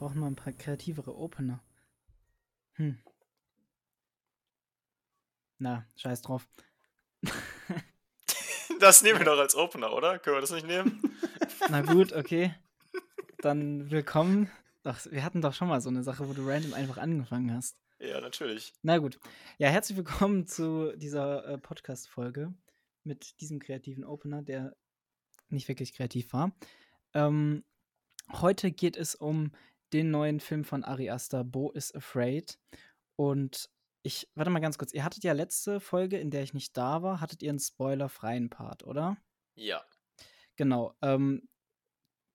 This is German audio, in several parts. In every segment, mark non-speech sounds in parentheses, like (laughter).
brauchen wir ein paar kreativere Opener. Hm. Na, scheiß drauf. (laughs) das nehmen wir doch als Opener, oder? Können wir das nicht nehmen? Na gut, okay. Dann willkommen. Ach, wir hatten doch schon mal so eine Sache, wo du random einfach angefangen hast. Ja, natürlich. Na gut. Ja, herzlich willkommen zu dieser äh, Podcast-Folge mit diesem kreativen Opener, der nicht wirklich kreativ war. Ähm, heute geht es um den neuen Film von Ari Aster, Bo is Afraid. Und ich, warte mal ganz kurz. Ihr hattet ja letzte Folge, in der ich nicht da war, hattet ihr einen spoilerfreien Part, oder? Ja. Genau. Ähm,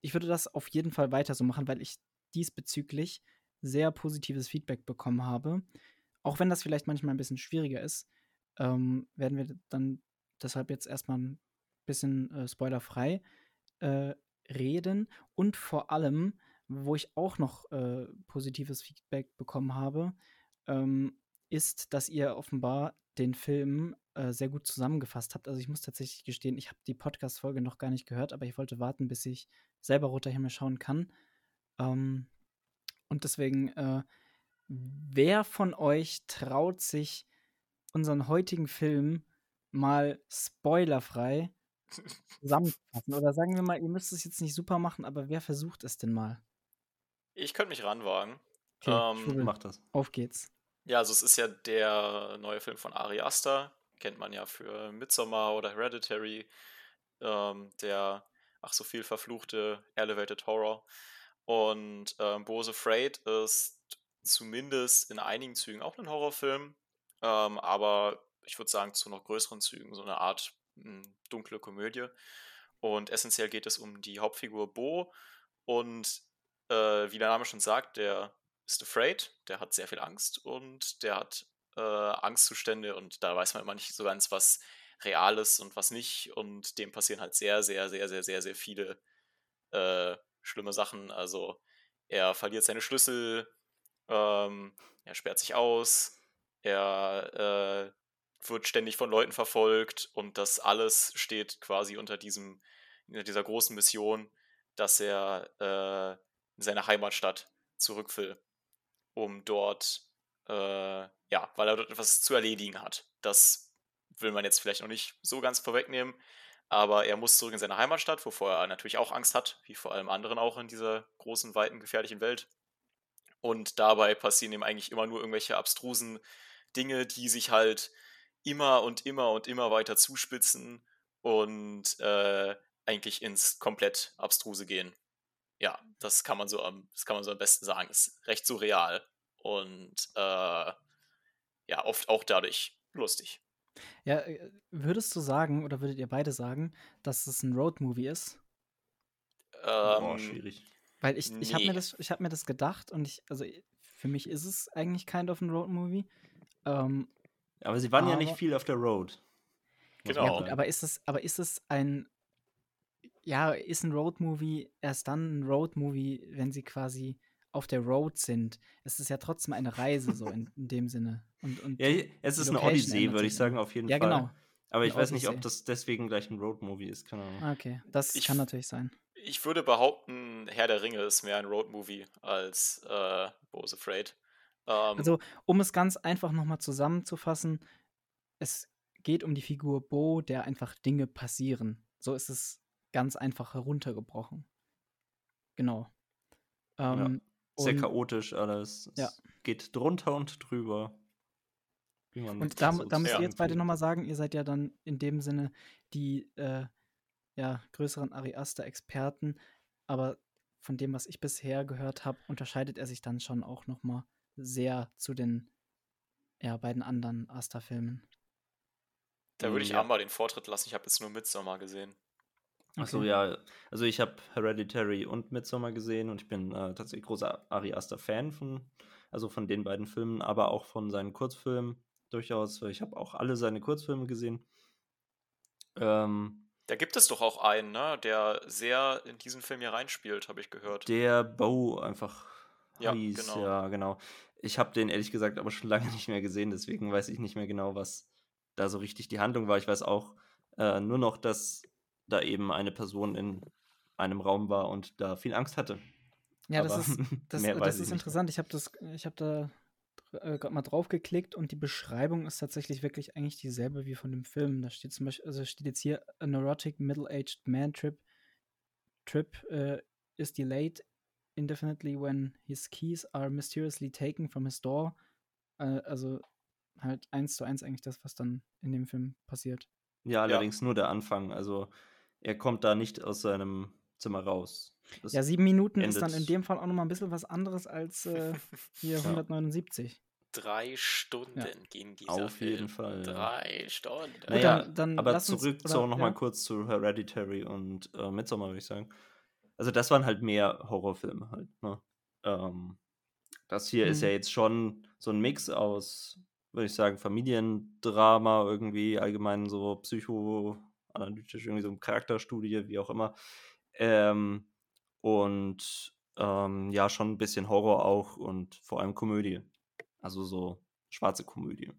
ich würde das auf jeden Fall weiter so machen, weil ich diesbezüglich sehr positives Feedback bekommen habe. Auch wenn das vielleicht manchmal ein bisschen schwieriger ist, ähm, werden wir dann deshalb jetzt erstmal ein bisschen äh, spoilerfrei äh, reden. Und vor allem, wo ich auch noch äh, positives Feedback bekommen habe, ähm, ist, dass ihr offenbar den Film äh, sehr gut zusammengefasst habt. Also ich muss tatsächlich gestehen, ich habe die Podcast-Folge noch gar nicht gehört, aber ich wollte warten, bis ich selber Roter Himmel schauen kann. Ähm, und deswegen, äh, wer von euch traut sich, unseren heutigen Film mal spoilerfrei (laughs) zusammenzufassen? Oder sagen wir mal, ihr müsst es jetzt nicht super machen, aber wer versucht es denn mal? Ich könnte mich ranwagen. Okay, ähm, mach das. Auf geht's. Ja, also es ist ja der neue Film von Ari Aster. Kennt man ja für Midsommar oder Hereditary. Ähm, der ach so viel verfluchte Elevated Horror. Und ähm, Bose Afraid ist zumindest in einigen Zügen auch ein Horrorfilm. Ähm, aber ich würde sagen, zu noch größeren Zügen so eine Art mh, hm, dunkle Komödie. Und essentiell geht es um die Hauptfigur Bo. Und äh, wie der Name schon sagt, der ist afraid, der hat sehr viel Angst und der hat äh, Angstzustände und da weiß man immer nicht so ganz, was real ist und was nicht. Und dem passieren halt sehr, sehr, sehr, sehr, sehr, sehr viele äh, schlimme Sachen. Also er verliert seine Schlüssel, ähm, er sperrt sich aus, er äh, wird ständig von Leuten verfolgt und das alles steht quasi unter diesem, dieser großen Mission, dass er äh, in seine Heimatstadt zurück um dort, äh, ja, weil er dort etwas zu erledigen hat. Das will man jetzt vielleicht noch nicht so ganz vorwegnehmen, aber er muss zurück in seine Heimatstadt, wovor er natürlich auch Angst hat, wie vor allem anderen auch in dieser großen, weiten, gefährlichen Welt. Und dabei passieren ihm eigentlich immer nur irgendwelche abstrusen Dinge, die sich halt immer und immer und immer weiter zuspitzen und äh, eigentlich ins komplett Abstruse gehen ja, das kann man so am, das kann man so am besten sagen. Ist recht surreal und äh, ja, oft auch dadurch lustig. Ja, äh, würdest du sagen, oder würdet ihr beide sagen, dass es ein Roadmovie ist? Ähm, Boah, schwierig. Weil ich, ich habe mir, das, hab mir das gedacht und ich, also für mich ist es eigentlich kind of ein Roadmovie. Ähm, aber sie waren aber, ja nicht viel auf der Road. Genau. Ja, gut, aber ist es, aber ist es ein ja, ist ein Roadmovie erst dann ein Roadmovie, wenn sie quasi auf der Road sind. Es ist ja trotzdem eine Reise, so in, in dem Sinne. Und, und ja, es ist eine Odyssee, würde ich sagen, auf jeden ja, Fall. Ja, genau. Aber ich weiß nicht, ob das deswegen gleich ein Roadmovie ist. Keine Ahnung. Okay, das ich, kann natürlich sein. Ich würde behaupten, Herr der Ringe ist mehr ein Roadmovie als äh, Bose Afraid. Ähm, also, um es ganz einfach nochmal zusammenzufassen, es geht um die Figur Bo, der einfach Dinge passieren. So ist es ganz einfach heruntergebrochen. Genau. Ähm, ja, sehr chaotisch alles. Ja. Es geht drunter und drüber. Und da, da müsst ihr jetzt beide nochmal sagen, ihr seid ja dann in dem Sinne die äh, ja, größeren Ariaster-Experten, aber von dem, was ich bisher gehört habe, unterscheidet er sich dann schon auch nochmal sehr zu den ja, beiden anderen Asta-Filmen. Da würde ich ja. Amber den Vortritt lassen. Ich habe jetzt nur Midsommar gesehen. Achso, okay. ja. Also ich habe Hereditary und Midsommar gesehen und ich bin äh, tatsächlich großer Ari Aster Fan von, also von den beiden Filmen, aber auch von seinen Kurzfilmen durchaus. Ich habe auch alle seine Kurzfilme gesehen. Ähm, da gibt es doch auch einen, ne, der sehr in diesen Film hier reinspielt, habe ich gehört. Der Bow einfach ja, hieß, genau. ja, genau. Ich habe den ehrlich gesagt aber schon (laughs) lange nicht mehr gesehen, deswegen weiß ich nicht mehr genau, was da so richtig die Handlung war. Ich weiß auch äh, nur noch, dass da eben eine Person in einem Raum war und da viel Angst hatte. Ja, das Aber ist, (laughs) das, mehr das weiß ist nicht. interessant. Ich habe das, ich habe da äh, gerade mal drauf geklickt und die Beschreibung ist tatsächlich wirklich eigentlich dieselbe wie von dem Film. Da steht zum Beispiel, also steht jetzt hier, a neurotic middle-aged man trip trip äh, is delayed indefinitely when his keys are mysteriously taken from his door. Äh, also halt eins zu eins eigentlich das, was dann in dem Film passiert. Ja, allerdings nur der Anfang. Also er kommt da nicht aus seinem Zimmer raus. Das Ja, sieben Minuten ist dann in endet- dem Fall auch nochmal ein bisschen was anderes als äh, (laughs) hier Ja. 179. Drei Stunden ging dieser Auf Film. jeden Fall, ja. Drei Stunden. Gut, Naja, dann- dann aber lass uns- zurück oder- zu, noch mal ja. kurz zu Hereditary und äh, Midsommar, würde ich sagen. Also das waren halt mehr Horrorfilme halt. Ne? Ähm, das hier ist Mhm. ja jetzt schon so ein Mix aus, würde ich sagen, Familiendrama irgendwie, allgemein so psychoanalytisch, irgendwie so eine Charakterstudie, wie auch immer. Ähm, und ähm, ja, schon ein bisschen Horror auch und vor allem Komödie. Also so schwarze Komödie.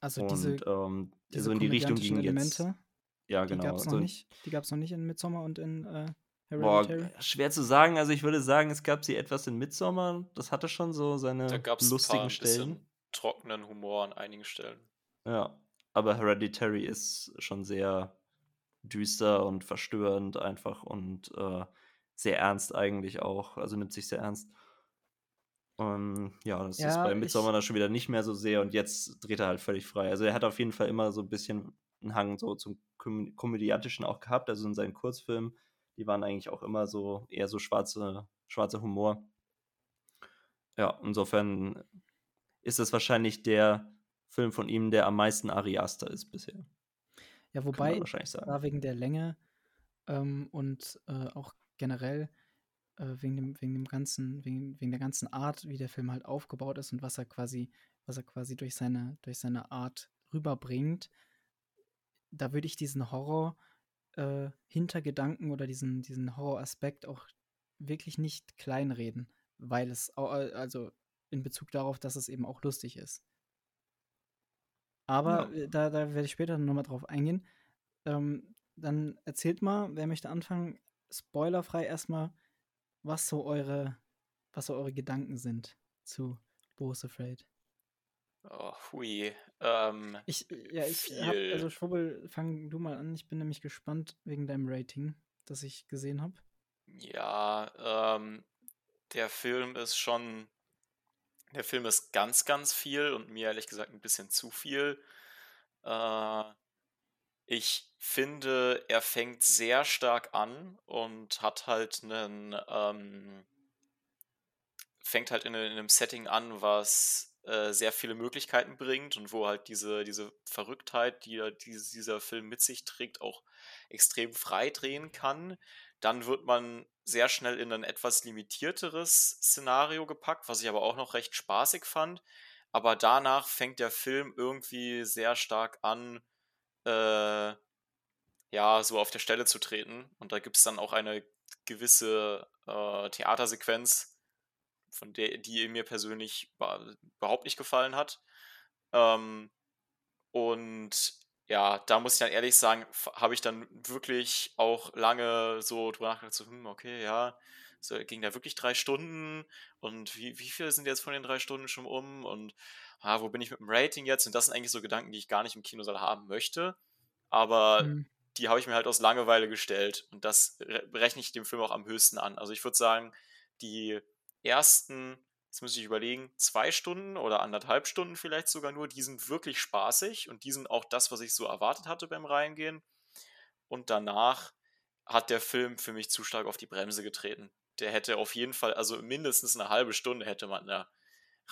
Also diese, und ähm, diese so in die Richtung ging komödiantischen jetzt. Ja, die genau. gab es noch also- nicht. Die gab es noch nicht in Midsommar und in äh, Boah, Hereditary. schwer zu sagen. Also ich würde sagen, es gab sie etwas in Midsommar. Das hatte schon so seine Da gab es ein lustigen paar ein Stellen. bisschen trockenen Humor an einigen Stellen. Ja, aber Hereditary ist schon sehr düster und verstörend einfach und äh, sehr ernst eigentlich auch. Also nimmt sich sehr ernst. Und ja, das ist Ja, bei ich- Midsommar dann schon wieder nicht mehr so sehr und jetzt dreht er halt völlig frei. Also er hat auf jeden Fall immer so ein bisschen einen Hang so zum Kom Komödiantischen auch gehabt. Also in seinen Kurzfilmen, die waren eigentlich auch immer so eher so schwarze, schwarzer Humor. Ja, insofern ist es wahrscheinlich der Film von ihm, der am meisten Ariaster ist bisher. Ja, wobei, da wegen der Länge ähm, und äh, auch generell äh, wegen, dem, wegen dem ganzen, wegen, wegen der ganzen Art, wie der Film halt aufgebaut ist und was er quasi, was er quasi durch seine, durch seine Art rüberbringt, da würde ich diesen Horror äh, Hintergedanken oder diesen, diesen Horroraspekt auch wirklich nicht kleinreden, weil es au- also in Bezug darauf, dass es eben auch lustig ist. Aber Ja. da, da werde ich später nochmal drauf eingehen. Ähm, dann erzählt mal, wer möchte anfangen, spoilerfrei erstmal, was so eure, was so eure Gedanken sind zu Bo's Afraid. Oh, hui. Ähm, Ich, ja, ich hab, also Schwubbel, fang du mal an. Ich bin nämlich gespannt wegen deinem Rating, das ich gesehen habe. Ja, ähm, der Film ist schon, der Film ist ganz, ganz viel und mir ehrlich gesagt ein bisschen zu viel. Äh, ich finde, er fängt sehr stark an und hat halt einen, ähm, fängt halt in, in einem Setting an, was äh, sehr viele Möglichkeiten bringt und wo halt diese, diese Verrücktheit, die die dieser Film mit sich trägt, auch extrem frei drehen kann. Dann wird man sehr schnell in ein etwas limitierteres Szenario gepackt, was ich aber auch noch recht spaßig fand. Aber danach fängt der Film irgendwie sehr stark an, äh, ja, so auf der Stelle zu treten. Und da gibt es dann auch eine gewisse äh, Theatersequenz, von der, die mir persönlich überhaupt nicht gefallen hat. Ähm, und ja, da muss ich dann ehrlich sagen, habe ich dann wirklich auch lange so drüber nachgedacht, so, hm, okay, ja, so ging da wirklich drei Stunden und wie, wie viel sind jetzt von den drei Stunden schon um und ah, wo bin ich mit dem Rating jetzt? Und das sind eigentlich so Gedanken, die ich gar nicht im Kinosaal haben möchte, aber Mhm. die habe ich mir halt aus Langeweile gestellt und das re- rechne ich dem Film auch am höchsten an. Also ich würde sagen, die ersten, jetzt muss ich überlegen, zwei Stunden oder anderthalb Stunden vielleicht sogar nur, die sind wirklich spaßig und die sind auch das, was ich so erwartet hatte beim Reingehen. Und danach hat der Film für mich zu stark auf die Bremse getreten. Der hätte auf jeden Fall, also mindestens eine halbe Stunde hätte man da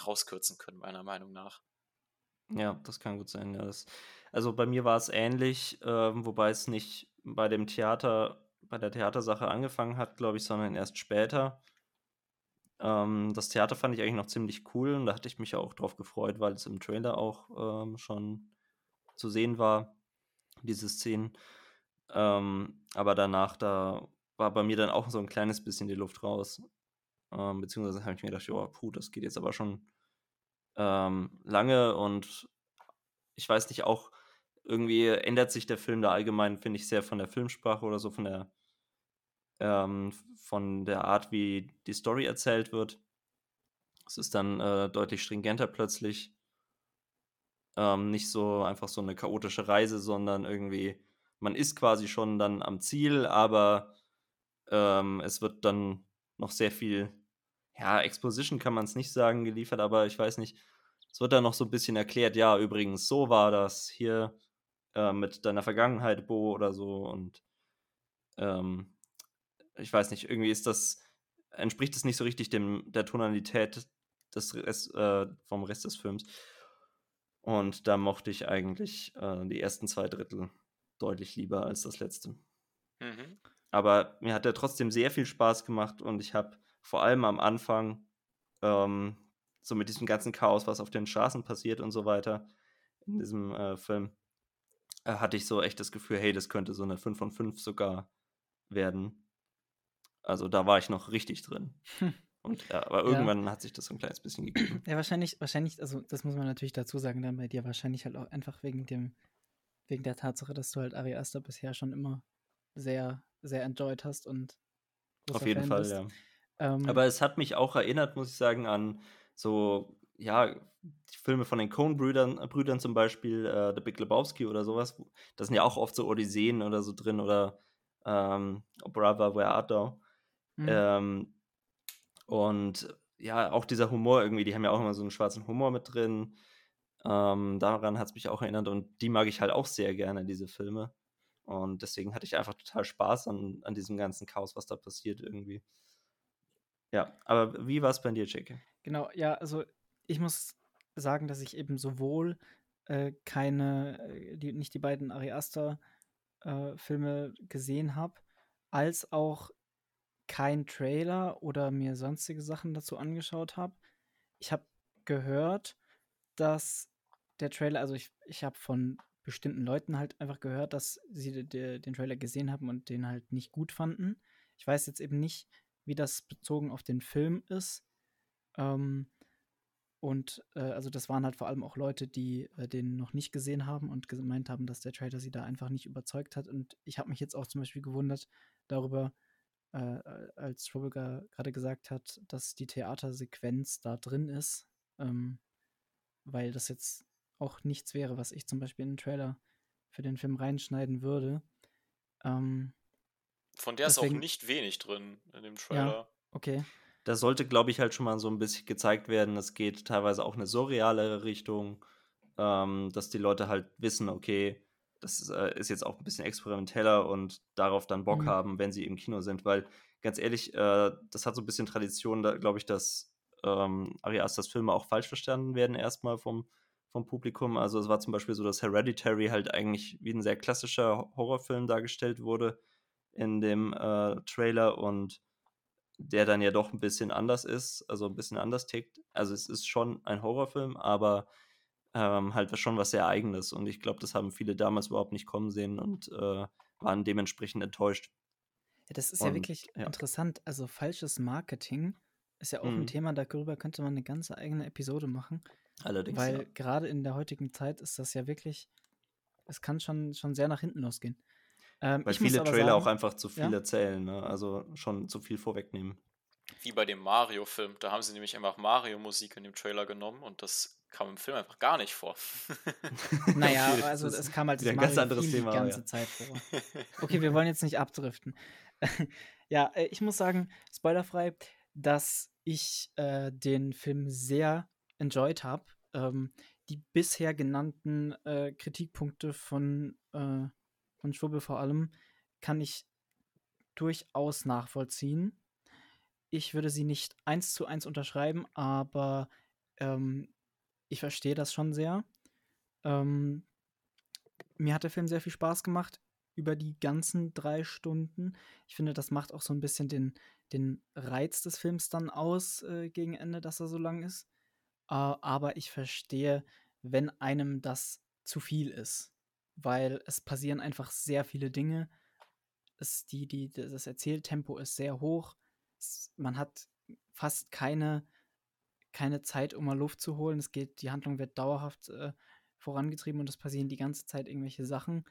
rauskürzen können, meiner Meinung nach. Ja, das kann gut sein. Ja, das, also bei mir war es ähnlich, ähm, wobei es nicht bei dem Theater, bei der Theatersache angefangen hat, glaube ich, sondern erst später. Ähm, das Theater fand ich eigentlich noch ziemlich cool und da hatte ich mich auch drauf gefreut, weil es im Trailer auch ähm, schon zu sehen war, diese Szenen. Ähm, aber danach, da war bei mir dann auch so ein kleines bisschen die Luft raus. Ähm, beziehungsweise habe ich mir gedacht, ja, puh, das geht jetzt aber schon ähm, lange und ich weiß nicht, auch irgendwie ändert sich der Film da allgemein, finde ich, sehr von der Filmsprache oder so, von der ähm, von der Art, wie die Story erzählt wird. Es ist dann äh, deutlich stringenter plötzlich. Ähm, nicht so einfach so eine chaotische Reise, sondern irgendwie, man ist quasi schon dann am Ziel, aber ähm, es wird dann noch sehr viel, ja, Exposition kann man es nicht sagen, geliefert, aber ich weiß nicht, es wird dann noch so ein bisschen erklärt, ja, übrigens, so war das hier äh, mit deiner Vergangenheit, Bo, oder so. Und ähm, ich weiß nicht, irgendwie ist das, entspricht es nicht so richtig dem, der Tonalität des Rest, äh, vom Rest des Films. Und da mochte ich eigentlich äh, die ersten zwei Drittel deutlich lieber als das letzte. Mhm. Aber mir hat er trotzdem sehr viel Spaß gemacht und ich habe vor allem am Anfang, ähm, so mit diesem ganzen Chaos, was auf den Straßen passiert und so weiter, in diesem äh, Film, äh, hatte ich so echt das Gefühl, hey, das könnte so eine 5 von 5 sogar werden. Also da war ich noch richtig drin. Hm. Und, ja, aber irgendwann ja. hat sich das so ein kleines bisschen gegeben. Ja, wahrscheinlich, wahrscheinlich, also das muss man natürlich dazu sagen, dann bei dir wahrscheinlich halt auch einfach wegen dem, wegen der Tatsache, dass du halt Ari Aster bisher schon immer sehr, sehr enjoyed hast und auf jeden Fan Fall, bist. ja. Ähm, aber es hat mich auch erinnert, muss ich sagen, an so, ja, die Filme von den Coen-Brüdern Brüdern zum Beispiel, äh, The Big Lebowski oder sowas. Da sind ja auch oft so Odysseen oder so drin oder ähm, Brother, Where Art Thou? Mhm. Ähm, und ja, auch dieser Humor irgendwie, die haben ja auch immer so einen schwarzen Humor mit drin. Ähm, daran hat es mich auch erinnert und die mag ich halt auch sehr gerne, diese Filme. Und deswegen hatte ich einfach total Spaß an, an diesem ganzen Chaos, was da passiert irgendwie. Ja, aber wie war es bei dir, Jake? Genau, ja, also ich muss sagen, dass ich eben sowohl äh, keine, äh, die, nicht die beiden Ari Aster äh, Filme gesehen habe, als auch kein Trailer oder mir sonstige Sachen dazu angeschaut habe. Ich habe gehört, dass der Trailer, also ich, ich habe von bestimmten Leuten halt einfach gehört, dass sie de, den Trailer gesehen haben und den halt nicht gut fanden. Ich weiß jetzt eben nicht, wie das bezogen auf den Film ist. Ähm, und äh, also das waren halt vor allem auch Leute, die äh, den noch nicht gesehen haben und gemeint haben, dass der Trailer sie da einfach nicht überzeugt hat. Und ich habe mich jetzt auch zum Beispiel gewundert darüber, äh, als Trouble gerade gesagt hat, dass die Theatersequenz da drin ist, ähm, weil das jetzt auch nichts wäre, was ich zum Beispiel in den Trailer für den Film reinschneiden würde. Ähm, Von der deswegen, ist auch nicht wenig drin in dem Trailer. Ja, okay. Da sollte, glaube ich, halt schon mal so ein bisschen gezeigt werden, es geht teilweise auch eine surrealere Richtung, ähm, dass die Leute halt wissen, okay, das äh, ist jetzt auch ein bisschen experimenteller und darauf dann Bock mhm. haben, wenn sie im Kino sind, weil ganz ehrlich, äh, das hat so ein bisschen Tradition, da glaube ich, dass ähm, Ari Asters Filme auch falsch verstanden werden erstmal vom, vom Publikum. Also es war zum Beispiel so, dass Hereditary halt eigentlich wie ein sehr klassischer Horrorfilm dargestellt wurde in dem äh, Trailer und der dann ja doch ein bisschen anders ist, also ein bisschen anders tickt. Also es ist schon ein Horrorfilm, aber ähm, halt schon was sehr Eigenes. Und ich glaube, das haben viele damals überhaupt nicht kommen sehen und äh, waren dementsprechend enttäuscht. Ja, das ist und, ja wirklich ja. interessant. Also falsches Marketing ist ja auch mhm. ein Thema, darüber könnte man eine ganze eigene Episode machen. Allerdings. Weil ja. gerade in der heutigen Zeit ist das ja wirklich, es kann schon, schon sehr nach hinten losgehen. Ähm, Weil viele Trailer sagen, auch einfach zu viel ja? erzählen, ne? also schon zu viel vorwegnehmen. Wie bei dem Mario-Film, da haben sie nämlich einfach Mario-Musik in dem Trailer genommen und das kam im Film einfach gar nicht vor. (laughs) naja, also es kam halt ein ganz anderes Thema, die ganze ja. Zeit vor. (laughs) Okay, wir wollen jetzt nicht abdriften. (laughs) ja, äh, ich muss sagen, spoilerfrei, dass ich äh, den Film sehr enjoyed habe. Ähm, die bisher genannten äh, Kritikpunkte von, äh, von Schwubbel vor allem kann ich durchaus nachvollziehen. Ich würde sie nicht eins zu eins unterschreiben, aber ähm, ich verstehe das schon sehr. Ähm, mir hat der Film sehr viel Spaß gemacht über die ganzen drei Stunden. Ich finde, das macht auch so ein bisschen den, den Reiz des Films dann aus äh, gegen Ende, dass er so lang ist. Äh, aber ich verstehe, wenn einem das zu viel ist, weil es passieren einfach sehr viele Dinge. Es, die, die, das Erzähltempo ist sehr hoch. Man hat fast keine keine Zeit, um mal Luft zu holen. Es geht, die Handlung wird dauerhaft äh, vorangetrieben und es passieren die ganze Zeit irgendwelche Sachen.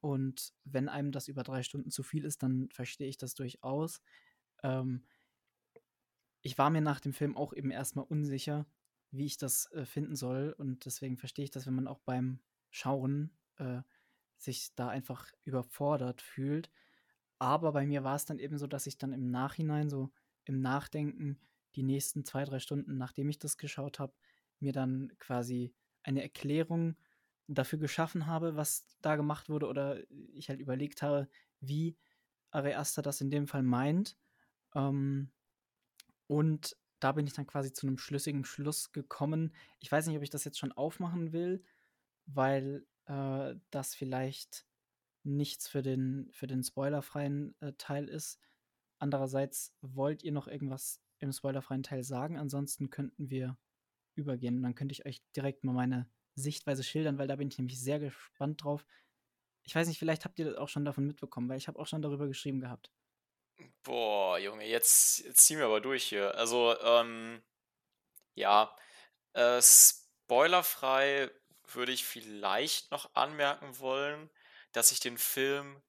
Und wenn einem das über drei Stunden zu viel ist, dann verstehe ich das durchaus. Ähm, ich war mir nach dem Film auch eben erstmal unsicher, wie ich das äh, finden soll. Und deswegen verstehe ich das, wenn man auch beim Schauen äh, sich da einfach überfordert fühlt. Aber bei mir war es dann eben so, dass ich dann im Nachhinein, so im Nachdenken, die nächsten zwei, drei Stunden, nachdem ich das geschaut habe, mir dann quasi eine Erklärung dafür geschaffen habe, was da gemacht wurde, oder ich halt überlegt habe, wie Ari Aster das in dem Fall meint. Ähm, und da bin ich dann quasi zu einem schlüssigen Schluss gekommen. Ich weiß nicht, ob ich das jetzt schon aufmachen will, weil äh, das vielleicht nichts für den, für den spoilerfreien äh, Teil ist. Andererseits wollt ihr noch irgendwas im spoilerfreien Teil sagen? Ansonsten könnten wir übergehen. Dann könnte ich euch direkt mal meine Sichtweise schildern, weil da bin ich nämlich sehr gespannt drauf. Ich weiß nicht, vielleicht habt ihr das auch schon davon mitbekommen, weil ich habe auch schon darüber geschrieben gehabt. Boah, Junge, jetzt, jetzt ziehen wir aber durch hier. Also, ähm, ja, äh, spoilerfrei würde ich vielleicht noch anmerken wollen, dass ich den Film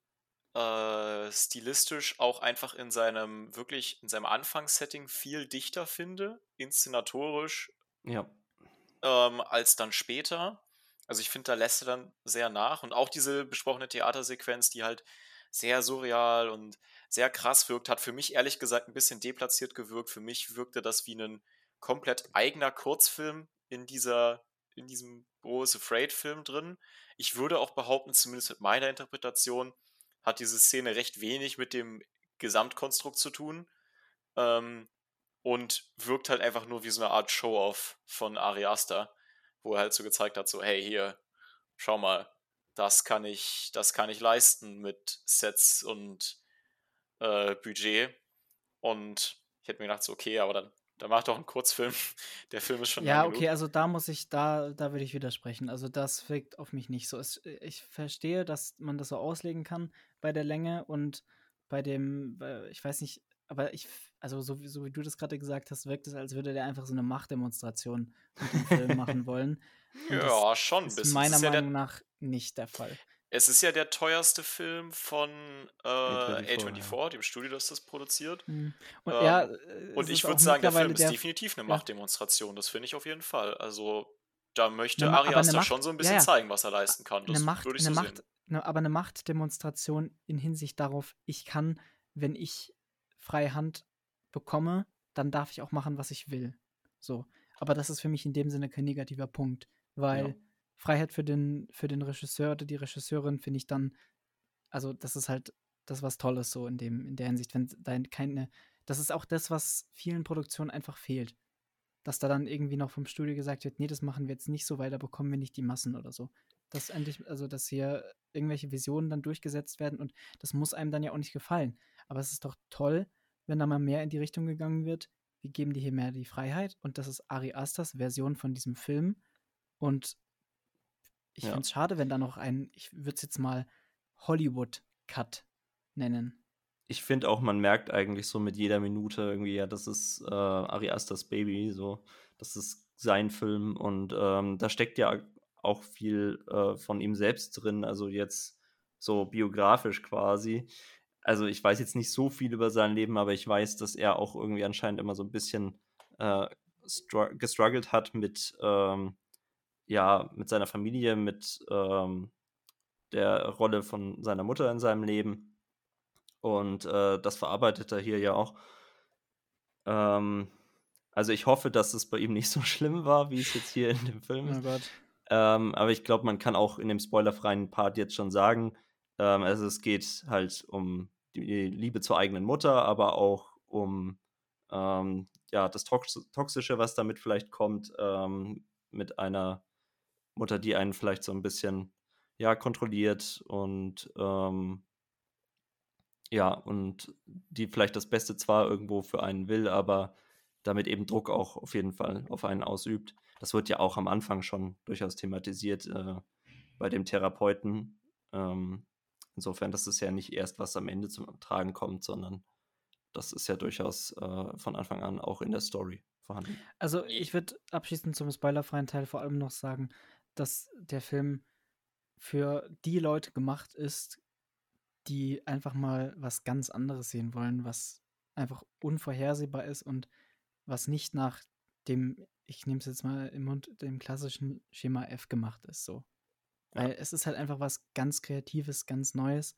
äh, stilistisch auch einfach in seinem wirklich in seinem Anfangssetting viel dichter finde, inszenatorisch, Ja. ähm, als dann später. Also ich finde, da lässt er dann sehr nach und auch diese besprochene Theatersequenz, die halt sehr surreal und sehr krass wirkt, hat für mich ehrlich gesagt ein bisschen deplatziert gewirkt. Für mich wirkte das wie ein komplett eigener Kurzfilm in dieser in diesem Boris Afraid-Film drin. Ich würde auch behaupten, zumindest mit meiner Interpretation, hat diese Szene recht wenig mit dem Gesamtkonstrukt zu tun. Ähm, und wirkt halt einfach nur wie so eine Art Show-Off von Ari Aster, wo er halt so gezeigt hat, so, hey, hier, schau mal, das kann ich, das kann ich leisten mit Sets und äh, Budget. Und ich hätte mir gedacht, so, okay, aber dann da macht doch einen Kurzfilm. (laughs) Der Film ist schon Ja, okay, genug. also da muss ich, da, da würde ich widersprechen. Also das wirkt auf mich nicht so. Es, ich verstehe, dass man das so auslegen kann bei der Länge und bei dem, bei- ich weiß nicht, aber ich, also so, wie- so wie du das gerade gesagt hast, wirkt es, als würde der einfach so eine Machtdemonstration mit dem Film machen (laughs) wollen. Und Ja, schon ein ist bisschen. meiner ist ja Meinung nach nicht der Fall. Es ist ja der teuerste Film von äh, A24, A24, dem Studio, das das produziert. Mhm. Und Ähm, ja, Und ich würde sagen, der Film ist der, definitiv eine ja. Machtdemonstration. Das finde ich auf jeden Fall. Also, da möchte Eine Ma- Ari aber eine Aster Macht- schon so ein ja, bisschen ja. zeigen, was er leisten kann. eine Das Macht, würde ich eine so Macht, sehen. ne, aber eine Machtdemonstration in Hinsicht darauf, ich kann, wenn ich freie Hand bekomme, dann darf ich auch machen, was ich will. So. Aber das ist für mich in dem Sinne kein negativer Punkt, weil Ja. Freiheit für den, für den Regisseur oder die Regisseurin finde ich dann, also das ist halt das was Tolles so in dem, in der Hinsicht, wenn da keine, das ist auch das, was vielen Produktionen einfach fehlt. Dass da dann irgendwie noch vom Studio gesagt wird, nee, das machen wir jetzt nicht so, weil da bekommen wir nicht die Massen oder so. Das endlich, also dass hier irgendwelche Visionen dann durchgesetzt werden und das muss einem dann ja auch nicht gefallen. Aber es ist doch toll, wenn da mal mehr in die Richtung gegangen wird. Wir geben dir hier mehr die Freiheit und das ist Ari Asters Version von diesem Film. Und ich Ja. finde es schade, wenn da noch ein, ich würde es jetzt mal Hollywood-Cut nennen. Ich finde auch, man merkt eigentlich so mit jeder Minute irgendwie, ja, das ist äh, Ari Asters Baby, so, das ist sein Film und ähm, da steckt ja auch viel äh, von ihm selbst drin, also jetzt so biografisch quasi. Also ich weiß jetzt nicht so viel über sein Leben, aber ich weiß, dass er auch irgendwie anscheinend immer so ein bisschen äh, stru- gestruggelt hat mit, ähm, ja, mit seiner Familie, mit ähm, der Rolle von seiner Mutter in seinem Leben. Und äh, das verarbeitet er hier ja auch. Ähm, also ich hoffe, dass es bei ihm nicht so (laughs) schlimm war, wie es jetzt hier in dem Film ist. Oh. Ähm, aber ich glaube, man kann auch in dem spoilerfreien Part jetzt schon sagen, ähm, also es geht halt um die Liebe zur eigenen Mutter, aber auch um ähm, ja, das Tox Toxische, was damit vielleicht kommt, ähm, mit einer Mutter, die einen vielleicht so ein bisschen ja, kontrolliert und ähm, ja, und die vielleicht das Beste zwar irgendwo für einen will, aber damit eben Druck auch auf jeden Fall auf einen ausübt. Das wird ja auch am Anfang schon durchaus thematisiert äh, bei dem Therapeuten. Ähm, insofern, das ist ja nicht erst, was am Ende zum Tragen kommt, sondern das ist ja durchaus äh, von Anfang an auch in der Story vorhanden. Also ich würde abschließend zum spoilerfreien Teil vor allem noch sagen, dass der Film für die Leute gemacht ist, die einfach mal was ganz anderes sehen wollen, was einfach unvorhersehbar ist und was nicht nach dem, ich nehme es jetzt mal im Mund, dem klassischen Schema F gemacht ist. So. Ja. Weil es ist halt einfach was ganz Kreatives, ganz Neues,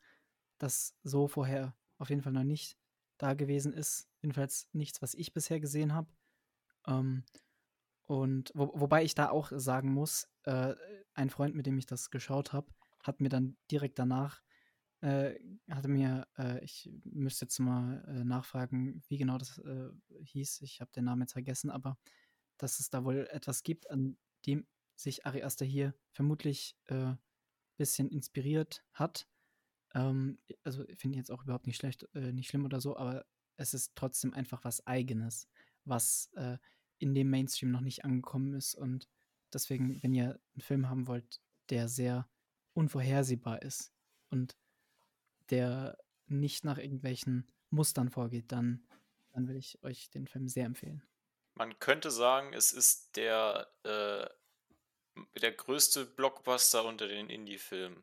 das so vorher auf jeden Fall noch nicht da gewesen ist. Jedenfalls nichts, was ich bisher gesehen habe. Ähm, und wo, wobei ich da auch sagen muss, äh, ein Freund, mit dem ich das geschaut habe, hat mir dann direkt danach, äh, hatte mir, äh, ich müsste jetzt mal äh, nachfragen, wie genau das äh, hieß. Ich habe den Namen jetzt vergessen, aber dass es da wohl etwas gibt, an dem sich Ari Aster hier vermutlich ein bisschen inspiriert hat. Ähm, also finde ich jetzt auch überhaupt nicht schlecht, nicht schlimm oder so, aber es ist trotzdem einfach was Eigenes, was in dem Mainstream noch nicht angekommen ist. Und deswegen, wenn ihr einen Film haben wollt, der sehr unvorhersehbar ist und der nicht nach irgendwelchen Mustern vorgeht, dann, dann will ich euch den Film sehr empfehlen. Man könnte sagen, es ist der, äh, der größte Blockbuster unter den Indie-Filmen.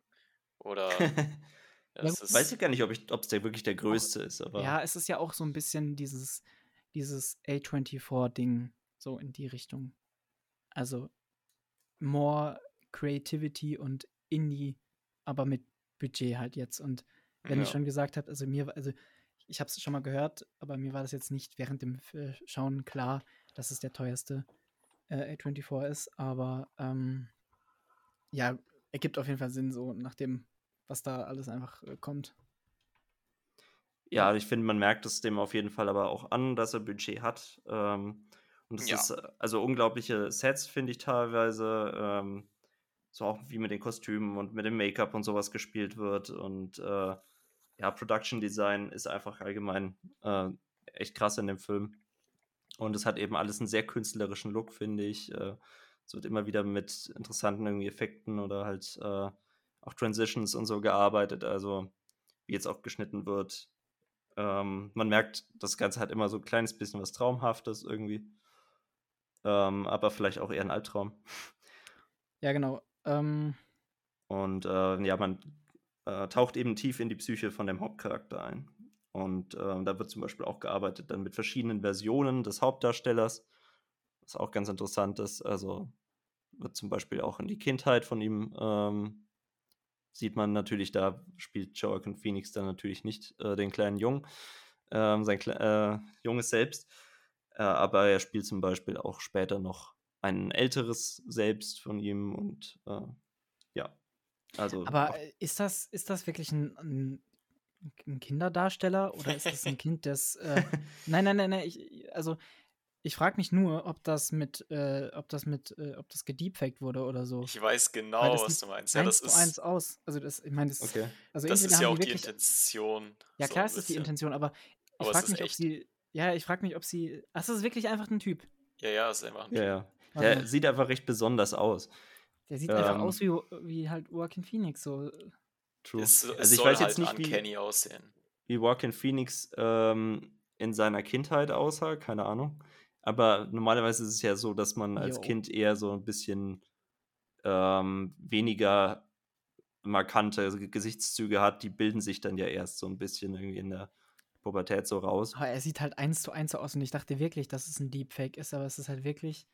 Oder. (laughs) ja, weiß ich gar nicht, ob es der wirklich der größte auch, ist. Aber ja, es ist ja auch so ein bisschen dieses, dieses A24-Ding, so in die Richtung. Also more Creativity und Indie, aber mit Budget halt jetzt. Und wenn ja. ich schon gesagt habe, also mir, also ich habe es schon mal gehört, aber mir war das jetzt nicht während dem Schauen klar, dass es der teuerste äh, A24 ist. Aber ähm, ja, ergibt auf jeden Fall Sinn, so nach dem, was da alles einfach äh, kommt. Ja, ich finde, man merkt es dem auf jeden Fall aber auch an, dass er Budget hat. Ähm, und das Ja. ist äh, also unglaubliche Sets, finde ich teilweise. Ähm, so auch wie mit den Kostümen und mit dem Make-up und sowas gespielt wird. Und äh, ja, Production Design ist einfach allgemein äh, echt krass in dem Film. Und es hat eben alles einen sehr künstlerischen Look, finde ich. Äh, es wird immer wieder mit interessanten irgendwie Effekten oder halt äh, auch Transitions und so gearbeitet. Also wie jetzt auch geschnitten wird. Ähm, man merkt, das Ganze hat immer so ein kleines bisschen was Traumhaftes irgendwie. Ähm, aber vielleicht auch eher ein Albtraum. Ja, genau. Ähm, Und äh, ja, man äh, taucht eben tief in die Psyche von dem Hauptcharakter ein. Und äh, da wird zum Beispiel auch gearbeitet dann mit verschiedenen Versionen des Hauptdarstellers, was auch ganz interessant ist. Also wird zum Beispiel auch in die Kindheit von ihm ähm, sieht man natürlich, da spielt Joaquin Phoenix dann natürlich nicht äh, den kleinen Jungen, ähm, sein Kle äh, junges Selbst, äh, aber er spielt zum Beispiel auch später noch ein älteres Selbst von ihm und äh, ja, also. aber äh, ist das, ist das wirklich ein, ein, ein Kinderdarsteller oder ist das ein (laughs) Kind, das. Äh, nein, nein, nein, nein. Ich, also, ich frage mich nur, ob das mit, äh, ob das mit, äh, ob das gedeepfaked wurde oder so. Ich weiß genau, was du meinst. Ja, das zu eins ist, aus. Also, das, ich meine, das, okay. also das ist ja haben auch die die wirklich. Intention. Ja, So klar ein ist das die. Intention, aber ich frage ist mich, ob echt. sie. Ja, ich frage mich, ob sie. Ach, das ist wirklich einfach ein Typ. Ja, ja, ist einfach ein Ja, Typ. ja. Warte Der mal. sieht einfach recht besonders aus. Der sieht einfach Ähm, aus wie, wie halt Joaquin Phoenix. So. True. Es, es Also ich soll weiß jetzt halt nicht, wie, uncanny aussehen. wie Joaquin Phoenix ähm, in seiner Kindheit aussah, keine Ahnung. Aber normalerweise ist es ja so, dass man als Jo. Kind eher so ein bisschen ähm, weniger markante Gesichtszüge hat. Die bilden sich dann ja erst so ein bisschen irgendwie in der Pubertät so raus. Aber er sieht halt eins zu eins so aus und ich dachte wirklich, dass es ein Deepfake ist, aber es ist halt wirklich.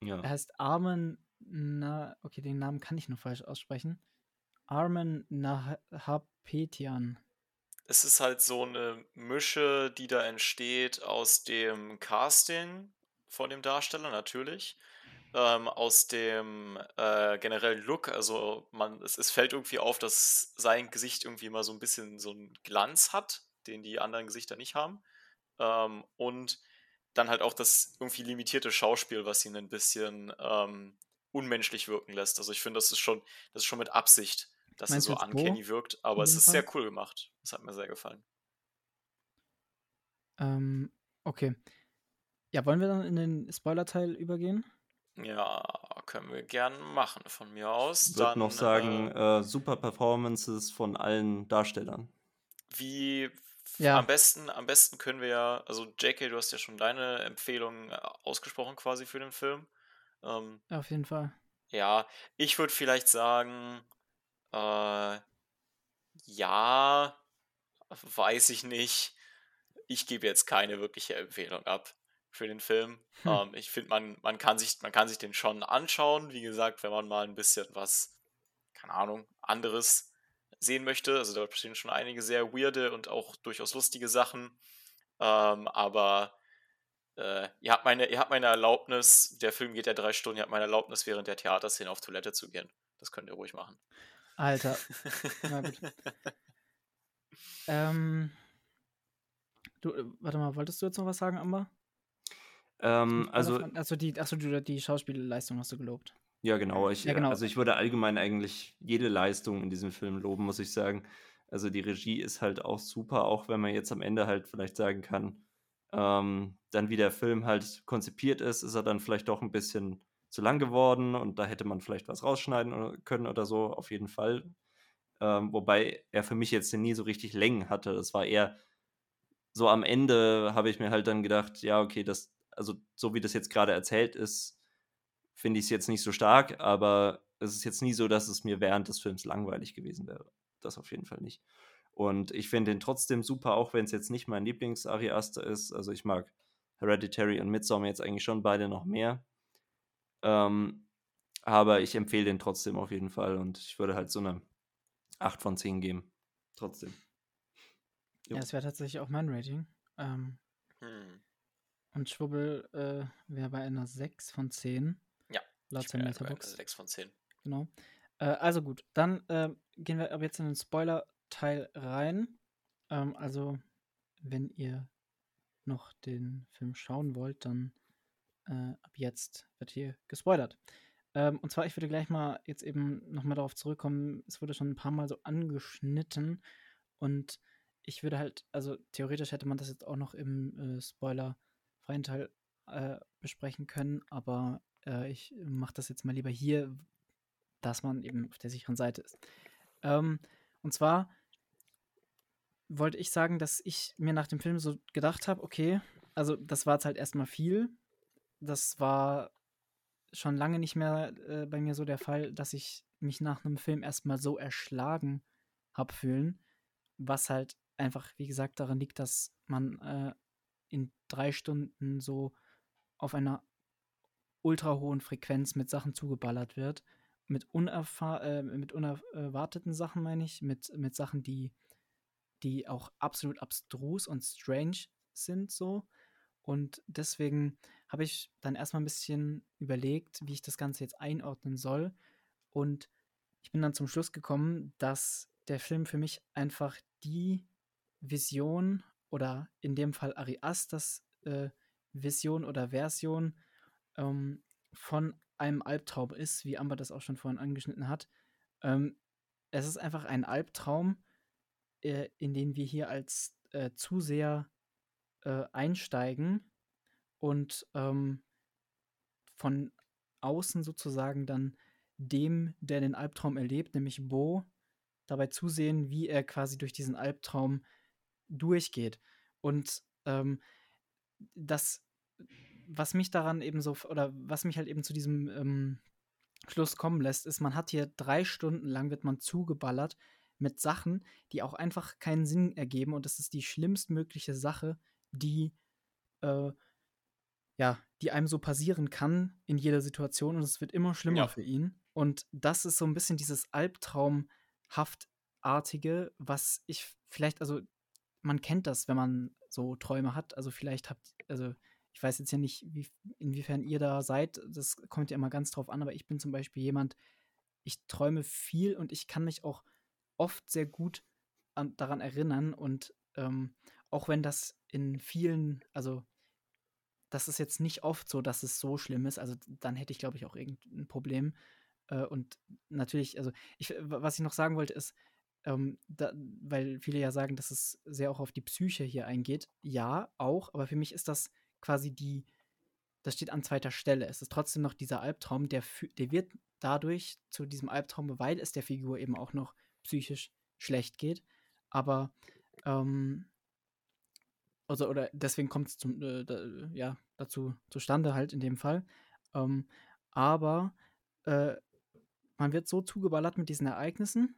Er Ja. heißt Armen Na. Okay, den Namen kann ich nur falsch aussprechen. Armen Nahapetian. Es ist halt so eine Mische, die da entsteht aus dem Casting von dem Darsteller natürlich, ähm, aus dem äh, generellen Look. Also man, es, es fällt irgendwie auf, dass sein Gesicht irgendwie mal so ein bisschen so einen Glanz hat, den die anderen Gesichter nicht haben. Ähm, und dann halt auch das irgendwie limitierte Schauspiel, was ihn ein bisschen ähm, unmenschlich wirken lässt. Also ich finde, das ist schon, das ist schon mit Absicht, dass Meinst er so uncanny wirkt, aber es ist Fall? sehr cool gemacht. Das hat mir sehr gefallen. Ähm, okay. Ja, wollen wir dann in den Spoiler-Teil übergehen? Ja, können wir gern machen von mir aus. Ich würde noch sagen, äh, super Performances von allen Darstellern. wie Ja. am besten, am besten können wir ja, also JK, du hast ja schon deine Empfehlung äh, ausgesprochen quasi für den Film. Ähm, auf jeden Fall. ja, ich würde vielleicht sagen, Äh, ja, weiß ich nicht. Ich gebe jetzt keine wirkliche Empfehlung ab für den Film. Hm. Ähm, ich finde, man, man, kann sich, man kann sich den schon anschauen. Wie gesagt, wenn man mal ein bisschen was, keine Ahnung, anderes sehen möchte. Also da stehen schon einige sehr weirde und auch durchaus lustige Sachen. Ähm, aber äh, ihr, habt meine, ihr habt meine Erlaubnis, der Film geht ja drei Stunden, ihr habt meine Erlaubnis, während der Theaterszene auf Toilette zu gehen. Das könnt ihr ruhig machen. Alter. (laughs) Na gut. ähm, du, äh, warte mal, wolltest du jetzt noch was sagen, Amber? Ähm, also, also die, achso, die, die Schauspielleistung hast du gelobt. Ja, genau. Ich, ja, genau. Also ich würde allgemein eigentlich jede Leistung in diesem Film loben, muss ich sagen. Also die Regie ist halt auch super, auch wenn man jetzt am Ende halt vielleicht sagen kann, ähm, dann wie der Film halt konzipiert ist, ist er dann vielleicht doch ein bisschen zu lang geworden und da hätte man vielleicht was rausschneiden können oder so, auf jeden Fall. Ähm, wobei er für mich jetzt nie so richtig Längen hatte. Das war eher so am Ende habe ich mir halt dann gedacht, ja, okay, das, also so wie das jetzt gerade erzählt ist, finde ich es jetzt nicht so stark, aber es ist jetzt nie so, dass es mir während des Films langweilig gewesen wäre. Das auf jeden Fall nicht. Und ich finde ihn trotzdem super, auch wenn es jetzt nicht mein Lieblings-Ari ist. Also ich mag Hereditary und Midsommar jetzt eigentlich schon beide noch mehr. Ähm, aber ich empfehle den trotzdem auf jeden Fall und ich würde halt so eine 8 von 10 geben. Trotzdem. Jo. Ja, das wäre tatsächlich auch mein Rating. Ähm, hm. Und Schwubbel äh, wäre bei einer 6 von 10. Laut seinem Letterbox. 6 von 10. Genau. Äh, also gut, dann äh, gehen wir aber jetzt in den Spoiler-Teil rein. Ähm, also, wenn ihr noch den Film schauen wollt, dann äh, ab jetzt wird hier gespoilert. Ähm, und zwar, ich würde gleich mal jetzt eben nochmal darauf zurückkommen, es wurde schon ein paar Mal so angeschnitten und ich würde halt, also theoretisch hätte man das jetzt auch noch im äh, Spoiler-freien Teil äh, besprechen können, aber äh, ich mache das jetzt mal lieber hier, dass man eben auf der sicheren Seite ist. Ähm, und zwar wollte ich sagen, dass ich mir nach dem Film so gedacht habe, okay, also das war jetzt halt erstmal viel, das war schon lange nicht mehr äh, bei mir so der Fall, dass ich mich nach einem Film erstmal so erschlagen habe fühlen, was halt einfach, wie gesagt, daran liegt, dass man äh, in drei Stunden so auf einer ultra hohen Frequenz mit Sachen zugeballert wird. Mit, äh, mit unerwarteten Sachen, meine ich, mit, mit Sachen, die, die auch absolut abstrus und strange sind, so. Und deswegen habe ich dann erstmal ein bisschen überlegt, wie ich das Ganze jetzt einordnen soll. Und ich bin dann zum Schluss gekommen, dass der Film für mich einfach die Vision oder in dem Fall Ari Asters äh, Vision oder Version ähm, von einem Albtraum ist, wie Amber das auch schon vorhin angeschnitten hat. Ähm, es ist einfach ein Albtraum, äh, in den wir hier als äh, Zuseher äh, einsteigen und ähm, von außen sozusagen dann dem, der den Albtraum erlebt, nämlich Bo, dabei zusehen, wie er quasi durch diesen Albtraum durchgeht. Und ähm, das, was mich daran eben so, oder was mich halt eben zu diesem ähm, Schluss kommen lässt, ist, man hat hier drei Stunden lang wird man zugeballert mit Sachen, die auch einfach keinen Sinn ergeben. Und das ist die schlimmstmögliche Sache, die, äh, ja, die einem so passieren kann in jeder Situation und es wird immer schlimmer ja. für ihn. Und das ist so ein bisschen dieses Albtraumhaftartige, was ich vielleicht, also man kennt das, wenn man so Träume hat. Also vielleicht habt, also ich weiß jetzt ja nicht, wie, inwiefern ihr da seid, das kommt ja immer ganz drauf an, aber ich bin zum Beispiel jemand, ich träume viel und ich kann mich auch oft sehr gut an, daran erinnern und ähm, auch wenn das in vielen, also das ist jetzt nicht oft so, dass es so schlimm ist. Also dann hätte ich, glaube ich, auch irgendein Problem. Äh, und natürlich, also ich, was ich noch sagen wollte, ist, ähm, da, weil viele ja sagen, dass es sehr auch auf die Psyche hier eingeht. Ja, auch, aber für mich ist das quasi die, das steht an zweiter Stelle. Es ist trotzdem noch dieser Albtraum, der, der wird dadurch zu diesem Albtraum, weil es der Figur eben auch noch psychisch schlecht geht. Aber ähm, also, oder deswegen kommt es äh, da, ja, dazu zustande halt in dem Fall. Ähm, aber äh, man wird so zugeballert mit diesen Ereignissen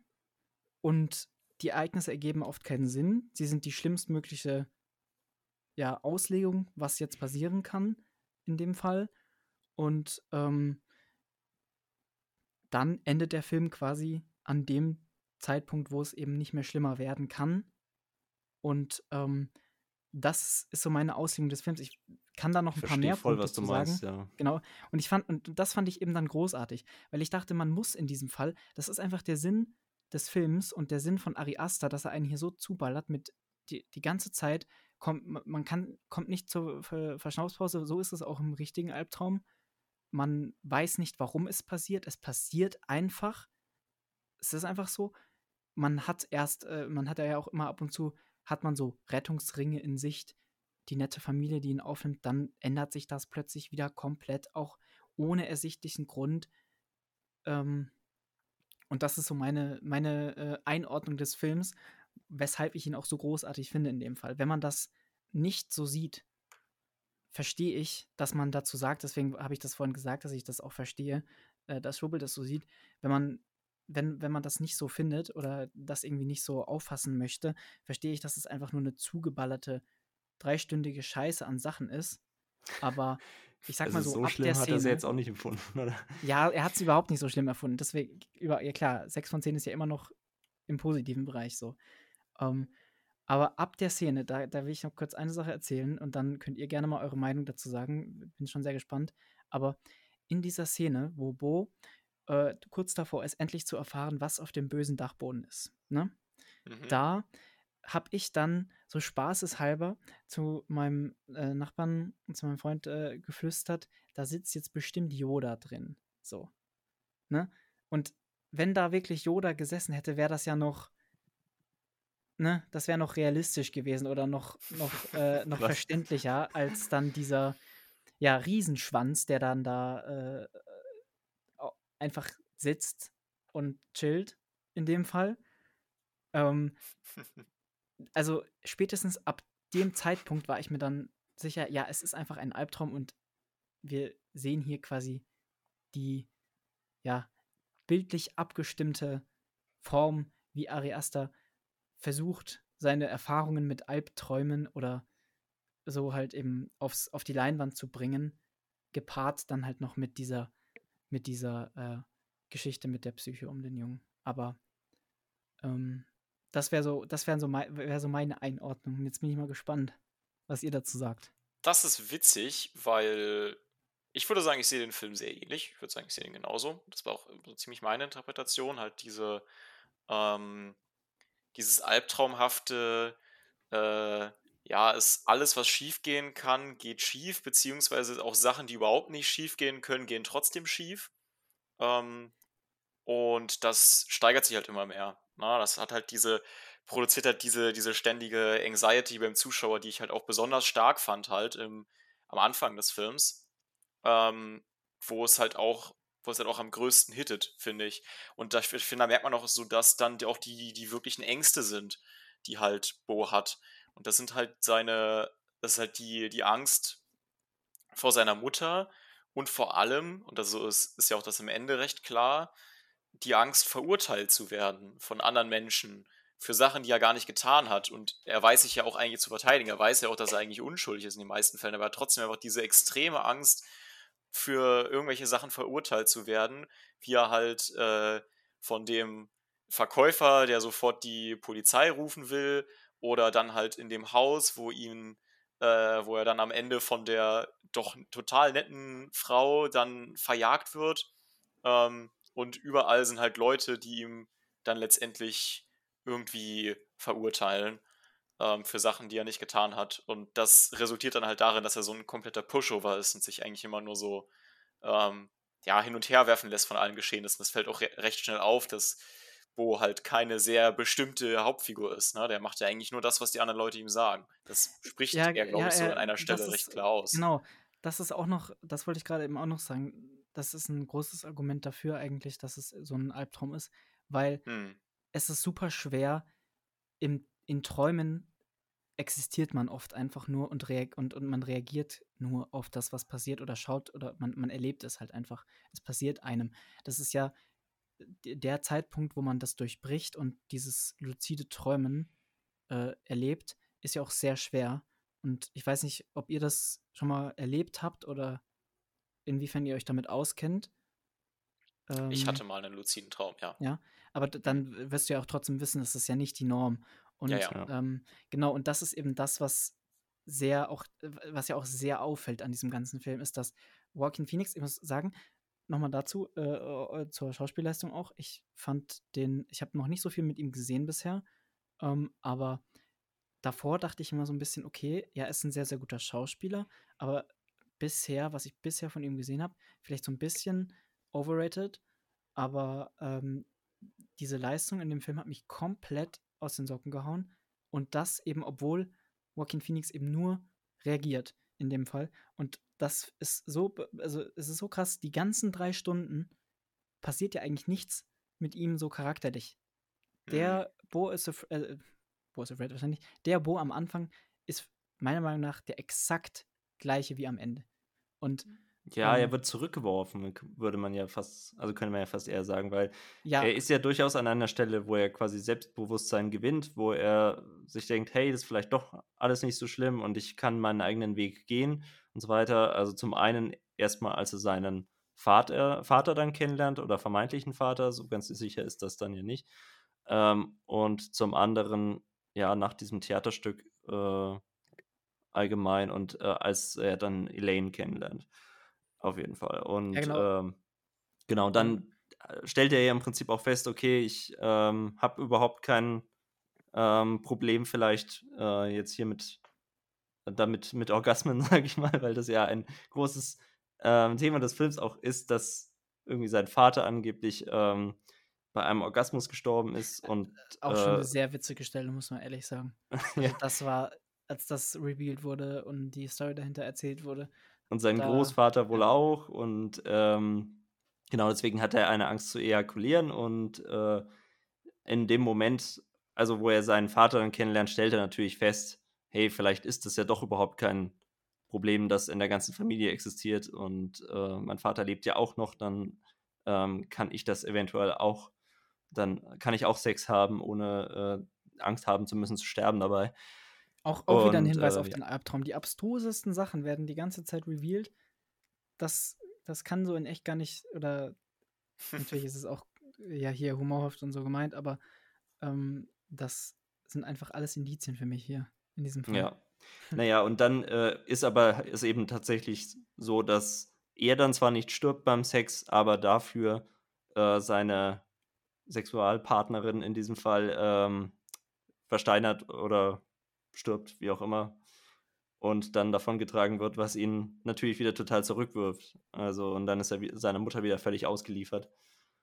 und die Ereignisse ergeben oft keinen Sinn. Sie sind die schlimmstmögliche ja, Auslegung, was jetzt passieren kann in dem Fall. Und ähm, dann endet der Film quasi an dem Zeitpunkt, wo es eben nicht mehr schlimmer werden kann. Und ähm, das ist so meine Auslegung des Films. Ich kann da noch ein paar mehr voll, Punkte was du meinst, sagen. ja. Genau. Und ich fand, und das fand ich eben dann großartig, weil ich dachte, man muss in diesem Fall, das ist einfach der Sinn des Films und der Sinn von Ari Aster, dass er einen hier so zuballert mit die, die ganze Zeit kommt, ma- man kann, kommt nicht zur Ver Verschnaufspause, so ist es auch im richtigen Albtraum. Man weiß nicht, warum es passiert. Es passiert einfach. Es ist einfach so. Man hat erst, äh, man hat ja auch immer ab und zu, hat man so Rettungsringe in Sicht, die nette Familie, die ihn aufnimmt, dann ändert sich das plötzlich wieder komplett, auch ohne ersichtlichen Grund. Ähm, und das ist so meine, meine äh, Einordnung des Films, weshalb ich ihn auch so großartig finde in dem Fall. Wenn man das nicht so sieht, verstehe ich, dass man dazu sagt, deswegen habe ich das vorhin gesagt, dass ich das auch verstehe, äh, dass Schubel das so sieht, wenn man, wenn, wenn man das nicht so findet oder das irgendwie nicht so auffassen möchte, verstehe ich, dass es einfach nur eine zugeballerte dreistündige Scheiße an Sachen ist. Aber ich sag mal also so, so ab schlimm der hat Szene, er sie jetzt auch nicht empfunden, oder? ja, er hat es überhaupt nicht so schlimm erfunden. Deswegen, über, ja klar, 6 von 10 ist ja immer noch im positiven Bereich so. Ähm, aber ab der Szene, da, da will ich noch kurz eine Sache erzählen und dann könnt ihr gerne mal eure Meinung dazu sagen. Bin schon sehr gespannt. Aber in dieser Szene, wo Bo äh, kurz davor ist, endlich zu erfahren, was auf dem bösen Dachboden ist, ne? Mhm. da habe ich dann so spaßeshalber zu meinem äh, Nachbarn, zu meinem Freund äh, geflüstert, da sitzt jetzt bestimmt Yoda drin. So. Ne? Und wenn da wirklich Yoda gesessen hätte, wäre das ja noch, ne, das wäre noch realistisch gewesen oder noch, noch, äh, noch verständlicher als dann dieser, ja, Riesenschwanz, der dann da äh, einfach sitzt und chillt, in dem Fall. Ähm, also spätestens ab dem Zeitpunkt war ich mir dann sicher, ja, es ist einfach ein Albtraum und wir sehen hier quasi die, ja, bildlich abgestimmte Form, wie Ari Aster versucht, seine Erfahrungen mit Albträumen oder so halt eben aufs, auf die Leinwand zu bringen, gepaart dann halt noch mit dieser, mit dieser äh, Geschichte mit der Psyche um den Jungen. Aber ähm, das wäre so, das wäre so, mei wär so meine Einordnung. Und jetzt bin ich mal gespannt, was ihr dazu sagt. Das ist witzig, weil ich würde sagen, ich sehe den Film sehr ähnlich. Ich würde sagen, ich sehe den genauso. Das war auch so ziemlich meine Interpretation. Halt diese, ähm, dieses albtraumhafte, äh, ja, ist alles, was schief gehen kann, geht schief, beziehungsweise auch Sachen, die überhaupt nicht schief gehen können, gehen trotzdem schief. Ähm, und das steigert sich halt immer mehr. Na, das hat halt diese, produziert halt diese, diese ständige Anxiety beim Zuschauer, die ich halt auch besonders stark fand, halt im, am Anfang des Films. Ähm, wo es halt auch, wo es halt auch am größten hittet, finde ich. Und da, ich finde, da merkt man auch so, dass dann auch die, die wirklichen Ängste sind, die halt Bo hat. Und das sind halt seine, das ist halt die, die Angst vor seiner Mutter und vor allem, und das ist, ist ja auch das am Ende recht klar, die Angst, verurteilt zu werden von anderen Menschen für Sachen, die er gar nicht getan hat. Und er weiß sich ja auch eigentlich zu verteidigen. Er weiß ja auch, dass er eigentlich unschuldig ist in den meisten Fällen, aber er hat trotzdem einfach diese extreme Angst, für irgendwelche Sachen verurteilt zu werden, wie er halt äh, von dem Verkäufer, der sofort die Polizei rufen will, oder dann halt in dem Haus, wo ihn, äh, wo er dann am Ende von der doch total netten Frau dann verjagt wird. Ähm, und überall sind halt Leute, die ihm dann letztendlich irgendwie verurteilen ähm, für Sachen, die er nicht getan hat. Und das resultiert dann halt darin, dass er so ein kompletter Pushover ist und sich eigentlich immer nur so ähm, ja, hin und her werfen lässt von allen Geschehnissen. Das fällt auch re recht schnell auf, dass Bo halt keine sehr bestimmte Hauptfigur ist. Ne? Der macht ja eigentlich nur das, was die anderen Leute ihm sagen. Das spricht Ja, er, glaube ja, ich, so er- an einer Stelle ist- recht klar aus. Genau, das ist auch noch, das wollte ich gerade eben auch noch sagen. Das ist ein großes Argument dafür eigentlich, dass es so ein Albtraum ist, weil Hm. es ist super schwer, im, in Träumen existiert man oft einfach nur und, und, und man reagiert nur auf das, was passiert oder schaut oder man, man erlebt es halt einfach. Es passiert einem. Das ist ja der Zeitpunkt, wo man das durchbricht und dieses luzide Träumen äh, erlebt, ist ja auch sehr schwer. Und ich weiß nicht, ob ihr das schon mal erlebt habt oder inwiefern ihr euch damit auskennt. Ähm, ich hatte mal einen luziden Traum, ja. Ja, aber dann wirst du ja auch trotzdem wissen, das ist ja nicht die Norm. Und ja, ja. Ähm, genau, und das ist eben das, was sehr auch, was ja auch sehr auffällt an diesem ganzen Film, ist, dass Joaquin Phoenix, ich muss sagen, nochmal dazu, äh, äh, zur Schauspielleistung auch, ich fand den, ich habe noch nicht so viel mit ihm gesehen bisher, ähm, aber davor dachte ich immer so ein bisschen, okay, er ist ein sehr, sehr guter Schauspieler, aber bisher, was ich bisher von ihm gesehen habe, vielleicht so ein bisschen overrated, aber ähm, diese Leistung in dem Film hat mich komplett aus den Socken gehauen und das eben, obwohl Joaquin Phoenix eben nur reagiert in dem Fall und das ist so, also es ist so krass, die ganzen drei Stunden passiert ja eigentlich nichts mit ihm so charakterlich. Der mhm. Bo ist, äh, Bo ist afraid wahrscheinlich, der Bo am Anfang ist meiner Meinung nach der exakt gleiche wie am Ende. Und ja, ähm, er wird zurückgeworfen, würde man ja fast, also könnte man ja fast eher sagen, weil ja. er ist ja durchaus an einer Stelle, wo er quasi Selbstbewusstsein gewinnt, wo er sich denkt, hey, das ist vielleicht doch alles nicht so schlimm und ich kann meinen eigenen Weg gehen und so weiter. Also zum einen erstmal, als er seinen Vater, Vater dann kennenlernt oder vermeintlichen Vater, so ganz sicher ist das dann ja nicht. Ähm, und zum anderen, ja, nach diesem Theaterstück äh, allgemein und äh, als er dann Elaine kennenlernt. Auf jeden Fall. Und ja, genau. Ähm, genau, dann äh, stellt er ja im Prinzip auch fest, okay, ich ähm, habe überhaupt kein ähm, Problem vielleicht äh, jetzt hier mit damit mit Orgasmen, (laughs) sage ich mal, weil das ja ein großes ähm, Thema des Films auch ist, dass irgendwie sein Vater angeblich ähm, bei einem Orgasmus gestorben ist und (laughs) auch schon eine äh sehr witzige Stelle, muss man ehrlich sagen. (laughs) Also ja. Das war, als das revealed wurde und die Story dahinter erzählt wurde, und sein da, Großvater wohl auch. Und ähm, genau deswegen hat er eine Angst zu ejakulieren. Und äh, in dem Moment, also wo er seinen Vater dann kennenlernt, stellt er natürlich fest, hey, vielleicht ist das ja doch überhaupt kein Problem, das in der ganzen Familie existiert. Und äh, mein Vater lebt ja auch noch, dann ähm, kann ich das eventuell auch, dann kann ich auch Sex haben, ohne äh, Angst haben zu müssen zu sterben dabei. Auch, auch und, wieder ein Hinweis äh, auf den Albtraum. Die abstrusesten Sachen werden die ganze Zeit revealed. Das, das kann so in echt gar nicht, oder natürlich (laughs) ist es auch ja hier humorhaft und so gemeint, aber ähm, das sind einfach alles Indizien für mich hier in diesem Fall. Ja. Naja, und dann äh, ist aber ist eben tatsächlich so, dass er dann zwar nicht stirbt beim Sex, aber dafür äh, seine Sexualpartnerin in diesem Fall ähm, versteinert oder stirbt, wie auch immer, und dann davongetragen wird, was ihn natürlich wieder total zurückwirft. Also, und dann ist er seiner Mutter wieder völlig ausgeliefert.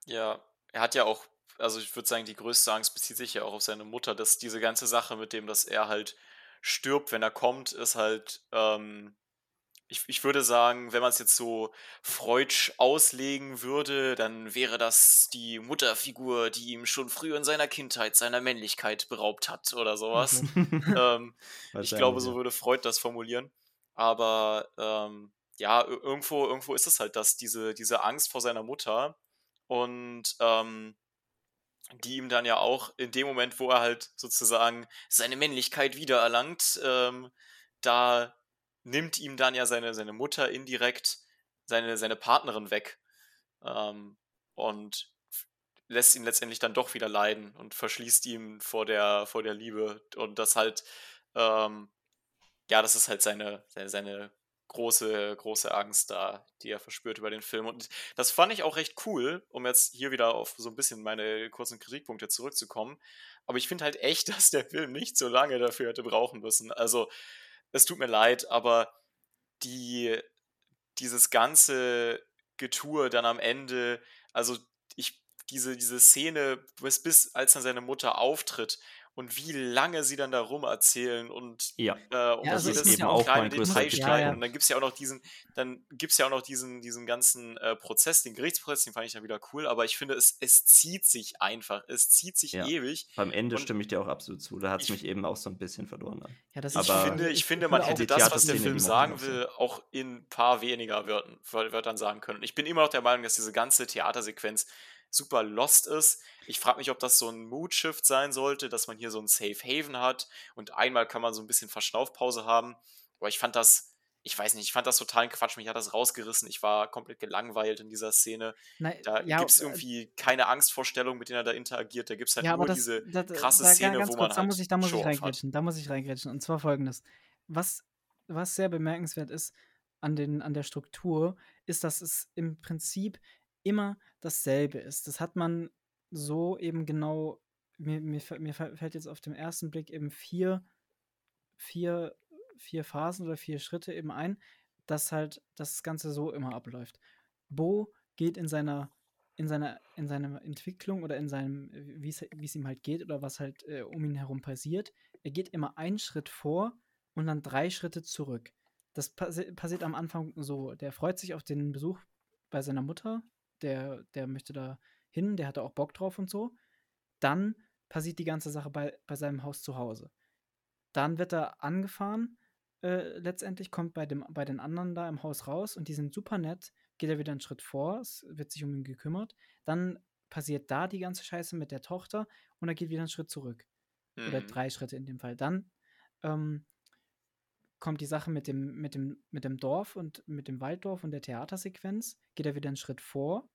Ja, er hat ja auch, also ich würde sagen, die größte Angst bezieht sich ja auch auf seine Mutter, dass diese ganze Sache mit dem, dass er halt stirbt, wenn er kommt, ist halt ähm, ich, ich würde sagen, wenn man es jetzt so freudsch auslegen würde, dann wäre das die Mutterfigur, die ihm schon früh in seiner Kindheit seiner Männlichkeit beraubt hat oder sowas. Mhm. (laughs) ähm, ich glaube, so würde Freud das formulieren. Aber ähm, ja, irgendwo, irgendwo ist es halt das, diese, diese Angst vor seiner Mutter und ähm, die ihm dann ja auch in dem Moment, wo er halt sozusagen seine Männlichkeit wiedererlangt, ähm, da nimmt ihm dann ja seine, seine Mutter indirekt seine, seine Partnerin weg ähm, und lässt ihn letztendlich dann doch wieder leiden und verschließt ihm vor der, vor der Liebe und das halt, ähm, ja, das ist halt seine, seine, seine große, große Angst da, die er verspürt über den Film. Und das fand ich auch recht cool, um jetzt hier wieder auf so ein bisschen meine kurzen Kritikpunkte zurückzukommen. Aber ich finde halt echt, (laughs) dass der Film nicht so lange dafür hätte brauchen müssen. Also, es tut mir leid, aber die, dieses ganze Getue dann am Ende, also ich, diese, diese Szene, bis, bis als dann seine Mutter auftritt und wie lange sie dann darum erzählen und ja, äh, und ja, also das eben auch kleine Details ja, ja. Und dann gibt es ja auch noch diesen, dann gibt es ja auch noch diesen, diesen ganzen äh, Prozess, den Gerichtsprozess, den fand ich dann wieder cool, aber ich finde, es, es zieht sich einfach, es zieht sich ja. ewig. Beim Ende und stimme ich dir auch absolut zu. Da hat es mich eben auch so ein bisschen verloren. Dann. Ja, das aber ich finde, ich finde, man hätte das, was der Film sagen will, auch in ein paar weniger Wörtern, Wörtern sagen können. Ich bin immer noch der Meinung, dass diese ganze Theatersequenz super lost ist. Ich frage mich, ob das so ein Mood-Shift sein sollte, dass man hier so ein Safe Haven hat und einmal kann man so ein bisschen Verschnaufpause haben. Aber ich fand das, ich weiß nicht, ich fand das total Quatsch. Mich hat das rausgerissen. Ich war komplett gelangweilt in dieser Szene. Na, da ja, gibt es äh, irgendwie keine Angstvorstellung, mit denen er da interagiert. Da gibt es halt ja, nur das, diese das, krasse da, Szene, wo kurz, man da halt muss ich, da muss ich reingrätschen. Da muss ich reingrätschen. Und zwar folgendes. Was, was sehr bemerkenswert ist an, den, an der Struktur, ist, dass es im Prinzip immer dasselbe ist. Das hat man so eben genau, mir, mir, mir fällt jetzt auf den ersten Blick eben vier, vier, vier Phasen oder vier Schritte eben ein, dass halt das Ganze so immer abläuft. Bo geht in seiner in seiner, in seiner Entwicklung oder in seinem, wie es ihm halt geht oder was halt äh, um ihn herum passiert, er geht immer einen Schritt vor und dann drei Schritte zurück. Das passi passiert am Anfang so. Der freut sich auf den Besuch bei seiner Mutter, der, der möchte da hin, der hatte auch Bock drauf und so. Dann passiert die ganze Sache bei, bei seinem Haus zu Hause. Dann wird er angefahren, äh, letztendlich kommt bei, dem, bei den anderen da im Haus raus und die sind super nett, geht er wieder einen Schritt vor, es wird sich um ihn gekümmert. Dann passiert da die ganze Scheiße mit der Tochter und er geht wieder einen Schritt zurück. Mhm. Oder drei Schritte in dem Fall. Dann ähm, kommt die Sache mit dem, mit, dem, mit dem Dorf und mit dem Walddorf und der Theatersequenz, geht er wieder einen Schritt vor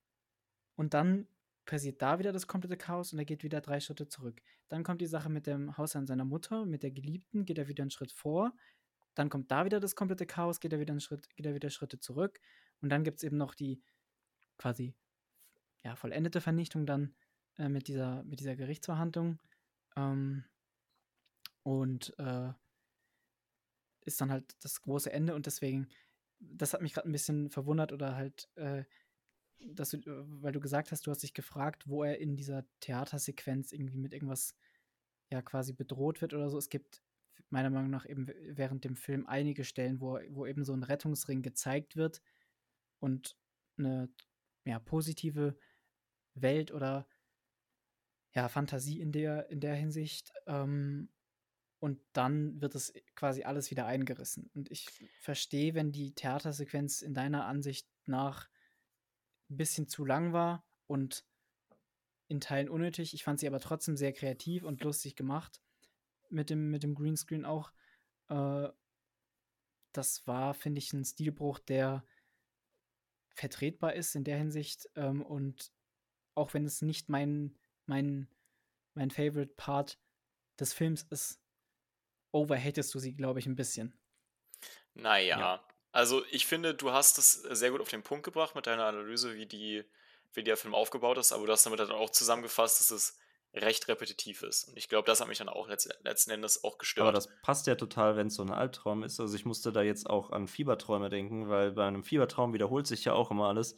und dann passiert da wieder das komplette Chaos und er geht wieder drei Schritte zurück. Dann kommt die Sache mit dem Haus an seiner Mutter, mit der Geliebten, geht er wieder einen Schritt vor. Dann kommt da wieder das komplette Chaos, geht er wieder einen Schritt, geht er wieder Schritte zurück. Und dann gibt es eben noch die quasi ja, vollendete Vernichtung dann äh, mit, dieser, mit dieser Gerichtsverhandlung. Ähm, und äh, ist dann halt das große Ende und deswegen, das hat mich gerade ein bisschen verwundert oder halt, äh, dass du, äh, weil du gesagt hast, du hast dich gefragt, wo er in dieser Theatersequenz irgendwie mit irgendwas ja quasi bedroht wird oder so. Es gibt meiner Meinung nach eben während dem Film einige Stellen, wo, wo eben so ein Rettungsring gezeigt wird und eine ja, positive Welt oder ja, Fantasie in der, in der Hinsicht. Ähm, und dann wird es quasi alles wieder eingerissen. Und ich verstehe, wenn die Theatersequenz in deiner Ansicht nach ein bisschen zu lang war und in Teilen unnötig. Ich fand sie aber trotzdem sehr kreativ und lustig gemacht. Mit dem, mit dem Greenscreen auch. Äh, das war, finde ich, ein Stilbruch, der vertretbar ist in der Hinsicht. Ähm, und auch wenn es nicht mein, mein, mein Favorite Part des Films ist, overhatest du sie, glaube ich, ein bisschen. Naja, ja. also ich finde, du hast es sehr gut auf den Punkt gebracht mit deiner Analyse, wie, die, wie der Film aufgebaut ist, aber du hast damit dann auch zusammengefasst, dass es recht repetitiv ist. Und ich glaube, das hat mich dann auch letzten Endes auch gestört. Aber das passt ja total, wenn es so ein Albtraum ist. Also ich musste da jetzt auch an Fieberträume denken, weil bei einem Fiebertraum wiederholt sich ja auch immer alles.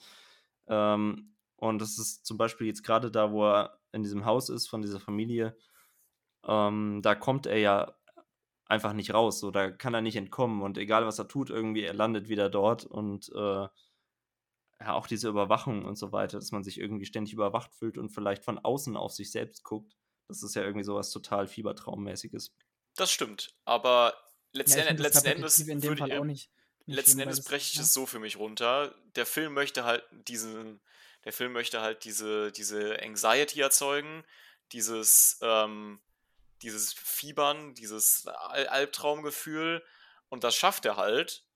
Ähm, und das ist zum Beispiel jetzt gerade da, wo er in diesem Haus ist von dieser Familie, ähm, da kommt er ja einfach nicht raus. So, da kann er nicht entkommen und egal was er tut, irgendwie, er landet wieder dort und äh, ja, auch diese Überwachung und so weiter, dass man sich irgendwie ständig überwacht fühlt und vielleicht von außen auf sich selbst guckt. Das ist ja irgendwie sowas total Fiebertraummäßiges. Das stimmt, aber letzten, ja, letzten Endes, in dem Fall auch nicht, nicht letzten Endes breche ich ja. es so für mich runter. Der Film möchte halt diesen, der Film möchte halt diese, diese Anxiety erzeugen, dieses, ähm, dieses Fiebern, dieses Al Albtraumgefühl und das schafft er halt,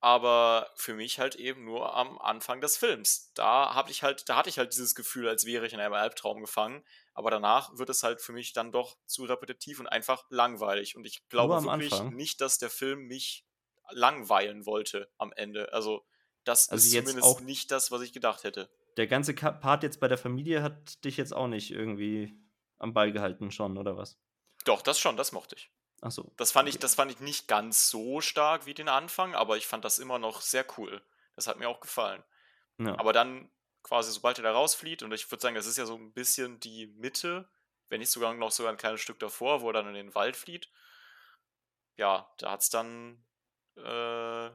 aber für mich halt eben nur am Anfang des Films. Da habe ich halt, da hatte ich halt dieses Gefühl, als wäre ich in einem Albtraum gefangen, aber danach wird es halt für mich dann doch zu repetitiv und einfach langweilig und ich glaube wirklich Anfang. nicht, dass der Film mich langweilen wollte am Ende. Also das also ist zumindest auch nicht das, was ich gedacht hätte. Der ganze Part jetzt bei der Familie hat dich jetzt auch nicht irgendwie am Ball gehalten schon, oder was? Doch, das schon, das mochte ich. Ach so. Das fand, okay. ich, das fand ich nicht ganz so stark wie den Anfang, aber ich fand das immer noch sehr cool. Das hat mir auch gefallen. Ja. Aber dann quasi, sobald er da rausflieht, und ich würde sagen, das ist ja so ein bisschen die Mitte, wenn nicht sogar noch sogar ein kleines Stück davor, wo er dann in den Wald flieht. Ja, da hat es dann äh,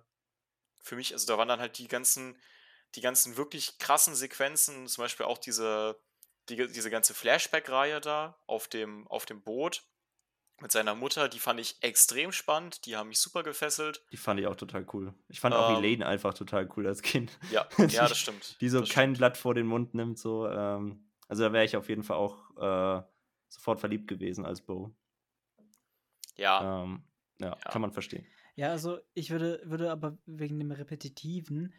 für mich, also da waren dann halt die ganzen, die ganzen wirklich krassen Sequenzen, zum Beispiel auch diese, die, diese ganze Flashback-Reihe da auf dem, auf dem Boot, mit seiner Mutter, die fand ich extrem spannend, die haben mich super gefesselt. Die fand ich auch total cool. Ich fand ähm, auch Elaine einfach total cool als Kind. Ja, (laughs) ja, das stimmt. Die so das kein stimmt. Blatt vor den Mund nimmt, so. Ähm, Also da wäre ich auf jeden Fall auch äh, sofort verliebt gewesen als Bo. Ja. Ähm, ja, Ja. kann man verstehen. Ja, also ich würde, würde aber wegen dem Repetitiven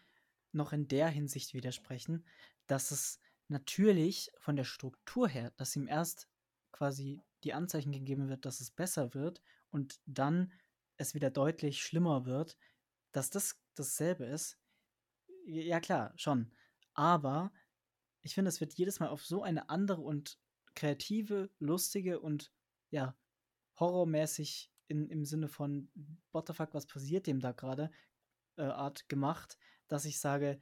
noch in der Hinsicht widersprechen, dass es natürlich von der Struktur her, dass ihm erst quasi die Anzeichen gegeben wird, dass es besser wird und dann es wieder deutlich schlimmer wird, dass das dasselbe ist. Ja, klar, schon. Aber ich finde, es wird jedes Mal auf so eine andere und kreative, lustige und ja, horrormäßig in, im Sinne von What the fuck, was passiert dem da gerade äh, Art gemacht, dass ich sage,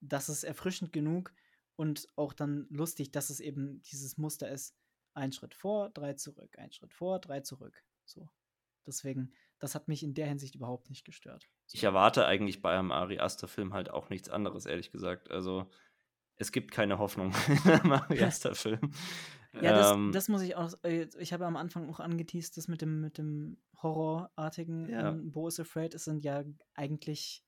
das ist erfrischend genug und auch dann lustig, dass es eben dieses Muster ist, ein Schritt vor, drei zurück, ein Schritt vor, drei zurück. So. Deswegen, das hat mich in der Hinsicht überhaupt nicht gestört. Ich erwarte eigentlich bei einem Ari Aster-Film halt auch nichts anderes, ehrlich gesagt. Also es gibt keine Hoffnung (laughs) in einem Ari Aster-Film. Ja, das, Ähm, das muss ich auch. äh, Ich habe am Anfang auch angeteased, das mit dem, mit dem Horrorartigen Ja. in Bo is Afraid. Es sind ja eigentlich.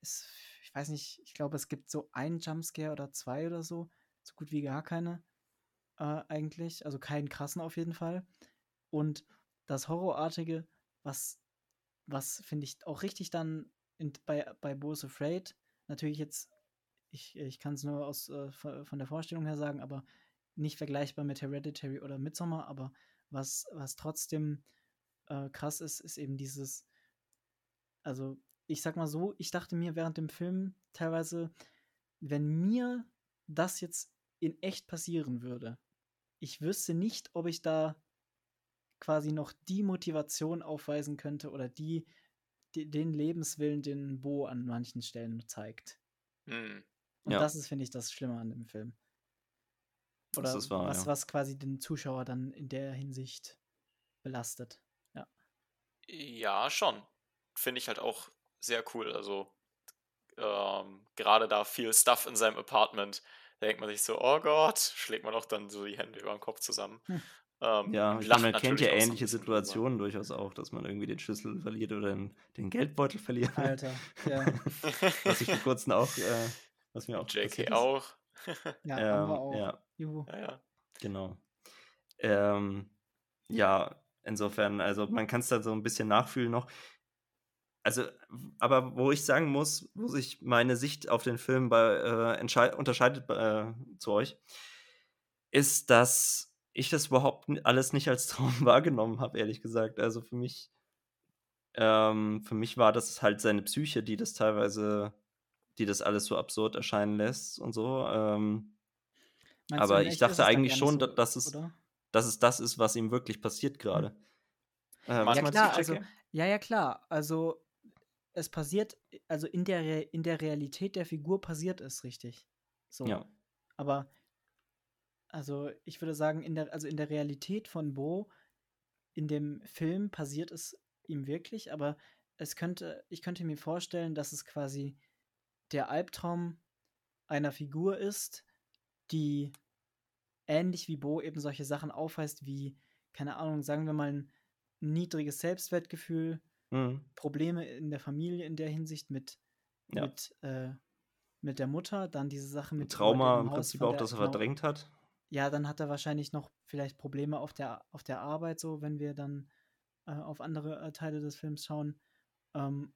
Ist, ich weiß nicht, ich glaube, es gibt so einen Jumpscare oder zwei oder so. So gut wie gar keine. Äh, eigentlich. Also keinen krassen auf jeden Fall. Und das Horrorartige, was, was finde ich auch richtig dann in, bei, bei Bo is Afraid, natürlich jetzt, ich, ich kann es nur aus, äh, von von der Vorstellung her sagen, aber nicht vergleichbar mit Hereditary oder Midsommar, aber was, was trotzdem äh, krass ist, ist eben dieses, also ich sag mal so, ich dachte mir während dem Film teilweise, wenn mir das jetzt in echt passieren würde, ich wüsste nicht, ob ich da quasi noch die Motivation aufweisen könnte oder die, die den Lebenswillen, den Bo an manchen Stellen zeigt. Hm. Und Ja. das ist, finde ich, das Schlimme an dem Film. Das Oder ist wahr, was, ja. was quasi den Zuschauer dann in der Hinsicht belastet. Ja, schon. Finde ich halt auch sehr cool. Also, ähm, gerade da viel Stuff in seinem Apartment, da denkt man sich so, oh Gott, schlägt man auch dann so die Hände über den Kopf zusammen. Hm. Ähm, Ja, ich meine, man kennt ja ähnliche. Situationen durchaus auch, dass man irgendwie den Schlüssel verliert oder den, den Geldbeutel verliert. Alter, ja. (laughs) was ich vor kurzem auch, äh, was mir auch JK auch. Ja, Ähm, haben wir auch. ja, Juhu. ja, ja. genau. Ähm, ja, insofern, also man kann es dann so ein bisschen nachfühlen noch. Also, aber wo ich sagen muss, wo sich meine Sicht auf den Film bei, äh, unterscheidet äh, zu euch, ist, dass ich das überhaupt alles nicht als (laughs) Traum wahrgenommen habe, ehrlich gesagt. Also für mich, ähm, für mich war das halt seine Psyche, die das teilweise, die das alles so absurd erscheinen lässt und so. Ähm, aber ich dachte eigentlich schon, so, da- dass es- oder? dass es das ist, was ihm wirklich passiert gerade. Äh, was Ja, klar, also-? Ja, ja, klar. Also, es passiert, also in der, Re in der Realität der Figur passiert es richtig. So. Ja. Aber, also ich würde sagen, in der, also in der Realität von Bo, in dem Film passiert es ihm wirklich, aber es könnte, ich könnte mir vorstellen, dass es quasi der Albtraum einer Figur ist, die ähnlich wie Bo eben solche Sachen aufweist, wie, keine Ahnung, sagen wir mal, ein niedriges Selbstwertgefühl, Mhm. Probleme in der Familie in der Hinsicht mit, Ja. mit, äh, mit der Mutter, dann diese Sache Ein mit Trauma dem im Prinzip auch, der- das er genau. verdrängt hat. Ja, dann hat er wahrscheinlich noch vielleicht Probleme auf der, auf der Arbeit, so wenn wir dann äh, auf andere äh, Teile des Films schauen. Ähm,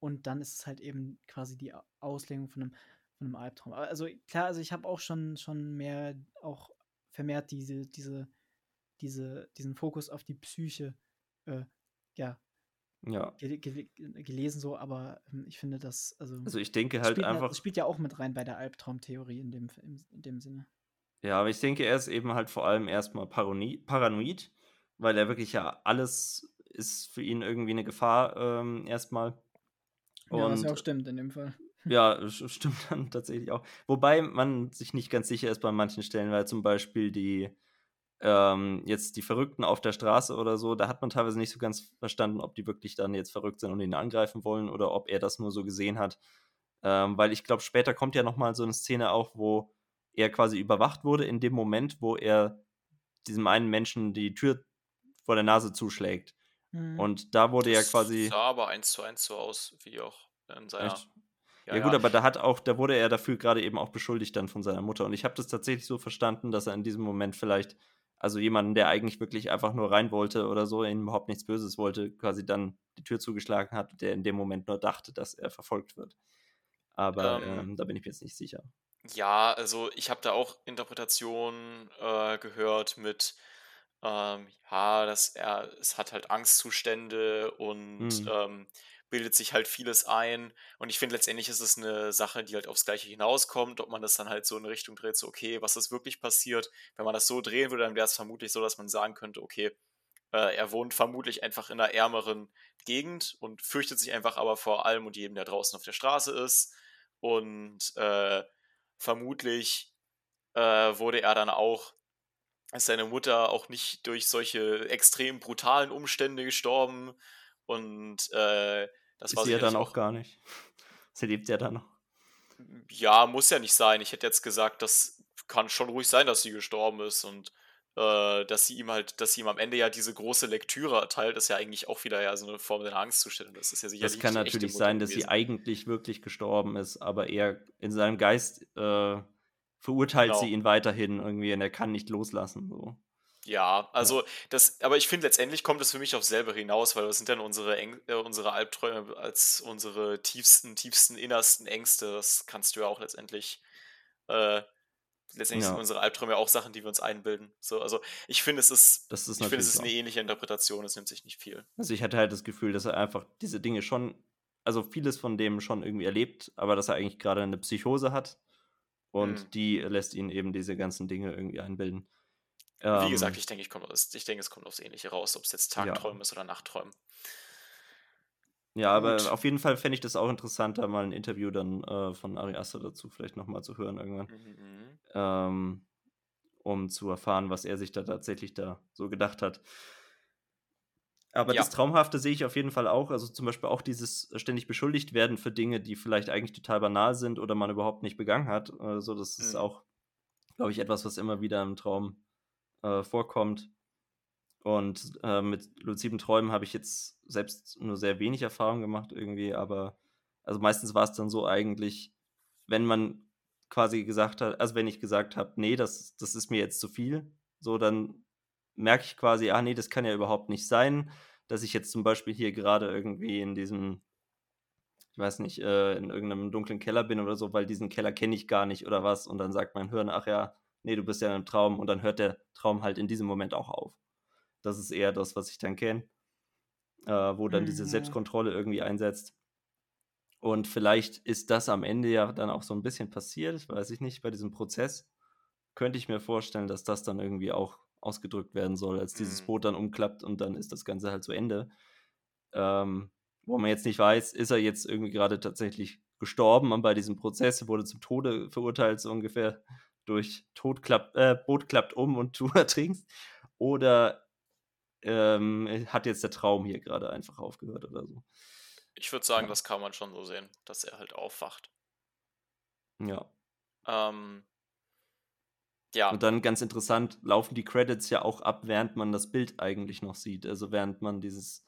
und dann ist es halt eben quasi die Au- Auslegung von einem, von einem Albtraum. Also klar, also ich habe auch schon, schon mehr, auch vermehrt diese, diese, diese, diesen Fokus auf die Psyche, äh, ja, Ja. gel gel gelesen so, aber ähm, ich finde das, also, Also ich denke halt ja- einfach, es spielt ja auch mit rein bei der Albtraumtheorie in dem, in, dem Sinne. ja, aber ich denke, er ist eben halt vor allem erstmal paranoid, paranoid, weil er wirklich ja alles ist für ihn irgendwie eine Gefahr ähm, erstmal. ja, was ja auch stimmt in dem Fall. (laughs) Ja, stimmt (laughs) dann tatsächlich auch. Wobei man sich nicht ganz sicher ist bei manchen Stellen, weil zum Beispiel die ähm, jetzt die Verrückten auf der Straße oder so, da hat man teilweise nicht so ganz verstanden, ob die wirklich dann jetzt verrückt sind und ihn angreifen wollen oder ob er das nur so gesehen hat. Ähm, weil ich glaube, später kommt ja nochmal so eine Szene auch, wo er quasi überwacht wurde in dem Moment, wo er diesem einen Menschen die Tür vor der Nase zuschlägt. Mhm. Und da wurde ja Das quasi. sah aber eins zu eins so aus, wie auch in seiner. Echt? Ja, ja gut, aber da hat auch, da wurde er dafür gerade eben auch beschuldigt dann von seiner Mutter. Und ich habe das tatsächlich so verstanden, dass er in diesem Moment vielleicht, also jemanden, der eigentlich wirklich einfach nur rein wollte oder so, ihm überhaupt nichts Böses wollte, quasi dann die Tür zugeschlagen hat, der in dem Moment nur dachte, dass er verfolgt wird. Aber ähm, ähm, da bin ich mir jetzt nicht sicher. Ja, also ich habe da auch Interpretationen äh, gehört mit, ähm, ja, dass er, es hat halt Angstzustände und mhm. Bildet sich halt vieles ein. Und ich finde, letztendlich ist es eine Sache, die halt aufs Gleiche hinauskommt, ob man das dann halt so in Richtung dreht, so, okay, was ist wirklich passiert? Wenn man das so drehen würde, dann wäre es vermutlich so, dass man sagen könnte, okay, äh, er wohnt vermutlich einfach in einer ärmeren Gegend und fürchtet sich einfach aber vor allem und jedem, der draußen auf der Straße ist. Und äh, vermutlich äh, wurde er dann auch ist seine Mutter auch nicht durch solche extrem brutalen Umstände gestorben, und äh, das ist war sie ja dann auch gar nicht. (laughs) Sie lebt ja dann noch. Ja, muss ja nicht sein. Ich hätte jetzt gesagt, das kann schon ruhig sein, dass sie gestorben ist und äh, dass sie ihm halt, dass sie ihm am Ende ja diese große Lektüre erteilt, ist ja eigentlich auch wieder ja so eine Form der Angstzustände. Das ist ja sicherlich. Das kann natürlich sein, dass gewesen. sie eigentlich wirklich gestorben ist, aber er in seinem Geist äh, verurteilt genau. sie ihn weiterhin irgendwie und er kann nicht loslassen. So. Ja, also das, aber ich finde letztendlich kommt es für mich auf selber hinaus, weil das sind dann unsere, Eng äh, unsere Albträume als unsere tiefsten, tiefsten, innersten Ängste. Das kannst du ja auch letztendlich, äh, letztendlich ja. sind unsere Albträume auch Sachen, die wir uns einbilden. So, also ich finde, es ist, ist ich finde, es ist eine ähnliche Interpretation, es nimmt sich nicht viel. Also ich hatte halt das Gefühl, dass er einfach diese Dinge schon, also vieles von dem schon irgendwie erlebt, aber dass er eigentlich gerade eine Psychose hat und hm. die lässt ihn eben diese ganzen Dinge irgendwie einbilden. Wie ähm, gesagt, ich denke, ich, ich denke, es kommt aufs Ähnliche raus, ob es jetzt Tagträumen ja. ist oder Nachträumen. Ja, aber Gut. auf jeden Fall fände ich das auch interessant, da mal ein Interview dann äh, von Ari Aster dazu vielleicht nochmal zu hören irgendwann. Mhm, mhm. Ähm, um zu erfahren, was er sich da tatsächlich da so gedacht hat. Aber ja. das Traumhafte sehe ich auf jeden Fall auch. Also zum Beispiel auch dieses ständig beschuldigt werden für Dinge, die vielleicht eigentlich total banal sind oder man überhaupt nicht begangen hat. Also das ist mhm. auch, glaube ich, etwas, was immer wieder im Traum äh, vorkommt. Und äh, mit luziden Träumen habe ich jetzt selbst nur sehr wenig Erfahrung gemacht irgendwie, aber also meistens war es dann so eigentlich, wenn man quasi gesagt hat, also wenn ich gesagt habe, nee, das, das ist mir jetzt zu viel, so dann merke ich quasi, ah nee, das kann ja überhaupt nicht sein, dass ich jetzt zum Beispiel hier gerade irgendwie in diesem, ich weiß nicht, äh, in irgendeinem dunklen Keller bin oder so, weil diesen Keller kenne ich gar nicht oder was und dann sagt mein Hirn, ach ja, nee, du bist ja in einem Traum und dann hört der Traum halt in diesem Moment auch auf. Das ist eher das, was ich dann kenne, äh, wo dann mhm. diese Selbstkontrolle irgendwie einsetzt. Und vielleicht ist das am Ende ja dann auch so ein bisschen passiert, weiß ich nicht, bei diesem Prozess. Könnte ich mir vorstellen, dass das dann irgendwie auch ausgedrückt werden soll, als dieses mhm. Boot dann umklappt und dann ist das Ganze halt zu Ende. Ähm, wo man jetzt nicht weiß, ist er jetzt irgendwie gerade tatsächlich gestorben bei diesem Prozess, wurde zum Tode verurteilt, so ungefähr durch Tod klappt, äh, Boot klappt um und du (laughs) ertrinkst. Oder ähm, hat jetzt der Traum hier gerade einfach aufgehört oder so. Ich würde sagen, das kann man schon so sehen, dass er halt aufwacht. Ja. Ähm, ja. Und dann ganz interessant, laufen die Credits ja auch ab, während man das Bild eigentlich noch sieht. Also während man dieses,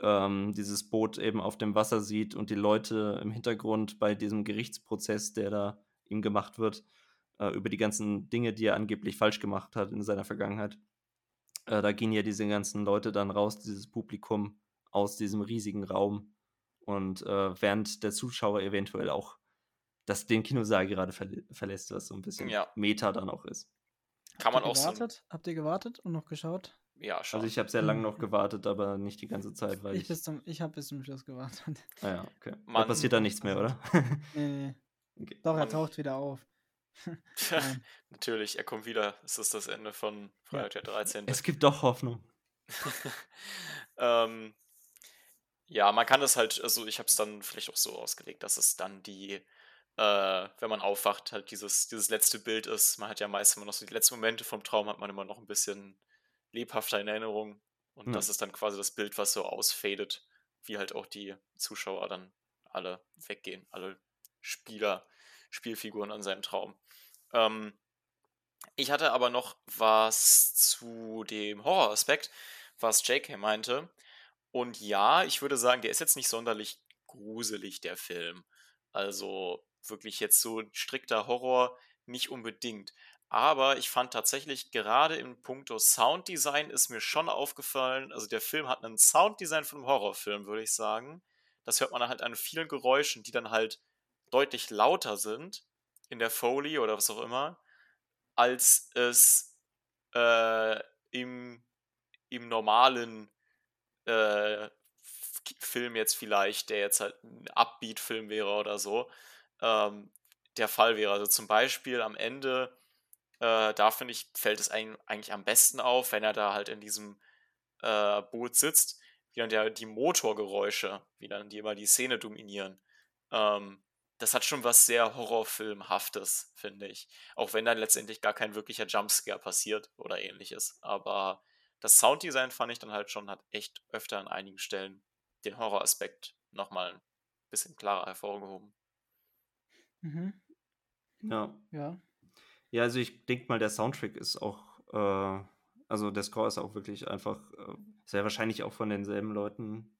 ähm, dieses Boot eben auf dem Wasser sieht und die Leute im Hintergrund bei diesem Gerichtsprozess, der da ihm gemacht wird, äh, über die ganzen Dinge, die er angeblich falsch gemacht hat in seiner Vergangenheit. Äh, da gehen ja diese ganzen Leute dann raus, dieses Publikum aus diesem riesigen Raum. Und äh, während der Zuschauer eventuell auch das, den Kinosaal gerade verlä verlässt, was so ein bisschen ja. Meta dann auch ist. Kann man auch gewartet? So Habt ihr gewartet und noch geschaut? Ja, schon. Also ich habe sehr lange noch gewartet, aber nicht die ganze Zeit, weil ich... Ich, ich habe bis zum Schluss gewartet. Ah ja, okay. Man, da passiert da nichts mehr, (laughs) oder? nee, nee. (laughs) Okay. Doch, er taucht wieder auf. Natürlich, er kommt wieder. Es ist das Ende von Freitag der 13. Es gibt doch Hoffnung. (laughs) ähm, ja, man kann das halt, also ich habe es dann vielleicht auch so ausgelegt, dass es dann die, äh, wenn man aufwacht, halt dieses, dieses letzte Bild ist. Man hat ja meist immer noch so die letzten Momente vom Traum, hat man immer noch ein bisschen lebhafter in Erinnerung. Und ja. das ist dann quasi das Bild, was so ausfadet, wie halt auch die Zuschauer dann alle weggehen, alle Spieler Spielfiguren an seinem Traum. Ähm, ich hatte aber noch was zu dem Horroraspekt, was JK meinte. Und ja, ich würde sagen, der ist jetzt nicht sonderlich gruselig, der Film. Also wirklich jetzt so strikter Horror nicht unbedingt. Aber ich fand tatsächlich gerade im Punkto Sounddesign ist mir schon aufgefallen, also der Film hat ein Sounddesign von einem Horrorfilm, würde ich sagen. Das hört man halt an vielen Geräuschen, die dann halt deutlich lauter sind in der Foley oder was auch immer, als es äh, im, im normalen äh, Film jetzt vielleicht, der jetzt halt ein Upbeat-Film wäre oder so, ähm, der Fall wäre. Also zum Beispiel am Ende äh, da finde ich, fällt es eigentlich am besten auf, wenn er da halt in diesem äh, Boot sitzt, wie dann der, die Motorgeräusche, wie dann die immer die Szene dominieren. Ähm, das hat schon was sehr Horrorfilmhaftes, finde ich. Auch wenn dann letztendlich gar kein wirklicher Jumpscare passiert oder ähnliches. Aber das Sounddesign fand ich dann halt schon, hat echt öfter an einigen Stellen den Horroraspekt nochmal ein bisschen klarer hervorgehoben. Mhm. Ja. Ja. Ja, also ich denke mal, der Soundtrack ist auch, äh, also der Score ist auch wirklich einfach äh, sehr wahrscheinlich auch von denselben Leuten,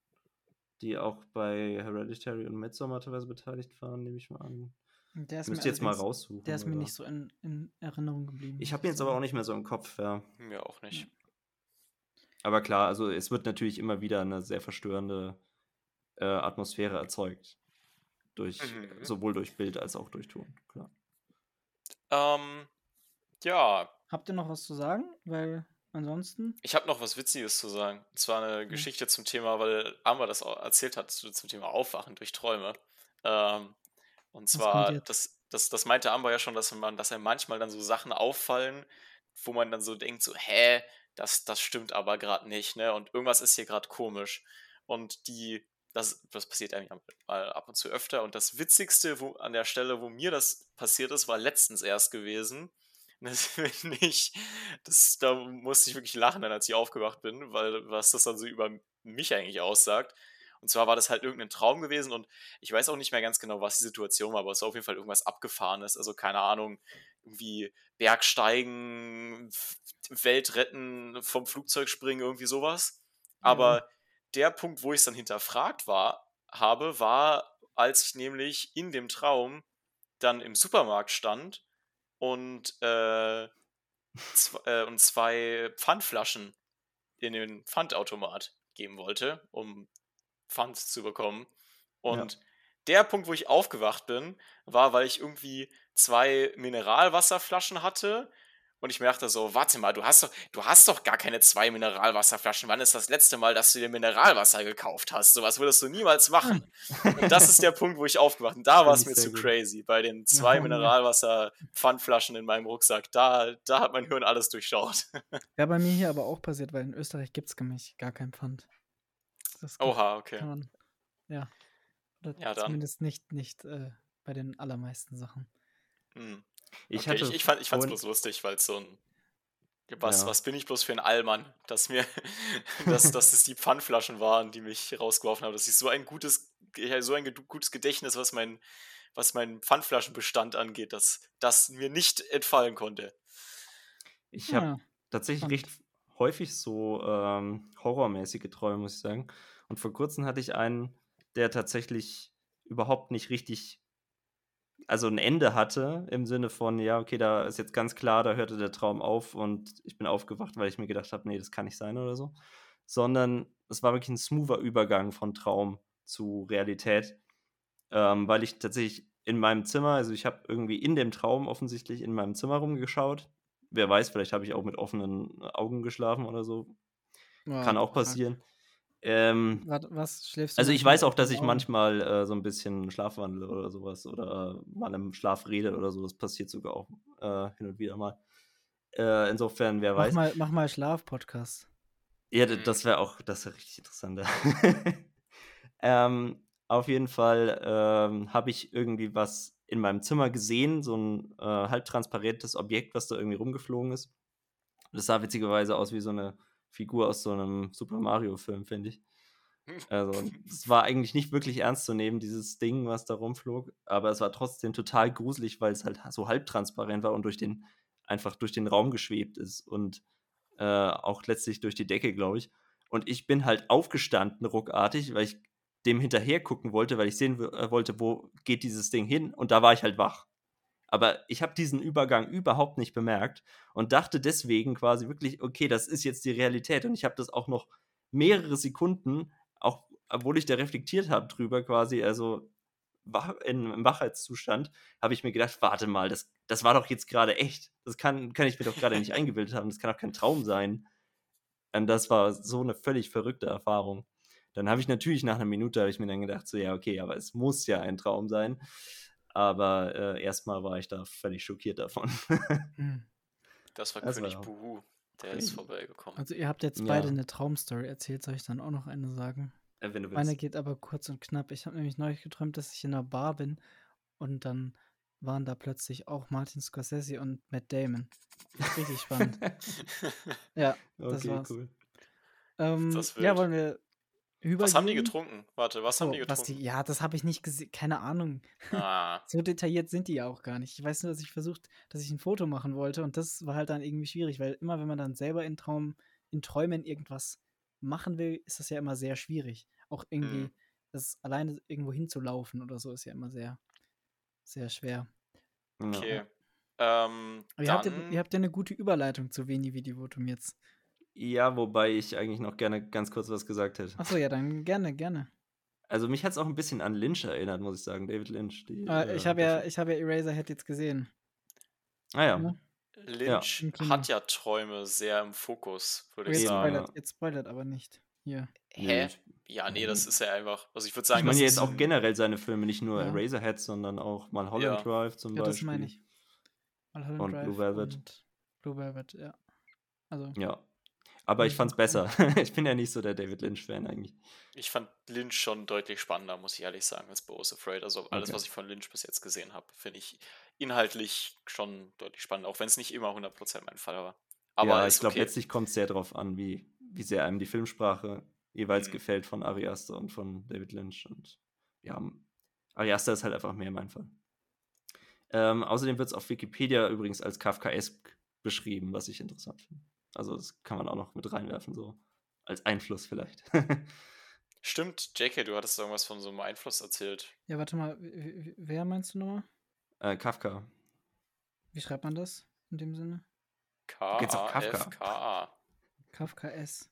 die auch bei Hereditary und Midsommar teilweise beteiligt waren, nehme ich mal an. Der ist Müsst ihr jetzt mal raussuchen. Der ist mir oder? nicht so in, in Erinnerung geblieben. Ich habe ihn jetzt aber auch nicht mehr so im Kopf, ja. Mir auch nicht. Aber klar, also es wird natürlich immer wieder eine sehr verstörende äh, Atmosphäre erzeugt. Durch, Mhm. sowohl durch Bild als auch durch Ton, klar. Ähm, ja, Habt ihr noch was zu sagen? Weil ansonsten. ich habe noch was Witziges zu sagen. Und zwar eine Geschichte zum Thema, weil Amber das auch erzählt hat, zu- zum Thema Aufwachen durch Träume. Ähm, und zwar, das, das, das meinte Amber ja schon, dass man, dass er manchmal dann so Sachen auffallen, wo man dann so denkt, so, hä, das, das stimmt aber gerade nicht, ne? Und irgendwas ist hier gerade komisch. Und die, das, das passiert eigentlich mal ab und zu öfter. Und das Witzigste wo, an der Stelle, wo mir das passiert ist, war letztens erst gewesen. (laughs) Das finde ich, das, da musste ich wirklich lachen, dann, als ich aufgewacht bin, weil was das dann so über mich eigentlich aussagt. Und zwar war das halt irgendein Traum gewesen und ich weiß auch nicht mehr ganz genau, was die Situation war, aber es war auf jeden Fall irgendwas Abgefahrenes. Also keine Ahnung, irgendwie Bergsteigen, Welt retten, vom Flugzeug springen, irgendwie sowas. Aber der Punkt, wo ich es dann hinterfragt war, habe, war, als ich nämlich in dem Traum dann im Supermarkt stand und, äh, äh, und zwei Pfandflaschen in den Pfandautomat geben wollte, um Pfand zu bekommen. Und der Punkt, wo ich aufgewacht bin, war, weil ich irgendwie zwei Mineralwasserflaschen hatte. Und ich mir dachte so, warte mal, du hast doch, du hast doch gar keine zwei Mineralwasserflaschen. Wann ist das letzte Mal, dass du dir Mineralwasser gekauft hast? Sowas würdest du niemals machen. Und das ist der Punkt, wo ich aufgewacht bin. Da war es mir zu gut. crazy. Bei den zwei Ja. Mineralwasser-Pfandflaschen in meinem Rucksack. Da, da hat mein Hirn alles durchschaut. (laughs) Wäre bei mir hier aber auch passiert, weil in Österreich gibt es nämlich gar kein Pfand. Oha, okay. Man, ja. Oder Ja, dann. zumindest nicht, nicht äh, bei den allermeisten Sachen. Hm. Ich, okay, hatte ich, ich, fand, ich fand's bloß lustig, weil es so ein. Was, Ja. was bin ich bloß für ein Allmann, dass mir, (laughs) dass, dass es die Pfandflaschen waren, die mich rausgeworfen haben. Dass ich so ein gutes, so ein gutes Gedächtnis, was mein, was meinen Pfandflaschenbestand angeht, dass das mir nicht entfallen konnte. Ich habe Ja, tatsächlich recht häufig so ähm, horrormäßige Träume, muss ich sagen. Und vor kurzem hatte ich einen, der tatsächlich überhaupt nicht richtig, also ein Ende hatte, im Sinne von, ja, okay, da ist jetzt ganz klar, da hörte der Traum auf und ich bin aufgewacht, weil ich mir gedacht habe, nee, das kann nicht sein oder so. Sondern es war wirklich ein smoother Übergang von Traum zu Realität, ähm, weil ich tatsächlich in meinem Zimmer, also ich habe irgendwie in dem Traum offensichtlich in meinem Zimmer rumgeschaut. Wer weiß, vielleicht habe ich auch mit offenen Augen geschlafen oder so. Ja, Kann auch passieren. Ähm, Warte, was schläfst du? also ich weiß auch, dass ich Augen? manchmal äh, so ein bisschen schlafwandle oder sowas oder mal im Schlaf rede oder so. Das passiert sogar auch äh, hin und wieder mal. Äh, insofern, wer Mach weiß. mal, mach mal Schlaf-Podcast. Ja, das wäre auch, das wäre richtig interessant. (laughs) ähm, auf jeden Fall ähm, habe ich irgendwie was in meinem Zimmer gesehen, so ein äh, halbtransparentes Objekt, was da irgendwie rumgeflogen ist. Das sah witzigerweise aus wie so eine Figur aus so einem Super Mario-Film, finde ich. (laughs) Also, es war eigentlich nicht wirklich ernst zu nehmen, dieses Ding, was da rumflog, aber es war trotzdem total gruselig, weil es halt so halbtransparent war und durch den, einfach durch den Raum geschwebt ist und äh, auch letztlich durch die Decke, glaube ich. Und ich bin halt aufgestanden, ruckartig, weil ich dem hinterher gucken wollte, weil ich sehen äh, wollte, wo geht dieses Ding hin. Und da war ich halt wach. Aber ich habe diesen Übergang überhaupt nicht bemerkt und dachte deswegen quasi wirklich, okay, das ist jetzt die Realität. Und ich habe das auch noch mehrere Sekunden, auch obwohl ich da reflektiert habe drüber, quasi, also in, im Wachheitszustand, habe ich mir gedacht, warte mal, das, das war doch jetzt gerade echt. Das kann, kann ich mir doch gerade nicht (laughs) eingebildet haben. Das kann doch kein Traum sein. Und das war so eine völlig verrückte Erfahrung. Dann habe ich natürlich nach einer Minute, ich mir dann gedacht, so ja, okay, aber es muss ja ein Traum sein. Aber äh, erstmal war ich da völlig schockiert davon. (laughs) Hm. das war das König war Buhu, der ist vorbeigekommen. Also ihr habt jetzt beide ja. eine Traumstory erzählt, soll ich dann auch noch eine sagen? Äh, Meine geht aber kurz und knapp. Ich habe nämlich neulich geträumt, dass ich in einer Bar bin und dann waren da plötzlich auch Martin Scorsese und Matt Damon. Richtig spannend. (laughs) ja, (laughs) das okay, war's. Cool. Ähm, das ja, wollen wir Übergehen. Was haben die getrunken? Warte, was so, haben die getrunken? Die, ja, das habe ich nicht gesehen. Keine Ahnung. Ah. (laughs) so detailliert sind die ja auch gar nicht. Ich weiß nur, dass ich versucht, dass ich ein Foto machen wollte und das war halt dann irgendwie schwierig, weil immer, wenn man dann selber in Traum, in Träumen irgendwas machen will, ist das ja immer sehr schwierig. Auch irgendwie, hm. das alleine irgendwo hinzulaufen oder so ist ja immer sehr, sehr schwer. Okay. Ähm, ihr, habt ja, ihr habt ja eine gute Überleitung zu Veni Vidi Votum jetzt. Ja, wobei ich eigentlich noch gerne ganz kurz was gesagt hätte. Achso, ja, dann gerne, gerne. Also mich hat es auch ein bisschen an Lynch erinnert, muss ich sagen, David Lynch. Die, äh, ich habe ja, hab ja Eraserhead jetzt gesehen. Ah ja. ja. Lynch ja. hat ja Träume sehr im Fokus, würde ich jetzt sagen. Spoilert, jetzt spoilert aber nicht. Hier. Hä? Ja, nee, das ist ja einfach. Also ich würde sagen, ich meine jetzt auch generell seine Filme, nicht nur ja. Eraserhead, sondern auch mal Holland ja. Drive zum ja, Beispiel. Ja, das meine ich. Mal und Drive Blue Velvet. Und Blue Velvet, ja. Also. Ja. Aber ich fand's besser. (laughs) ich bin ja nicht so der David Lynch-Fan eigentlich. Ich fand Lynch schon deutlich spannender, muss ich ehrlich sagen, als Bo's Afraid. Also alles, okay. was ich von Lynch bis jetzt gesehen habe, finde ich inhaltlich schon deutlich spannender, auch wenn es nicht immer 100% mein Fall war. Aber ja, ich glaube, okay. letztlich kommt es sehr darauf an, wie, wie sehr einem die Filmsprache jeweils mhm. gefällt von Ari Aster und von David Lynch. Und ja, Ari Aster ist halt einfach mehr mein Fall. Ähm, außerdem wird es auf Wikipedia übrigens als Kafkaesk beschrieben, was ich interessant finde. Also das kann man auch noch mit reinwerfen, so als Einfluss vielleicht. (laughs) Stimmt, JK, du hattest irgendwas von so einem Einfluss erzählt. Ja, warte mal, wer meinst du nochmal? Äh, Kafka. Wie schreibt man das in dem Sinne? K-A-F-K-A. Kafka-S.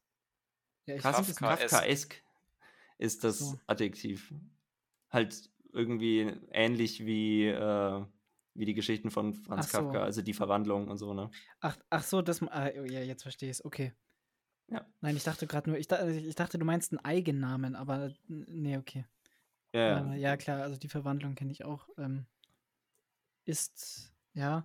Ja, ich Kafka Kafkaesk ist das so. Adjektiv. Halt irgendwie ähnlich wie äh, wie die Geschichten von Franz ach Kafka, so. also die Verwandlung und so, ne? Ach, ach so, das, ah, ja, jetzt verstehe ich es, okay. Ja. Nein, ich dachte gerade nur, ich, ich, dachte, du meinst einen Eigennamen, aber nee, okay. Ja, äh, ja klar, also die Verwandlung kenne ich auch. Ähm, ist, ja,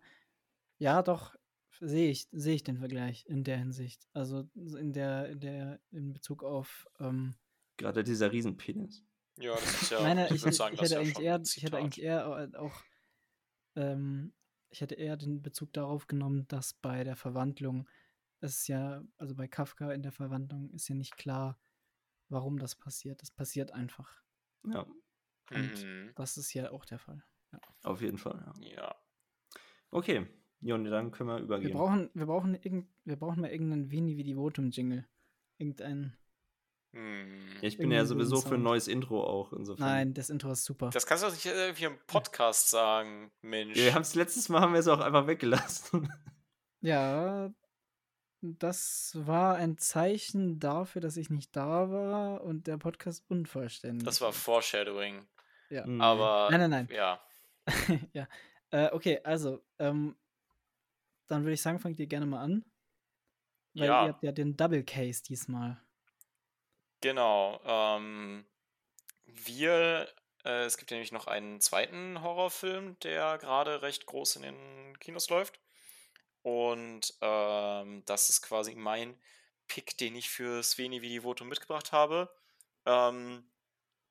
ja, doch, sehe ich, sehe ich den Vergleich in der Hinsicht. Also in der, in der, in Bezug auf ähm, Gerade dieser Riesenpenis. Ja, das ist ja, (laughs) Meine, ich, ich, sagen, ich, hätte eigentlich eher, ich hätte eigentlich eher auch ähm, ich hätte eher den Bezug darauf genommen, dass bei der Verwandlung es ja, also bei Kafka in der Verwandlung ist ja nicht klar, warum das passiert. Es passiert einfach. Ja. Und mhm. das ist ja auch der Fall. Ja. Auf jeden Fall, ja. ja. Okay, Joni, dann können wir übergehen. Wir brauchen, wir brauchen, irgend, wir brauchen mal irgendeinen Vini wie die Votum-Jingle. Irgendeinen hm. Ja, ich bin ja sowieso für ein neues Intro auch. Insofern. Nein, das Intro ist super. Das kannst du doch nicht irgendwie im Podcast sagen, Mensch. Ja, wir haben es letztes Mal haben wir es auch einfach weggelassen. (laughs) Ja, das war ein Zeichen dafür, dass ich nicht da war und der Podcast unvollständig. Das war Foreshadowing. Ja. Mhm. Aber. Nein, nein, nein. Ja. (laughs) ja. Äh, okay, also, ähm, dann würde ich sagen, fangt ihr gerne mal an. Weil ja. ihr habt ja den Double Case diesmal. Genau. Ähm, wir, äh, es gibt nämlich noch einen zweiten Horrorfilm, der gerade recht groß in den Kinos läuft. Und ähm, das ist quasi mein Pick, den ich für Sveni Vidi Voto mitgebracht habe. Ähm,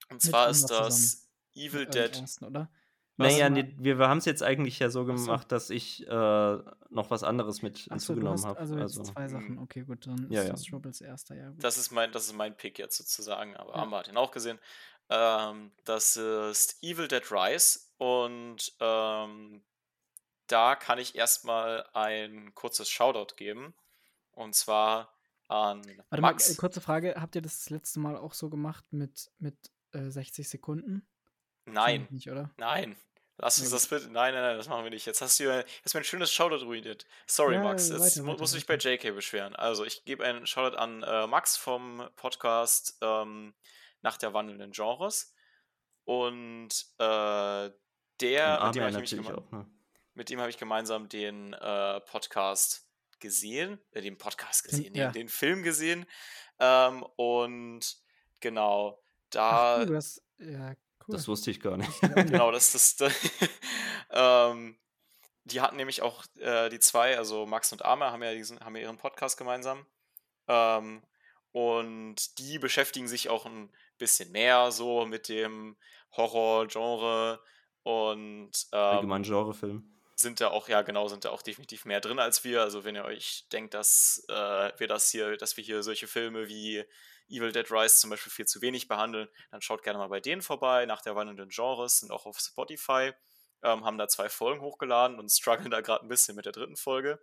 und zwar ist das Evil Dead. Oder? Naja, nee, wir, wir haben es jetzt eigentlich ja so gemacht, so. dass ich äh, noch was anderes mit hinzugenommen habe. Also, also zwei Sachen, mhm. okay, gut, dann ja, ist das Troubles erster, ja. Gut. Das ist mein, das ist mein Pick jetzt sozusagen, aber ja. Amber hat ihn auch gesehen. Ähm, das ist Evil Dead Rise und ähm, da kann ich erstmal ein kurzes Shoutout geben. Und zwar an Warte Max. Mal, kurze Frage, habt ihr das, das letzte Mal auch so gemacht mit, mit äh, 60 Sekunden? Nein. Nicht, oder? Nein. Lass uns das bitte. Nein, nein, nein, das machen wir nicht. Jetzt hast du ja- jetzt mir ein schönes Shoutout ruiniert. Sorry, Ja, Max. Jetzt weiter, weiter, musst du dich bei JK beschweren. Also, ich gebe einen Shoutout an äh, Max vom Podcast ähm, Nach der wandelnden Genres. Und äh, der, mit dem ich, auch, ne? mit dem habe ich gemeinsam den äh, Podcast gesehen, äh, den Podcast gesehen, den, ja. den Film gesehen. Ähm, und genau, Ach, da cool, du hast, ja, cool. Das wusste ich gar nicht. Genau, das ist. (laughs) ähm, die hatten nämlich auch äh, die zwei, also Max und Arme, haben ja, diesen, haben ja ihren Podcast gemeinsam. Ähm, und die beschäftigen sich auch ein bisschen mehr so mit dem Horror-Genre und ähm, Allgemein Genrefilm. sind da auch, ja genau, sind da auch definitiv mehr drin als wir. Also wenn ihr euch denkt, dass äh, wir das hier, dass wir hier solche Filme wie Evil Dead Rise zum Beispiel viel zu wenig behandeln, dann schaut gerne mal bei denen vorbei, nach der wandelnden Genres, sind auch auf Spotify, ähm, haben da zwei Folgen hochgeladen und strugglen da gerade ein bisschen mit der dritten Folge,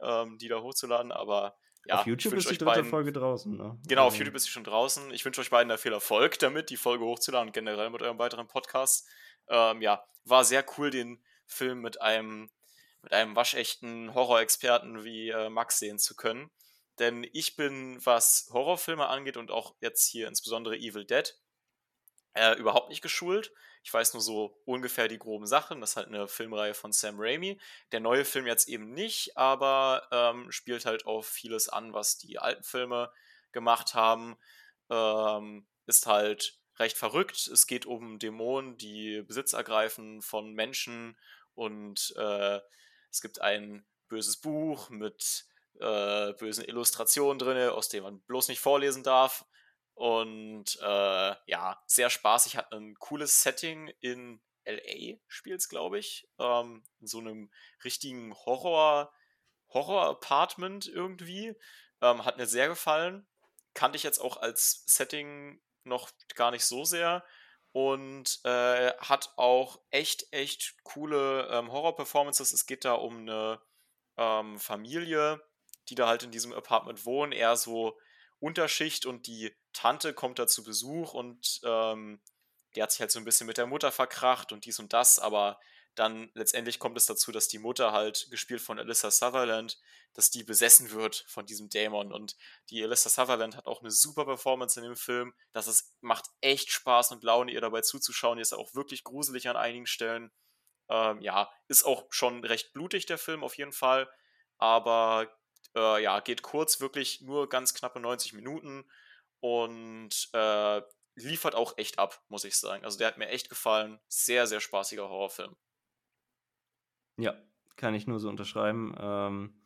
ähm, die da hochzuladen, aber ja, auf YouTube ist die dritte beiden, Folge draußen, ne? Genau, auf Also, YouTube ist sie schon draußen. Ich wünsche euch beiden da viel Erfolg damit, die Folge hochzuladen und generell mit eurem weiteren Podcast. Ähm, ja, war sehr cool, den Film mit einem, mit einem waschechten Horrorexperten wie äh, Max sehen zu können. Denn ich bin, was Horrorfilme angeht und auch jetzt hier insbesondere Evil Dead, äh, überhaupt nicht geschult. Ich weiß nur so ungefähr die groben Sachen. Das ist halt eine Filmreihe von Sam Raimi. Der neue Film jetzt eben nicht, aber ähm, spielt halt auf vieles an, was die alten Filme gemacht haben. Ähm, ist halt recht verrückt. Es geht um Dämonen, die Besitz ergreifen von Menschen und äh, es gibt ein böses Buch mit äh, bösen Illustrationen drin, aus dem man bloß nicht vorlesen darf. Und äh, ja, sehr spaßig, hat ein cooles Setting in LA, spielt es, glaube ich. Ähm, in so einem richtigen Horror, Horror-Apartment irgendwie. Ähm, hat mir sehr gefallen. Kannte ich jetzt auch als Setting noch gar nicht so sehr. Und äh, hat auch echt, echt coole ähm, Horror-Performances. Es geht da um eine ähm, Familie, die da halt in diesem Apartment wohnen, eher so Unterschicht und die Tante kommt da zu Besuch und ähm, die hat sich halt so ein bisschen mit der Mutter verkracht und dies und das, aber dann letztendlich kommt es dazu, dass die Mutter halt, gespielt von Alyssa Sutherland, dass die besessen wird von diesem Dämon. Und die Alyssa Sutherland hat auch eine super Performance in dem Film, das ist, macht echt Spaß und Laune, ihr dabei zuzuschauen, die ist auch wirklich gruselig an einigen Stellen, ähm, ja, ist auch schon recht blutig, der Film auf jeden Fall, aber äh, ja, geht kurz, wirklich nur ganz knappe 90 Minuten und äh, liefert auch echt ab, muss ich sagen. Also der hat mir echt gefallen. Sehr, sehr spaßiger Horrorfilm. Ja, kann ich nur so unterschreiben. Ähm,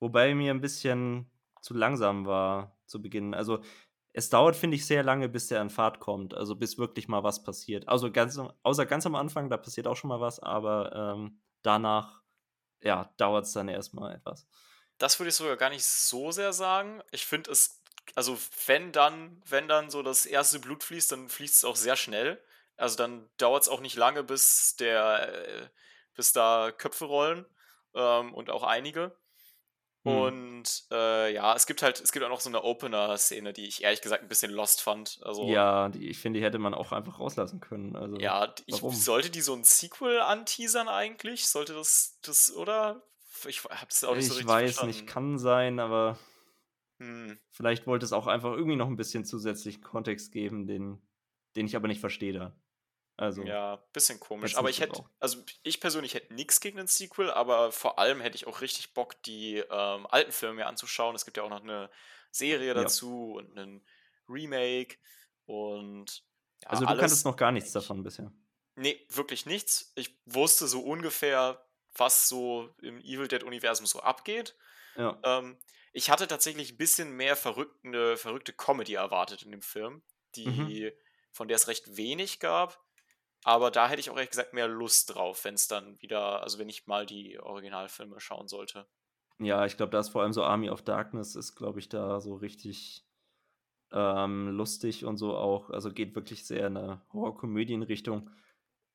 wobei mir ein bisschen zu langsam war zu Beginn. Also es dauert, finde ich, sehr lange, bis der an Fahrt kommt. Also bis wirklich mal was passiert. Also ganz, außer ganz am Anfang, da passiert auch schon mal was, aber ähm, danach, ja, dauert es dann erstmal etwas. Das würde ich sogar gar nicht so sehr sagen. Ich finde es, also wenn dann, wenn dann so das erste Blut fließt, dann fließt es auch sehr schnell. Also dann dauert es auch nicht lange, bis der, äh, bis da Köpfe rollen ähm, und auch einige. Hm. Und äh, ja, es gibt halt, es gibt auch noch so eine Opener-Szene, die ich ehrlich gesagt ein bisschen lost fand. Also Ja, die, ich finde, die hätte man auch einfach rauslassen können. Also, Ja, ich, warum? sollte die so ein Sequel anteasern eigentlich? Sollte das, das, oder? Ich habe das auch nicht so ich richtig weiß verstanden. nicht, kann sein, aber Hm. vielleicht wollte es auch einfach irgendwie noch ein bisschen zusätzlichen Kontext geben, den, den ich aber nicht verstehe da. Also, Ja, bisschen komisch. Aber ich hätte, also ich persönlich hätte nichts gegen ein Sequel, aber vor allem hätte ich auch richtig Bock, die ähm, alten Filme mir anzuschauen. Es gibt ja auch noch eine Serie Ja. dazu und einen Remake und ja, also du kanntest noch gar nichts davon bisher. Nee, wirklich nichts. Ich wusste so ungefähr, was so im Evil Dead-Universum so abgeht. Ja. Ähm, ich hatte tatsächlich ein bisschen mehr verrückte, verrückte Comedy erwartet in dem Film, die, Mhm. von der es recht wenig gab. Aber da hätte ich auch ehrlich gesagt mehr Lust drauf, wenn es dann wieder, also wenn ich mal die Originalfilme schauen sollte. Ja, ich glaube, da ist vor allem so Army of Darkness ist, glaube ich, da so richtig ähm, lustig und so auch. Also geht wirklich sehr in eine Horrorkomödienrichtung.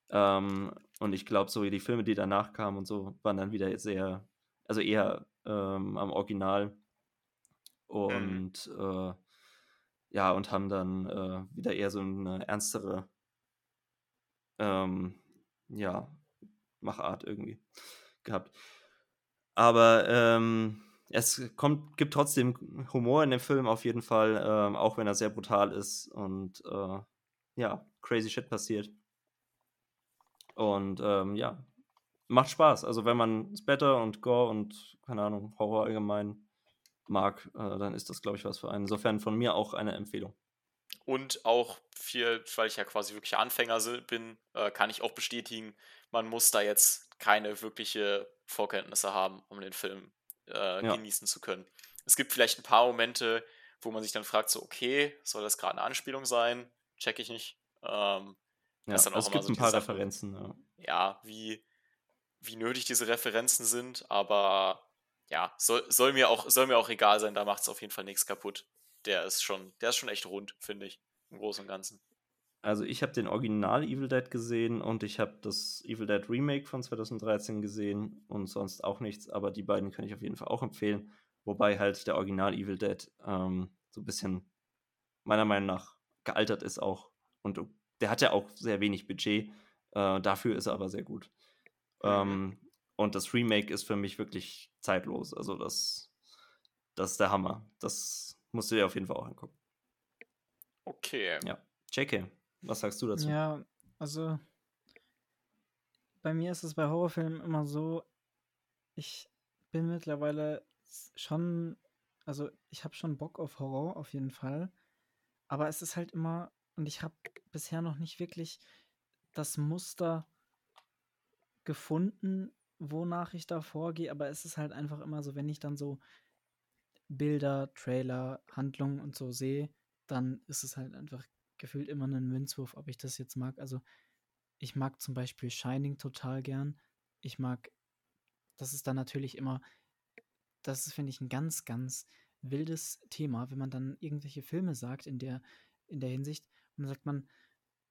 Ähm, und ich glaube, so die Filme, die danach kamen und so, waren dann wieder sehr, also eher ähm, am Original. Und äh, ja, und haben dann äh, wieder eher so eine ernstere, ähm, ja, Machart irgendwie gehabt. Aber ähm, es kommt, gibt trotzdem Humor in dem Film auf jeden Fall, ähm, auch wenn er sehr brutal ist und äh, ja, crazy shit passiert. Und ähm, ja, macht Spaß. Also wenn man Splatter und Gore und, keine Ahnung, Horror allgemein mag, äh, dann ist das, glaube ich, was für einen. Insofern von mir auch eine Empfehlung. Und auch viel, weil ich ja quasi wirklich Anfänger bin, äh, kann ich auch bestätigen, man muss da jetzt keine wirkliche Vorkenntnisse haben, um den Film äh, ja. genießen zu können. Es gibt vielleicht ein paar Momente, wo man sich dann fragt, so, okay, soll das gerade eine Anspielung sein? Check ich nicht. Ähm, ja, also es gibt so ein paar Referenzen. Ja. ja, wie, wie nötig diese Referenzen sind, aber ja, soll, soll, mir, auch, soll mir auch egal sein, da macht es auf jeden Fall nichts kaputt. Der ist schon, der ist schon echt rund, finde ich, im Großen und Ganzen. Also ich habe den Original Evil Dead gesehen und ich habe das Evil Dead Remake von 2013 gesehen und sonst auch nichts, aber die beiden kann ich auf jeden Fall auch empfehlen. Wobei halt der Original Evil Dead ähm, so ein bisschen meiner Meinung nach gealtert ist auch. Und der hat ja auch sehr wenig Budget. Äh, dafür ist er aber sehr gut. Mhm. Ähm, und das Remake ist für mich wirklich zeitlos. Also das, das ist der Hammer. Das musst du dir auf jeden Fall auch angucken. Okay. Ja. JK, was sagst du dazu? Ja, also bei mir ist es bei Horrorfilmen immer so, ich bin mittlerweile schon, also ich habe schon Bock auf Horror auf jeden Fall, aber es ist halt immer, und ich habe bisher noch nicht wirklich das Muster gefunden, wonach ich da vorgehe, aber es ist halt einfach immer so, wenn ich dann so Bilder, Trailer, Handlungen und so sehe, dann ist es halt einfach gefühlt immer ein Münzwurf, ob ich das jetzt mag. Also ich mag zum Beispiel Shining total gern. Ich mag, das ist dann natürlich immer, das ist, finde ich, ein ganz, ganz wildes Thema, wenn man dann irgendwelche Filme sagt in der, in der Hinsicht. Und dann sagt man,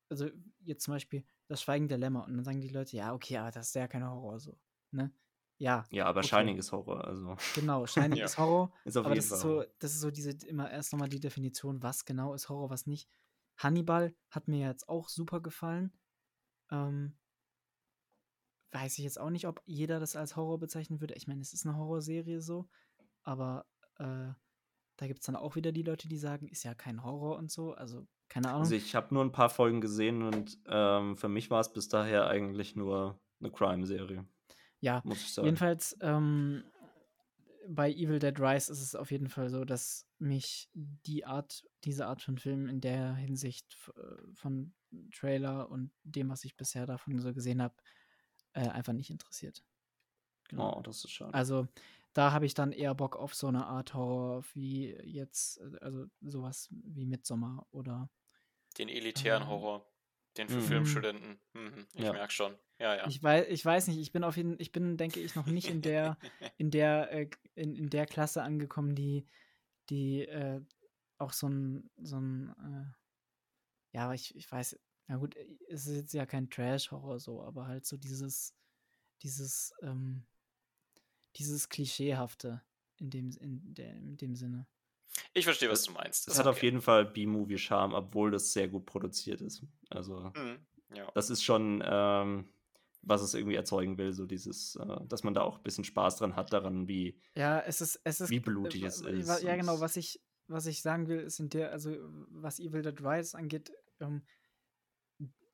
also jetzt zum Beispiel das Schweigen der Lämmer und dann sagen die Leute, ja, okay, aber das ist ja kein Horror so. Ne? Ja. Ja, aber okay. Shining ist Horror, also. Genau, (laughs) Shining ja. ist Horror. Ist aber das ist so, das ist so diese immer erst nochmal die Definition, was genau ist Horror, was nicht. Hannibal hat mir jetzt auch super gefallen. Ähm, weiß ich jetzt auch nicht, ob jeder das als Horror bezeichnen würde. Ich meine, es ist eine Horrorserie so, aber äh, da gibt es dann auch wieder die Leute, die sagen, ist ja kein Horror und so. Also, keine Ahnung. Also ich habe nur ein paar Folgen gesehen und ähm, für mich war es bis daher eigentlich nur eine Crime-Serie. Ja, jedenfalls ähm, bei Evil Dead Rise ist es auf jeden Fall so, dass mich die Art, diese Art von Film in der Hinsicht äh, von Trailer und dem, was ich bisher davon so gesehen habe, äh, einfach nicht interessiert. Genau. Oh, das ist schade. Also da habe ich dann eher Bock auf so eine Art Horror wie jetzt, äh, also sowas wie Midsommar oder den elitären äh, Horror, den für mhm. Filmstudenten. Mhm, ich ja. merke schon. Ja, ja. Ich weiß, ich weiß nicht, ich bin auf jeden ich bin, denke ich, noch nicht in der, (laughs) in der, äh, in, in der Klasse angekommen, die, die äh, auch so ein, so ein, äh, ja, ich, ich weiß, na gut, es ist jetzt ja kein Trash-Horror so, aber halt so dieses, dieses, ähm, dieses Klischeehafte in dem, in, der, in dem Sinne. Ich verstehe, was du meinst. Es hat okay. auf jeden Fall B-Movie-Charme, obwohl das sehr gut produziert ist. Also, mhm, ja. das ist schon, ähm, was es irgendwie erzeugen will, so dieses, äh, dass man da auch ein bisschen Spaß dran hat, daran, wie, ja, es ist, es ist, wie blutig äh, es ist. Ja, genau, was ich, was ich sagen will, ist in der, also was Evil Dead Rise angeht, ähm,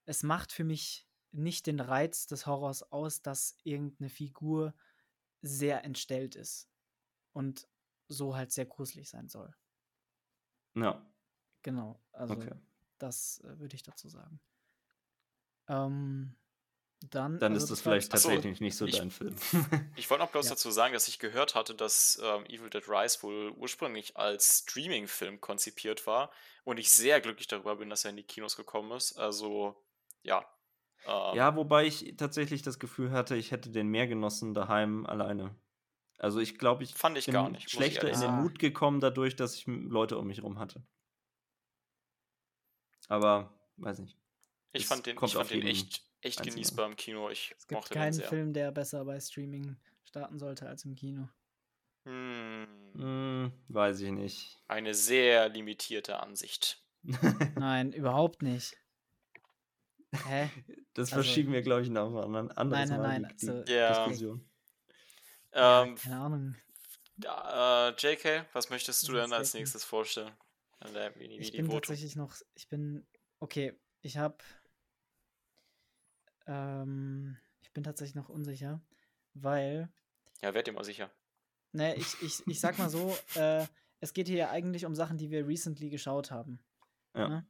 es macht für mich nicht den Reiz des Horrors aus, dass irgendeine Figur sehr entstellt ist und so halt sehr gruselig sein soll. Ja. Genau, also okay. das äh, würde ich dazu sagen. Ähm, dann, dann also ist das vielleicht tatsächlich so, nicht so ich, dein Film. (laughs) ich wollte noch bloß ja. dazu sagen, dass ich gehört hatte, dass ähm, Evil Dead Rise wohl ursprünglich als Streaming-Film konzipiert war und ich sehr glücklich darüber bin, dass er in die Kinos gekommen ist. Also, ja. Ähm, ja, wobei ich tatsächlich das Gefühl hatte, ich hätte den mehr genossen daheim alleine. Also ich glaube, ich, Fand ich bin gar nicht, schlechter in den Mut gekommen dadurch, dass ich Leute um mich herum hatte. Aber, weiß nicht. Ich fand den, ich fand den echt, echt genießbar im Kino. Ich es gibt keinen Film, der besser bei Streaming starten sollte als im Kino. Hm, Hm, weiß ich nicht. eine sehr limitierte Ansicht. (laughs) Nein, überhaupt nicht. Hä? (laughs) Das Also- verschieben wir, glaube ich, noch ein ander- anderes Nein, nein, Mal. nein, die, die also- Ja. Diskussion. Ja, Ähm, keine Ahnung. äh, JK, was möchtest du denn als nächstes vorstellen? An der Mini Ich bin tatsächlich noch, ich bin, okay, ich habe, ähm, ich bin tatsächlich noch unsicher, weil, Ja, werd dir mal sicher. ne, (laughs) ich, ich, ich sag mal so, äh, es geht hier ja eigentlich um Sachen, die wir recently geschaut haben. Ja. Ne?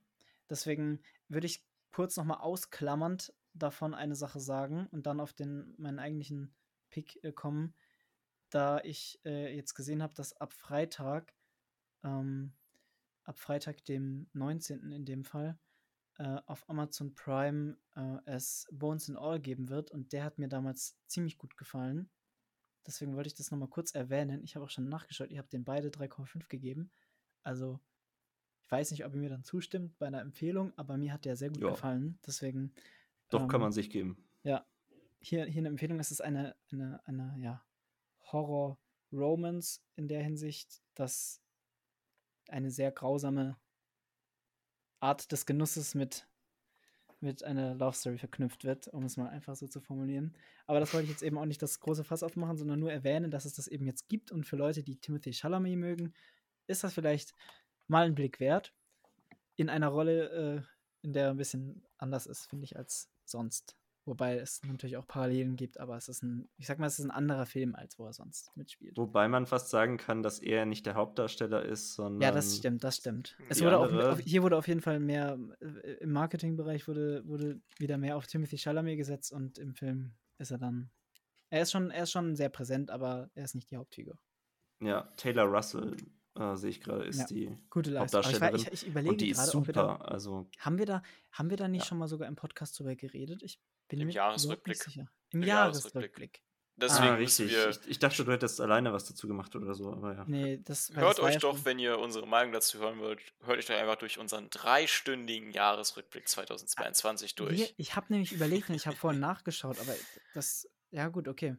Deswegen würde ich kurz nochmal ausklammernd davon eine Sache sagen und dann auf den, meinen eigentlichen Pick äh, kommen, da ich äh, jetzt gesehen habe, dass ab Freitag, ähm, ab Freitag, dem 19. in dem Fall, äh, auf Amazon Prime äh, es Bones and All geben wird und der hat mir damals ziemlich gut gefallen. Deswegen wollte ich das nochmal kurz erwähnen. Ich habe auch schon nachgeschaut, ihr habt den beide 3,5 gegeben. Also, weiß nicht, ob ihr mir dann zustimmt bei einer Empfehlung, aber mir hat der sehr gut Ja. gefallen. Deswegen. Doch, kann ähm, man sich geben. Ja, hier, hier eine Empfehlung. Es ist eine, eine, eine ja, Horror-Romance in der Hinsicht, dass eine sehr grausame Art des Genusses mit, mit einer Love Story verknüpft wird, um es mal einfach so zu formulieren. Aber das wollte ich jetzt eben auch nicht das große Fass aufmachen, sondern nur erwähnen, dass es das eben jetzt gibt und für Leute, die Timothy Chalamet mögen, ist das vielleicht mal ein Blick wert. In einer Rolle, äh, in der ein bisschen anders ist, finde ich, als sonst. Wobei es natürlich auch Parallelen gibt, aber es ist ein, ich sag mal, es ist ein anderer Film, als wo er sonst mitspielt. Wobei man fast sagen kann, dass er nicht der Hauptdarsteller ist, sondern. Ja, das stimmt, das stimmt. Es wurde auch, hier wurde auf jeden Fall mehr, äh, im Marketingbereich wurde, wurde wieder mehr auf Timothy Chalamet gesetzt und im Film ist er dann, er ist schon, er ist schon sehr präsent, aber er ist nicht die Hauptfigur. Ja, Taylor Russell, äh, sehe ich gerade, ist Ja, die. Gute Leistung. Aber ich, Hauptdarstellerin. ich, ich überlege Und die ist wir da, super. Also, haben wir da, haben wir da nicht Ja. schon mal sogar im Podcast drüber geredet? Ich bin Im mir überhaupt nicht Jahresrückblick. sicher. Im Im Jahresrückblick. Jahresrückblick. Deswegen ah, müssen richtig. wir. Ich, ich dachte, du hättest alleine was dazu gemacht oder so, aber ja. Nee, das Hört euch ja doch, schon- wenn ihr unsere Meinung dazu hören wollt, hört euch doch einfach durch unseren dreistündigen Jahresrückblick 2022 durch. Wir, ich habe nämlich überlegt und ich habe vorhin (laughs) nachgeschaut, aber das, ja gut, okay.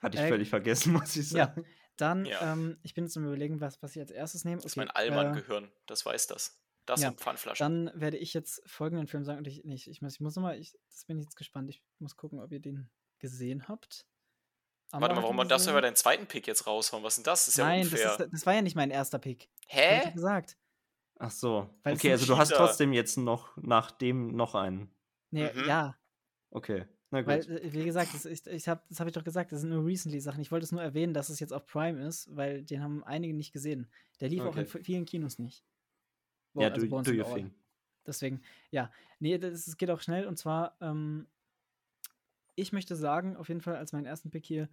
Hatte ich Äh, völlig vergessen, (laughs) muss ich Ja, sagen. Dann, Ja. ähm, ich bin jetzt am überlegen, was, was ich als erstes nehme. Das ist Okay, mein Allmann äh, gehören, das weiß das. Das ja, und Pfandflaschen. Dann werde ich jetzt folgenden Film sagen und ich, nee, ich, ich muss, ich muss nochmal, ich, das bin ich jetzt gespannt. Ich muss gucken, ob ihr den gesehen habt. Amber Warte mal, warum ihn darfst du aber deinen zweiten Pick jetzt raushauen? Was ist denn das? Das ist ja Nein, unfair. das, ist, das war ja nicht mein erster Pick. Ich Hä? doch gesagt. Ach so. Weil okay, also du hast Cheater. trotzdem jetzt noch nach dem noch einen. Nee, Mhm. ja, Okay. Na gut. weil, äh, wie gesagt, das, ich, ich hab, das habe ich doch gesagt, das sind nur recently Sachen. Ich wollte es nur erwähnen, dass es jetzt auf Prime ist, weil den haben einige nicht gesehen. Der lief auch in Okay. vielen Kinos nicht. Wo- ja, also do, do your thing. Deswegen, ja. Nee, das, es geht auch schnell. Und zwar, ähm, ich möchte sagen, auf jeden Fall als meinen ersten Pick hier,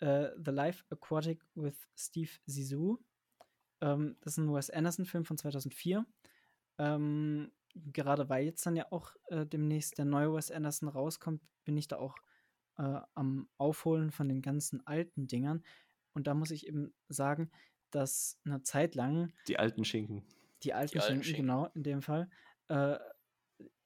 äh, The Life Aquatic with Steve Zissou. Ähm, das ist ein Wes Anderson-Film von 2004. Ähm, gerade weil jetzt dann ja auch äh, demnächst der neue Wes Anderson rauskommt, bin ich da auch äh, am Aufholen von den ganzen alten Dingern. Und da muss ich eben sagen, dass eine Zeit lang Die alten Schinken. die alten alten Schinken, Schinken. genau, in dem Fall. Äh,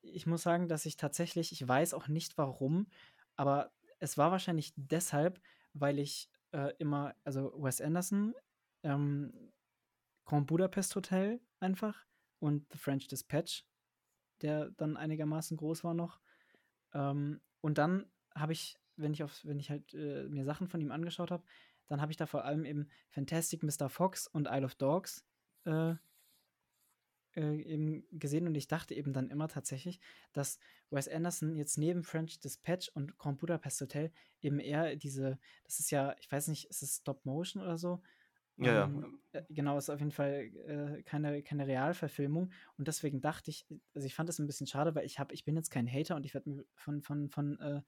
ich muss sagen, dass ich tatsächlich, ich weiß auch nicht warum, aber es war wahrscheinlich deshalb, weil ich äh, immer, also Wes Anderson, ähm, Grand Budapest Hotel einfach und The French Dispatch, der dann einigermaßen groß war noch. Ähm, und dann habe ich, wenn ich auf, wenn ich halt äh, mir Sachen von ihm angeschaut habe, dann habe ich da vor allem eben Fantastic Mr. Fox und Isle of Dogs äh, äh, eben gesehen und ich dachte eben dann immer tatsächlich, dass Wes Anderson jetzt neben French Dispatch und Grand Budapest Hotel eben eher diese, das ist ja, ich weiß nicht, ist es Stop Motion oder so? Ja, ja. Ähm, äh, genau, ist auf jeden Fall äh, keine, keine Realverfilmung und deswegen dachte ich, also ich fand es ein bisschen schade, weil ich habe, ich bin jetzt kein Hater und ich werde mir von, von, von, äh,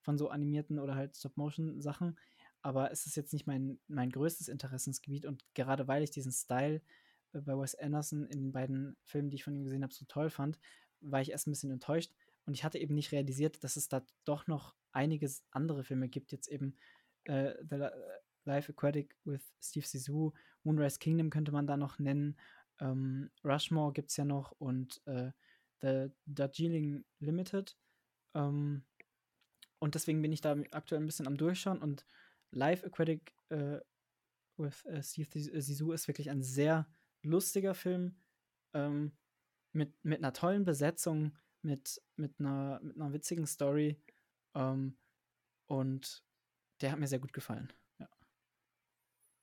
von so animierten oder halt Stop-Motion-Sachen, aber es ist jetzt nicht mein, mein größtes Interessensgebiet und gerade weil ich diesen Style äh, bei Wes Anderson in den beiden Filmen, die ich von ihm gesehen habe, so toll fand, war ich erst ein bisschen enttäuscht und ich hatte eben nicht realisiert, dass es da doch noch einige s- andere Filme gibt, jetzt eben äh, Li- Life Aquatic with Steve Zissou, Moonrise Kingdom könnte man da noch nennen, ähm, Rushmore gibt es ja noch und äh, The Darjeeling Limited. Ähm, und deswegen bin ich da aktuell ein bisschen am Durchschauen und Live Aquatic äh, with äh, Steve Zissou ist wirklich ein sehr lustiger Film ähm, mit, mit einer tollen Besetzung, mit, mit, einer, mit einer witzigen Story ähm, und der hat mir sehr gut gefallen.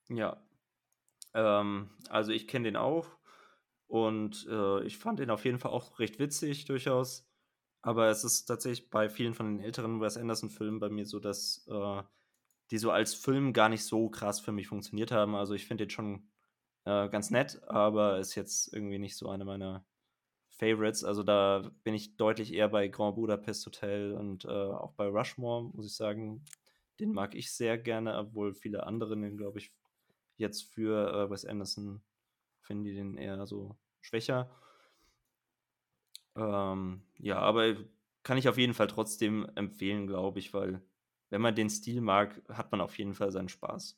Ja. Ähm, also ich kenne den auch und äh, ich fand den auf jeden Fall auch recht witzig durchaus. Aber es ist tatsächlich bei vielen von den älteren Wes Anderson-Filmen bei mir so, dass äh, die so als Film gar nicht so krass für mich funktioniert haben. Also ich finde den schon äh, ganz nett, aber ist jetzt irgendwie nicht so eine meiner Favorites. Also da bin ich deutlich eher bei Grand Budapest Hotel und äh, auch bei Rushmore, muss ich sagen. Den mag ich sehr gerne, obwohl viele andere den, glaube ich, jetzt für äh, Wes Anderson finden die den eher so schwächer. Ähm, ja, aber kann ich auf jeden Fall trotzdem empfehlen, glaube ich, weil wenn man den Stil mag, hat man auf jeden Fall seinen Spaß.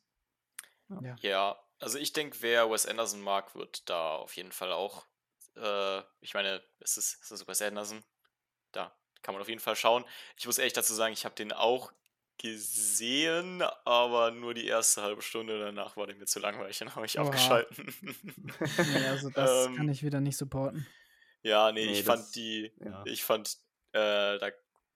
Ja, ja also ich denke, wer Wes Anderson mag, wird da auf jeden Fall auch. Äh, ich meine, es ist, es ist Wes Anderson. Da kann man auf jeden Fall schauen. Ich muss ehrlich dazu sagen, ich habe den auch gesehen, aber nur die erste halbe Stunde danach war der mir zu langweilig, (laughs) dann habe ich Oha. abgeschalten. (laughs) nee, also das ähm, kann ich wieder nicht supporten. Ja, nee, nee ich das, fand die, ja. ich fand, äh, da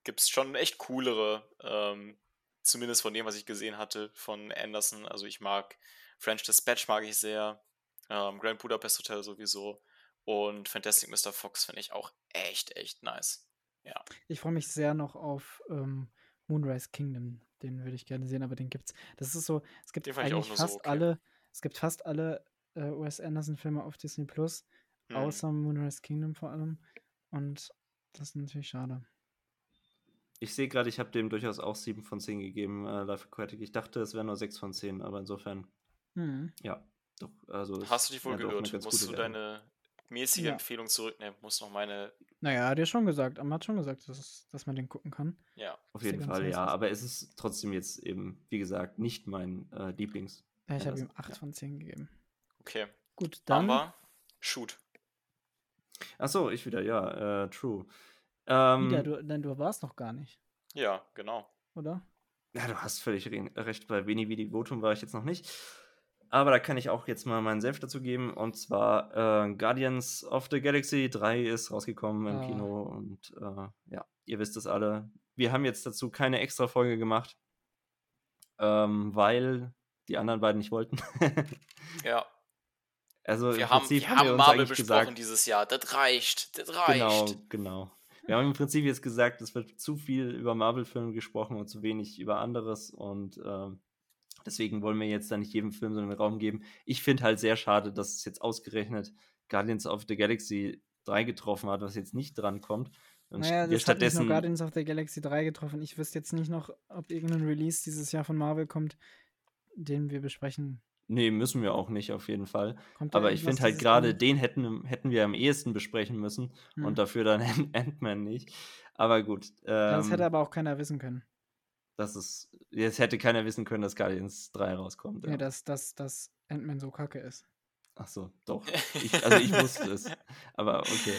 gibt es schon echt coolere, ähm, zumindest von dem, was ich gesehen hatte von Anderson. Also ich mag French Dispatch mag ich sehr, ähm, Grand Budapest Hotel sowieso und Fantastic Mr. Fox finde ich auch echt, echt nice. Ja. Ich freue mich sehr noch auf ähm, Moonrise Kingdom. Den würde ich gerne sehen, aber den gibt's. Das ist so, es gibt eigentlich fast so okay. alle, es gibt fast alle äh, Wes Anderson-Filme auf Disney Plus, hm. außer Moonrise Kingdom vor allem. Und das ist natürlich schade. Ich sehe gerade, ich habe dem durchaus auch 7 von 10 gegeben, äh, Life Aquatic. Ich dachte, es wäre nur 6 von 10, aber insofern. Mhm. Ja, doch. Also Hast du dich wohl geirrt? Musst du deine mäßige ja. Empfehlung zurücknehmen? Muss noch meine. Naja, hat ja schon gesagt. Amma hat schon gesagt, dass, dass man den gucken kann. Ja. Auf jeden Fall, ja. Aber es ist trotzdem jetzt eben, wie gesagt, nicht mein äh, Lieblings. Ja, ich habe ihm 8 ja. von 10 gegeben. Okay. Gut, dann. Aber shoot. Achso, ich wieder, ja, äh, true. Ähm, Wieder, du, denn du warst noch gar nicht. Ja, genau. Oder? Ja, du hast völlig recht. Bei Veni Vidi Votum war ich jetzt noch nicht. Aber da kann ich auch jetzt mal meinen Selbst dazu geben. Und zwar äh, Guardians of the Galaxy 3 ist rausgekommen im ah. Kino. Und äh, ja, ihr wisst es alle. Wir haben jetzt dazu keine extra Folge gemacht, ähm, weil die anderen beiden nicht wollten. (laughs) ja. Also wir haben, wir haben, wir Marvel besprochen gesagt, dieses Jahr. Das reicht. Das reicht. Genau, genau. Wir haben im Prinzip jetzt gesagt, es wird zu viel über Marvel-Filme gesprochen und zu wenig über anderes und ähm, deswegen wollen wir jetzt da nicht jedem Film so einen Raum geben. Ich finde halt sehr schade, dass es jetzt ausgerechnet Guardians of the Galaxy 3 getroffen hat, was jetzt nicht dran kommt. Und naja, das stattdessen hat nur Guardians of the Galaxy 3 getroffen. Ich wüsste jetzt nicht noch, ob irgendein Release dieses Jahr von Marvel kommt, den wir besprechen Nee, müssen wir auch nicht, auf jeden Fall. Kommt Aber ich finde halt gerade den hätten, hätten wir am ehesten besprechen müssen hm. und dafür dann (laughs) Ant-Man nicht. Aber gut. Ähm, das hätte aber auch keiner wissen können. Das ist, jetzt hätte keiner wissen können, dass Guardians 3 rauskommt. Ja, ja dass, dass, dass Ant-Man so kacke ist. Ach so, doch. (laughs) Ich, also ich wusste es. Aber okay.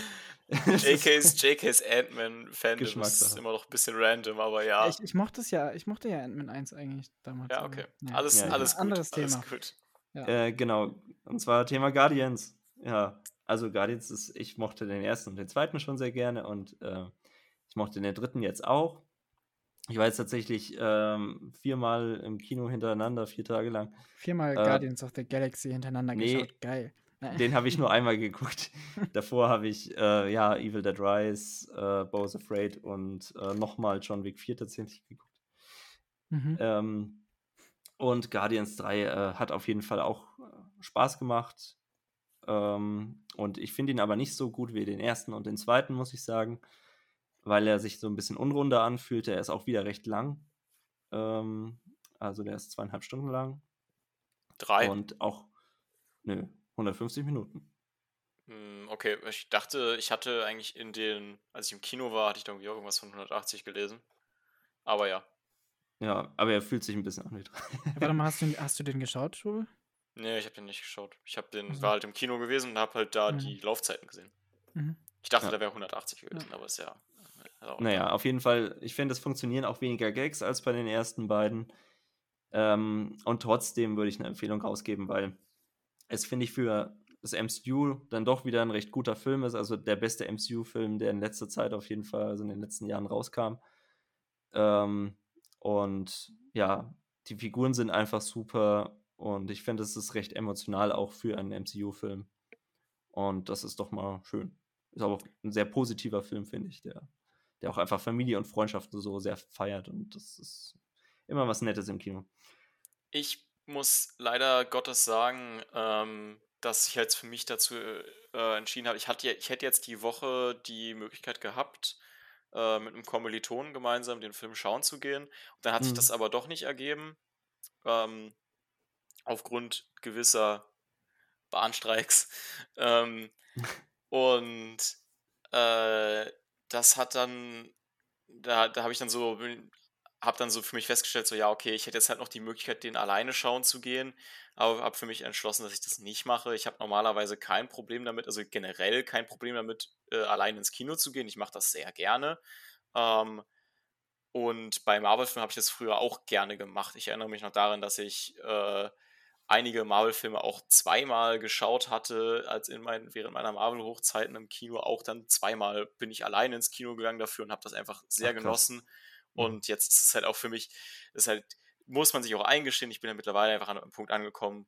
JK's, JK's Ant-Man-Fandom ist immer noch ein bisschen random, aber ja. Ich, ich mochte es ja, ich mochte ja Ant-Man 1 eigentlich damals. Ja, okay. Ja. Alles, ja, alles, ja. Gut, Anderes alles Thema. gut. Ja. Äh, genau. Und zwar Thema Guardians. Ja, also Guardians ist, ich mochte den ersten und den zweiten schon sehr gerne und äh, ich mochte den dritten jetzt auch. Ich war jetzt tatsächlich ähm, viermal im Kino hintereinander, vier Tage lang. Viermal äh, Guardians of the Galaxy hintereinander nee, geschaut. Geil. Den habe ich nur (laughs) einmal geguckt. Davor habe ich äh, ja Evil Dead Rise, äh, Bo's Afraid und äh, nochmal John Wick 4 tatsächlich geguckt. Mhm. Ähm, und Guardians 3 äh, hat auf jeden Fall auch äh, Spaß gemacht. Ähm, und ich finde ihn aber nicht so gut wie den ersten und den zweiten, muss ich sagen, weil er sich so ein bisschen unrunder anfühlt. Er ist auch wieder recht lang. Ähm, also der ist zweieinhalb Stunden lang. Drei. Und auch, nö, 150 Minuten. Hm, okay, ich dachte, ich hatte eigentlich in den, als ich im Kino war, hatte ich da irgendwie auch irgendwas von 180 gelesen. Aber ja. Ja, aber er fühlt sich ein bisschen an wie drei. Warte mal, hast du, hast du den geschaut, Schul? Nee, ich habe den nicht geschaut. Ich habe den, also. war halt im Kino gewesen und habe halt da mhm. die Laufzeiten gesehen. Mhm. Ich dachte, ja. da wäre 180 gewesen, ja. aber ist ja. Naja, auf jeden Fall, ich finde, es funktionieren auch weniger Gags als bei den ersten beiden. Ähm, und trotzdem würde ich eine Empfehlung rausgeben, weil es, finde ich, für das MCU dann doch wieder ein recht guter Film ist. Also der beste MCU-Film, der in letzter Zeit auf jeden Fall, also in den letzten Jahren rauskam. Ähm, und ja, die Figuren sind einfach super und ich finde, es ist recht emotional auch für einen MCU-Film. Und das ist doch mal schön. Ist aber auch ein sehr positiver Film, finde ich, der, der auch einfach Familie und Freundschaften so sehr feiert. Und das ist immer was Nettes im Kino. Ich muss leider Gottes sagen, ähm, dass ich jetzt für mich dazu äh, entschieden habe, ich, hatte, ich hätte jetzt die Woche die Möglichkeit gehabt, äh, mit einem Kommilitonen gemeinsam den Film schauen zu gehen. Und dann hat mhm. sich das aber doch nicht ergeben. Ähm, aufgrund gewisser Bahnstreiks. (laughs) Ähm, (laughs) und äh, das hat dann, da, da habe ich dann so, habe dann so für mich festgestellt, so ja, okay, ich hätte jetzt halt noch die Möglichkeit, den alleine schauen zu gehen, aber habe für mich entschlossen, dass ich das nicht mache. Ich habe normalerweise kein Problem damit, also generell kein Problem damit, äh, allein ins Kino zu gehen. Ich mache das sehr gerne. Ähm, und bei Marvel-Filmen habe ich das früher auch gerne gemacht. Ich erinnere mich noch daran, dass ich äh, einige Marvel-Filme auch zweimal geschaut hatte, als in mein, während meiner Marvel-Hochzeiten im Kino auch dann zweimal bin ich alleine ins Kino gegangen dafür und habe das einfach sehr Ach, genossen. Mhm. Und jetzt ist es halt auch für mich, ist halt, muss man sich auch eingestehen, ich bin ja mittlerweile einfach an einem Punkt angekommen,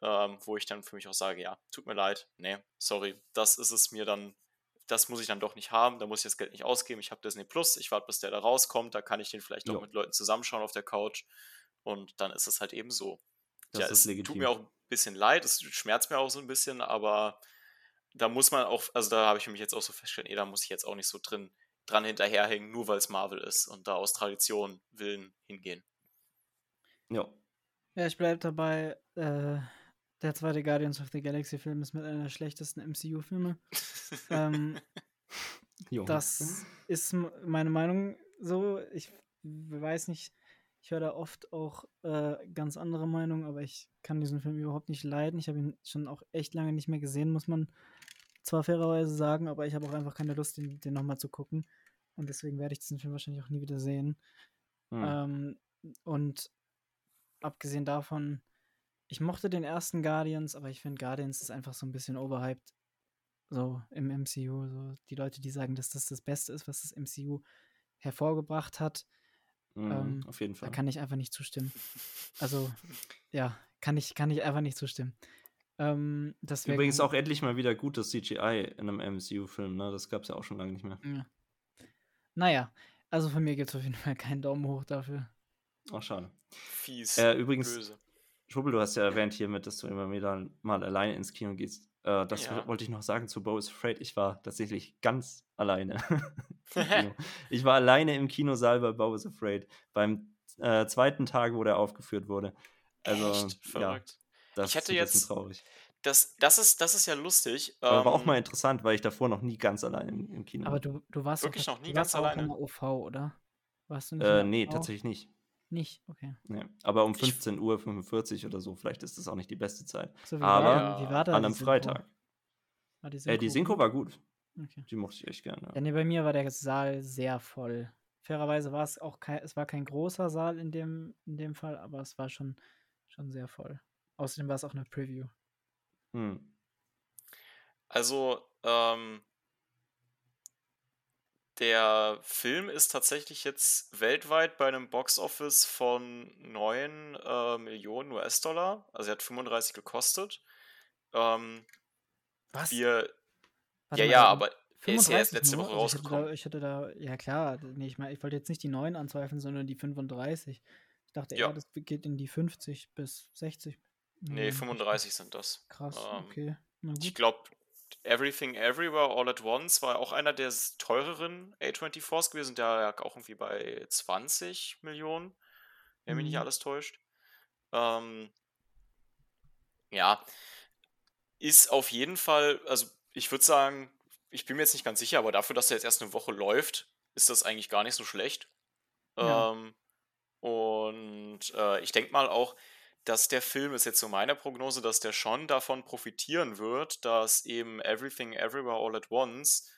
ähm, wo ich dann für mich auch sage, ja, tut mir leid, nee, sorry, das ist es mir dann, das muss ich dann doch nicht haben, da muss ich das Geld nicht ausgeben, ich habe Disney Plus, ich warte, bis der da rauskommt, da kann ich den vielleicht auch mit Leuten zusammenschauen auf der Couch und dann ist es halt eben so. Das ja, es legitim. tut mir auch ein bisschen leid, es schmerzt mir auch so ein bisschen, aber da muss man auch, also da habe ich mich jetzt auch so festgestellt, nee, da muss ich jetzt auch nicht so drin dran hinterherhängen, nur weil es Marvel ist und da aus Tradition willen hingehen. Ja. Ja, ich bleibe dabei, äh, der zweite Guardians of the Galaxy Film ist mit einer der schlechtesten MCU-Filme. (laughs) ähm, das ist meine Meinung so. Ich weiß nicht, ich höre da oft auch äh, ganz andere Meinungen, aber ich kann diesen Film überhaupt nicht leiden. Ich habe ihn schon auch echt lange nicht mehr gesehen, muss man zwar fairerweise sagen, aber ich habe auch einfach keine Lust, den, den nochmal zu gucken. Und deswegen werde ich diesen Film wahrscheinlich auch nie wieder sehen. Hm. Ähm, und abgesehen davon, ich mochte den ersten Guardians, aber ich finde Guardians ist einfach so ein bisschen overhyped. So im MCU. So die Leute, die sagen, dass das das Beste ist, was das MCU hervorgebracht hat, Mhm, ähm, auf jeden Fall. Da kann ich einfach nicht zustimmen. (laughs) Also, ja, kann ich, kann ich einfach nicht zustimmen. Ähm, Übrigens auch endlich mal wieder gutes CGI in einem MCU-Film, ne? Das gab es ja auch schon lange nicht mehr. Ja. Naja, also von mir gibt es auf jeden Fall keinen Daumen hoch dafür. Ach, schade. Fies. Äh, übrigens, böse. Schubel, du hast ja erwähnt hiermit, dass du immer wieder mal alleine ins Kino gehst. Äh, das ja. wollte ich noch sagen zu Bo is Afraid. Ich war tatsächlich ganz alleine. (laughs) (laughs) ich war alleine im Kinosaal bei Bo is Afraid beim äh, zweiten Tag, wo der aufgeführt wurde. Also, Echt? Verrückt. Ja, das ich hätte jetzt traurig. Das, das, ist, das ist ja lustig. Aber ähm, war auch mal interessant, weil ich davor noch nie ganz alleine im, im Kino war. Aber du, du warst wirklich noch nie ganz alleine. in der OV, oder? Warst du nicht äh, nee, OV? tatsächlich nicht. Nicht, okay. Nee, aber um 15 Uhr 45 oder so, vielleicht ist das auch nicht die beste Zeit. So, aber war, wie war an einem Freitag. War die, Synchro? Äh, die Synchro war gut. Okay. Die mochte ich echt gerne. Ja. ja, nee, bei mir war der Saal sehr voll. Fairerweise war es auch kein, es war kein großer Saal in dem, in dem Fall, aber es war schon, schon sehr voll. Außerdem war es auch eine Preview. Hm. Also, ähm, der Film ist tatsächlich jetzt weltweit bei einem Boxoffice von 9 äh, Millionen US-Dollar. Also er hat 35 gekostet. Ähm, Was? Wir, ja, ja, aber er ist ja erst letzte nur? Woche also rausgekommen. Ich hätte, da, ich hätte da, ja klar, nee, ich, mein, ich wollte jetzt nicht die 9 anzweifeln, sondern die 35. Ich dachte ja. eher, das geht in die 50 bis 60. Nee, 35 sind das. Krass, ähm, okay. Ich glaube, Everything Everywhere All at Once war auch einer der teureren A24s gewesen, der lag auch irgendwie bei 20 Millionen, wenn mich nicht mhm. alles täuscht. Ähm, ja, ist auf jeden Fall, also ich würde sagen, ich bin mir jetzt nicht ganz sicher, aber dafür, dass er jetzt erst eine Woche läuft, ist das eigentlich gar nicht so schlecht. Ja. Ähm, und äh, ich denke mal auch, dass der Film, ist jetzt so meine Prognose, dass der schon davon profitieren wird, dass eben Everything Everywhere All at Once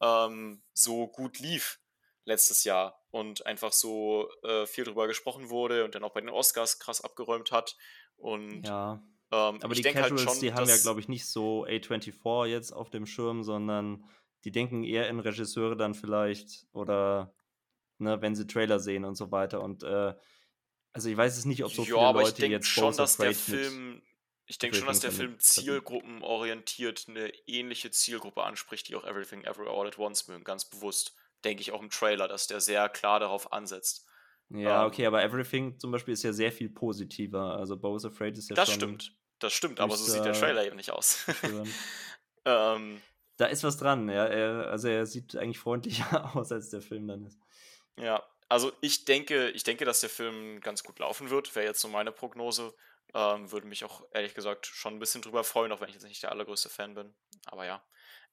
ähm, so gut lief. letztes Jahr und einfach so äh, viel drüber gesprochen wurde und dann auch bei den Oscars krass abgeräumt hat. Und Ja. ähm, Aber ich die halt Casuals, schon, die haben ja, glaube ich, nicht so A24 jetzt auf dem Schirm, sondern die denken eher in Regisseure dann vielleicht oder ne, wenn sie Trailer sehen und so weiter. Und äh, also ich weiß es nicht, ob so Ja, viele aber ich Leute denke jetzt schon, dass der Film, ich denke schon, dass der Film zielgruppenorientiert eine ähnliche Zielgruppe anspricht, die auch Everything Everywhere All at Once mögen, ganz bewusst. Denke ich auch im Trailer, dass der sehr klar darauf ansetzt. Ja, okay, Ähm, aber Everything zum Beispiel ist ja sehr viel positiver. Also Bo's Afraid ist ja das schon stimmt, das stimmt, aber so sieht der Trailer eben nicht aus. (laughs) ähm, Da ist was dran, ja. Er, also er sieht eigentlich freundlicher (laughs) aus, als der Film dann ist. Ja, also ich denke, ich denke, dass der Film ganz gut laufen wird, wäre jetzt so meine Prognose. Ähm, würde mich auch ehrlich gesagt schon ein bisschen drüber freuen, auch wenn ich jetzt nicht der allergrößte Fan bin. Aber ja.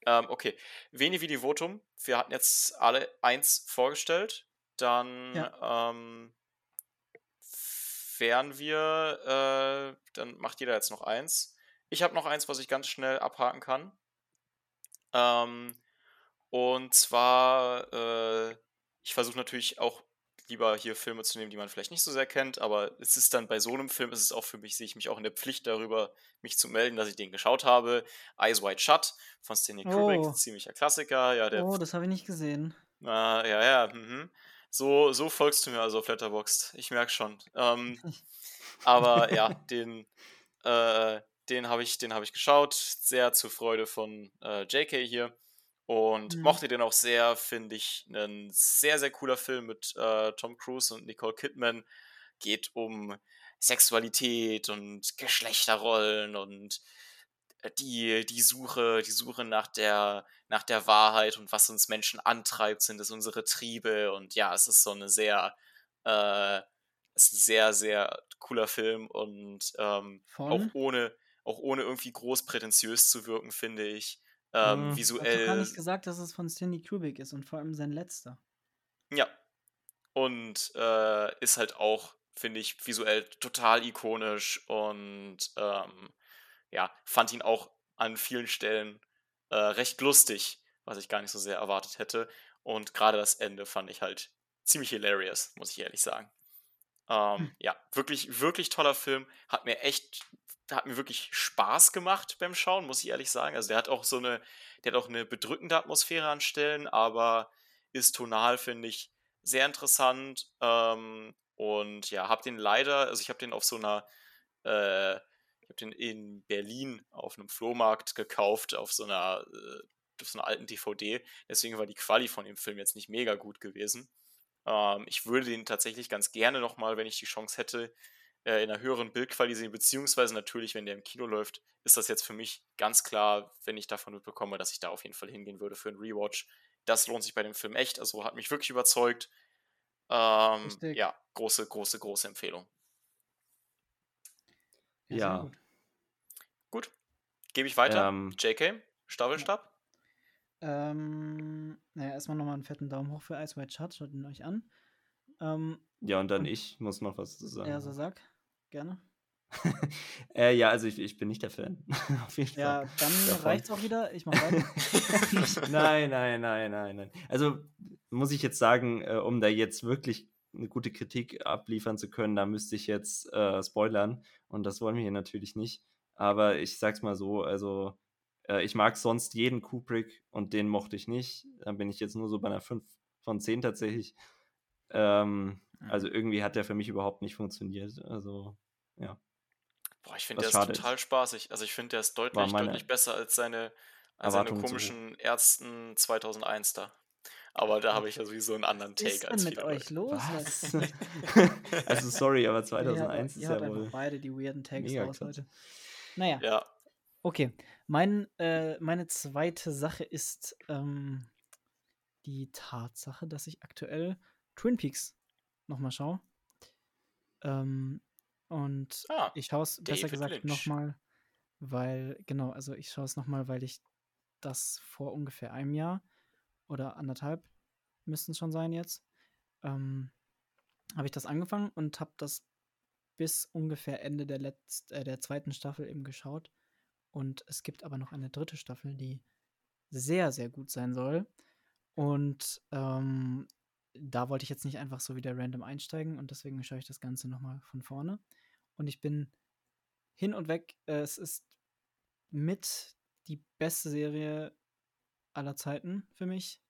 Ähm, okay. Veni Vidi Votum. Wir hatten jetzt alle eins vorgestellt. Dann Ja. ähm, wären wir, äh, dann macht jeder jetzt noch eins. Ich habe noch eins, was ich ganz schnell abhaken kann. Ähm, und zwar, äh, ich versuche natürlich auch lieber hier Filme zu nehmen, die man vielleicht nicht so sehr kennt, aber es ist dann bei so einem Film, ist es auch für mich, sehe ich mich auch in der Pflicht darüber, mich zu melden, dass ich den geschaut habe. Eyes Wide Shut von Stanley Kubrick, Oh. ziemlicher Klassiker. Ja, der, Oh, das habe ich nicht gesehen. Ah, ja, ja, mhm. So, so folgst du mir also auf Letterboxd. Ich merke schon. Ähm, (laughs) aber ja, den, äh, den habe ich, den hab ich geschaut. Sehr zur Freude von äh, JK hier. Und Mhm. mochte den auch sehr, finde ich, ein sehr, sehr cooler Film mit äh, Tom Cruise und Nicole Kidman. Geht um Sexualität und Geschlechterrollen und äh, die, die Suche, die Suche nach der, nach der Wahrheit und was uns Menschen antreibt, sind es unsere Triebe. Und ja, es ist so eine sehr, äh, ist ein sehr, sehr cooler Film und ähm, auch ohne, auch ohne irgendwie groß prätentiös zu wirken, finde ich. Ähm, Hm. Du hast doch gar visuell, nicht gesagt, dass es von Stanley Kubrick ist und vor allem sein letzter. ja. Und äh, ist halt auch, finde ich, visuell total ikonisch und ähm, ja, fand ihn auch an vielen Stellen äh, recht lustig, was ich gar nicht so sehr erwartet hätte. Und gerade das Ende fand ich halt ziemlich hilarious, muss ich ehrlich sagen. Ähm, Hm. ja, wirklich, wirklich toller Film. Hat mir echt, hat mir wirklich Spaß gemacht beim Schauen, muss ich ehrlich sagen. Also der hat auch so eine, der hat auch eine bedrückende Atmosphäre an Stellen, aber ist tonal, finde ich, sehr interessant. Ähm, und ja, hab den leider, also ich habe den auf so einer, äh, ich habe den in Berlin auf einem Flohmarkt gekauft, auf so einer, äh, auf so einer alten DVD. Deswegen war die Quali von dem Film jetzt nicht mega gut gewesen. Ähm, ich würde den tatsächlich ganz gerne nochmal, wenn ich die Chance hätte, äh, in einer höheren Bildqualität sehen, beziehungsweise natürlich, wenn der im Kino läuft, ist das jetzt für mich ganz klar, wenn ich davon mitbekomme, dass ich da auf jeden Fall hingehen würde für einen Rewatch. Das lohnt sich bei dem Film echt, also hat mich wirklich überzeugt. Ähm, ja, große, große, große Empfehlung. Ja. Gut, gebe ich weiter. Ähm, JK, Staffelstab. Ähm, naja, erstmal nochmal einen fetten Daumen hoch für Ice White Shut, schaut ihn euch an. Ähm, ja, und dann und ich muss noch was zu sagen. ja, so sag, gerne. (laughs) äh, ja, also ich, ich bin nicht der Fan. (laughs) Auf jeden Fall. Ja, dann davon. reicht's auch wieder. Ich mach (laughs) weiter. nein, nein, nein, nein, nein. Also muss ich jetzt sagen, äh, um da jetzt wirklich eine gute Kritik abliefern zu können, da müsste ich jetzt äh, spoilern und das wollen wir hier natürlich nicht. Aber ich sag's mal so, also äh, ich mag sonst jeden Kubrick und den mochte ich nicht. Dann bin ich jetzt nur so bei einer 5 von 10 tatsächlich. Ähm, also irgendwie hat der für mich überhaupt nicht funktioniert. Also ja. Boah, ich finde, der ist total ist. spaßig. Also ich finde, der ist deutlich, deutlich besser als seine, als seine komischen Ärzten 2001 da. Aber da habe ich ja sowieso einen anderen Was ist Take als denn mit viele euch Leute. los? (laughs) Also sorry, aber (laughs) ihr habt, 2001 ihr ist ja einfach wohl beide die weirden Takes mega raus, krass. Leute. Naja, Ja, okay. Mein, äh, meine zweite Sache ist ähm, die Tatsache, dass ich aktuell Twin Peaks nochmal schaue. Ähm, und ah, ich schaue es besser gesagt nochmal, weil, genau, also ich schaue es nochmal, weil ich das vor ungefähr einem Jahr oder anderthalb müssten es schon sein jetzt, ähm, habe ich das angefangen und habe das bis ungefähr Ende der, letzt, äh, der zweiten Staffel eben geschaut. Und es gibt aber noch eine dritte Staffel, die sehr, sehr gut sein soll. Und ähm, da wollte ich jetzt nicht einfach so wieder random einsteigen und deswegen schaue ich das Ganze nochmal von vorne. Und ich bin hin und weg. Es ist mit die beste Serie aller Zeiten für mich.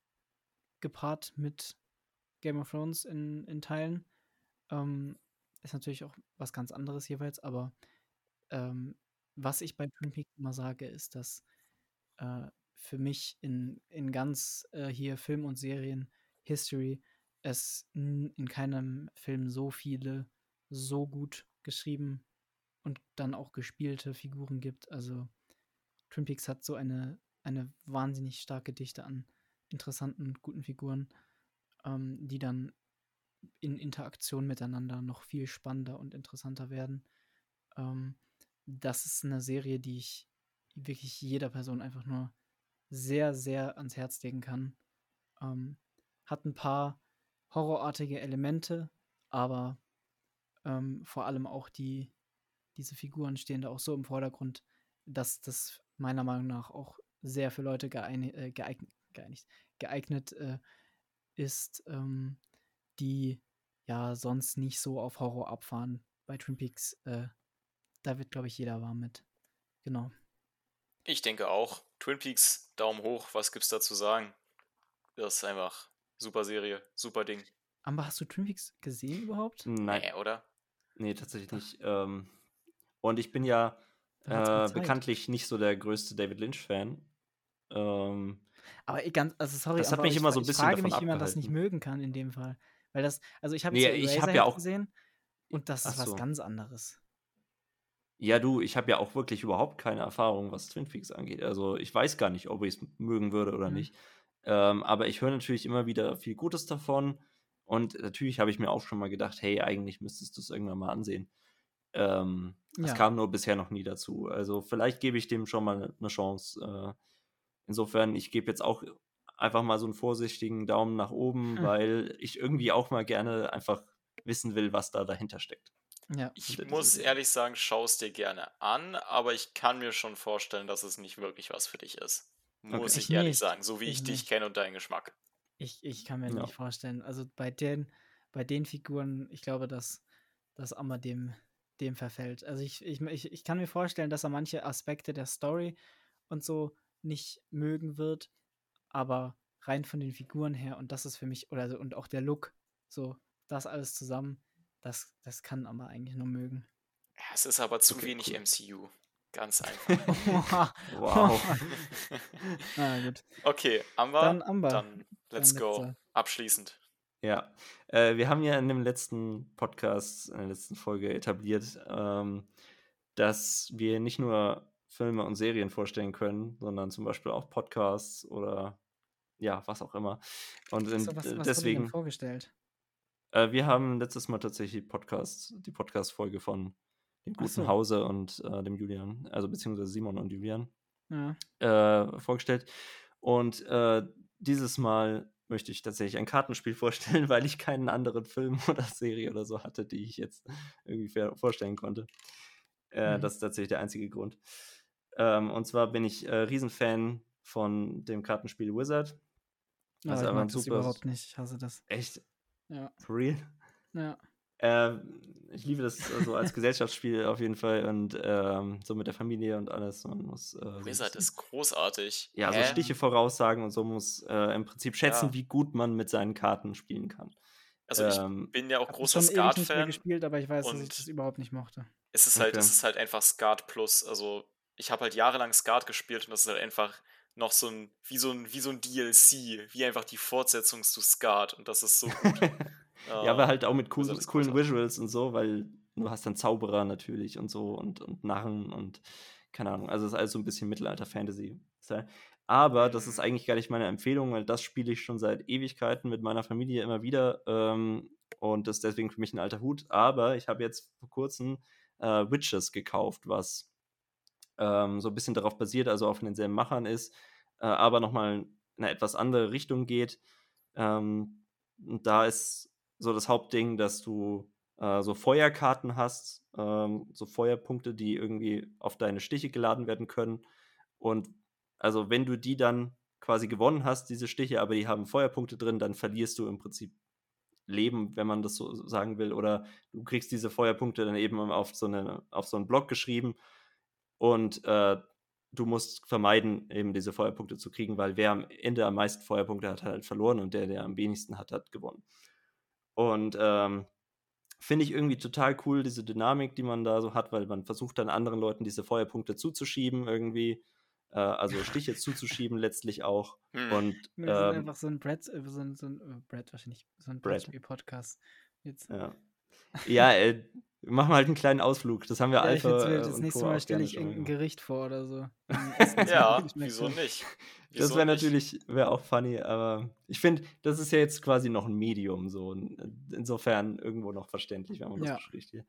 Gepaart mit Game of Thrones in, in Teilen. Ähm, ist natürlich auch was ganz anderes jeweils, aber ähm, was ich bei Twin Peaks immer sage, ist, dass äh, für mich in, in ganz äh, hier Film- und Serien-History es in keinem Film so viele so gut geschrieben und dann auch gespielte Figuren gibt. Also Twin Peaks hat so eine, eine wahnsinnig starke Dichte an interessanten, guten Figuren, ähm, die dann in Interaktion miteinander noch viel spannender und interessanter werden. Ähm, das ist eine Serie, die ich wirklich jeder Person einfach nur sehr, sehr ans Herz legen kann. Ähm, hat ein paar horrorartige Elemente, aber ähm, vor allem auch die, diese Figuren stehen da auch so im Vordergrund, dass das meiner Meinung nach auch sehr für Leute geeignet, äh, geeignet, geeignet, geeignet äh, ist, ähm, die ja sonst nicht so auf Horror abfahren. Bei Twin Peaks, äh, da wird, glaube ich, jeder warm mit. Genau. Ich denke auch. Twin Peaks, Daumen hoch, was gibt's da zu sagen? Das ist einfach super Serie, super Ding. Aber hast du Twin Peaks gesehen überhaupt? Nein. Nee, oder? Nee, tatsächlich nicht. Ähm, und ich bin ja äh, bekanntlich nicht so der größte David Lynch-Fan. Ähm, aber ich ganz, also sorry, das hat mich ich, immer so ein bisschen ich frage davon mich, wie man abgehalten. das nicht mögen kann in dem Fall. Weil das, also ich habe nee, ich habe ja auch gesehen und das ist so. was ganz anderes. Ja, du, ich habe ja auch wirklich überhaupt keine Erfahrung, was Twin Peaks angeht. Also ich weiß gar nicht, ob ich es mögen würde oder Mhm. nicht. Ähm, aber ich höre natürlich immer wieder viel Gutes davon. Und natürlich habe ich mir auch schon mal gedacht, hey, eigentlich müsstest du es irgendwann mal ansehen. Ähm, Es Ja. kam nur bisher noch nie dazu. Also vielleicht gebe ich dem schon mal eine Chance. Äh, insofern, ich gebe jetzt auch einfach mal so einen vorsichtigen Daumen nach oben, Hm. weil ich irgendwie auch mal gerne einfach wissen will, was da dahinter steckt. Ja. Ich muss ehrlich sagen, schau es dir gerne an, aber ich kann mir schon vorstellen, dass es nicht wirklich was für dich ist. Muss Okay. ich Ich ehrlich nicht. sagen, so wie Ich ich dich kenne und deinen Geschmack. Ich, ich kann mir Ja. nicht vorstellen. Also bei den, bei den Figuren, ich glaube, dass, dass Amma dem, dem verfällt. Also ich, ich, ich, ich kann mir vorstellen, dass er manche Aspekte der Story und so nicht mögen wird, aber rein von den Figuren her und das ist für mich, oder so, und auch der Look, so, das alles zusammen, das, das kann Amma eigentlich nur mögen. Ja, es ist aber zu Okay, wenig cool. MCU. Ganz einfach. (laughs) Wow. Na (laughs) gut. Okay, Amber, Dann Amber. dann let's go. Abschließend. Ja, äh, wir haben ja in dem letzten Podcast, in der letzten Folge etabliert, ähm, dass wir nicht nur Filme und Serien vorstellen können, sondern zum Beispiel auch Podcasts oder ja, was auch immer. Und So, was, was deswegen, vorgestellt? Äh, wir haben letztes Mal tatsächlich Podcast, die Podcast-Folge von dem guten so. Hause und äh, dem Julian, also beziehungsweise Simon und Julian Ja. äh, vorgestellt. Und äh, dieses Mal möchte ich tatsächlich ein Kartenspiel (laughs) vorstellen, weil ich keinen anderen Film (laughs) oder Serie oder so hatte, die ich jetzt irgendwie vorstellen konnte. Äh, Mhm. Das ist tatsächlich der einzige Grund. Ähm, und zwar bin ich äh, Riesenfan von dem Kartenspiel Wizard. Ja, Also ich aber mag das überhaupt nicht. Ich hasse das. Echt? Ja. For real? Ja. Ähm, ich liebe das so als Gesellschaftsspiel auf jeden Fall und ähm, so mit der Familie und alles. Man muss äh, so Wizard ist großartig. Ja, so Hä? Stiche voraussagen und so muss äh, im Prinzip schätzen, Ja. wie gut man mit seinen Karten spielen kann. Also ich ähm, bin ja auch großer schon ewig nicht mehr Skat-Fan. gespielt, aber ich weiß, dass ich das überhaupt nicht mochte. Es ist halt, Okay. es ist halt einfach Skat plus. Also ich habe halt jahrelang Skat gespielt und das ist halt einfach noch so ein, wie so ein, wie so ein DLC, wie einfach die Fortsetzung zu Skat und das ist so gut. (laughs) ja, aber halt auch mit cool, ist coolen. Visuals und so, weil du hast dann Zauberer natürlich und so und, und Narren und keine Ahnung. Also es ist alles so ein bisschen Mittelalter-Fantasy. Aber das ist Mhm. eigentlich gar nicht meine Empfehlung, weil das spiele ich schon seit Ewigkeiten mit meiner Familie immer wieder ähm, und das ist deswegen für mich ein alter Hut. Aber ich habe jetzt vor kurzem äh, Witches gekauft, was ähm, so ein bisschen darauf basiert, also auf denselben Machern ist, äh, aber nochmal in eine etwas andere Richtung geht. Ähm, und da ist so das Hauptding, dass du äh, so Feuerkarten hast, ähm, so Feuerpunkte, die irgendwie auf deine Stiche geladen werden können. Und also wenn du die dann quasi gewonnen hast, diese Stiche, aber die haben Feuerpunkte drin, dann verlierst du im Prinzip leben, wenn man das so sagen will. Oder du kriegst diese Feuerpunkte dann eben auf so, eine, auf so einen Block geschrieben und äh, du musst vermeiden, eben diese Feuerpunkte zu kriegen, weil wer am Ende am meisten Feuerpunkte hat, hat halt verloren und der, der am wenigsten hat, hat gewonnen. Und ähm, finde ich irgendwie total cool, diese Dynamik, die man da so hat, weil man versucht dann anderen Leuten diese Feuerpunkte zuzuschieben irgendwie. Äh, also (laughs) Stiche zuzuschieben letztlich auch. Hm. Und Wir sind ähm, einfach so ein Brett, äh, so ein, so ein äh, Brett wahrscheinlich, so ein Brett. Brettspiel-Podcast. Jetzt. ja, ja äh, wir machen halt einen kleinen Ausflug. Das haben wir Ja, Alpha wild. Das nächste. Mal stelle ich irgendein. Gericht vor oder so. (laughs) Ja, wieso so. nicht? Das Wieso wäre nicht? natürlich, wäre auch funny, aber ich finde, das ist ja jetzt quasi noch ein Medium, so. Insofern irgendwo noch verständlich, wenn man das Ja. bespricht hier.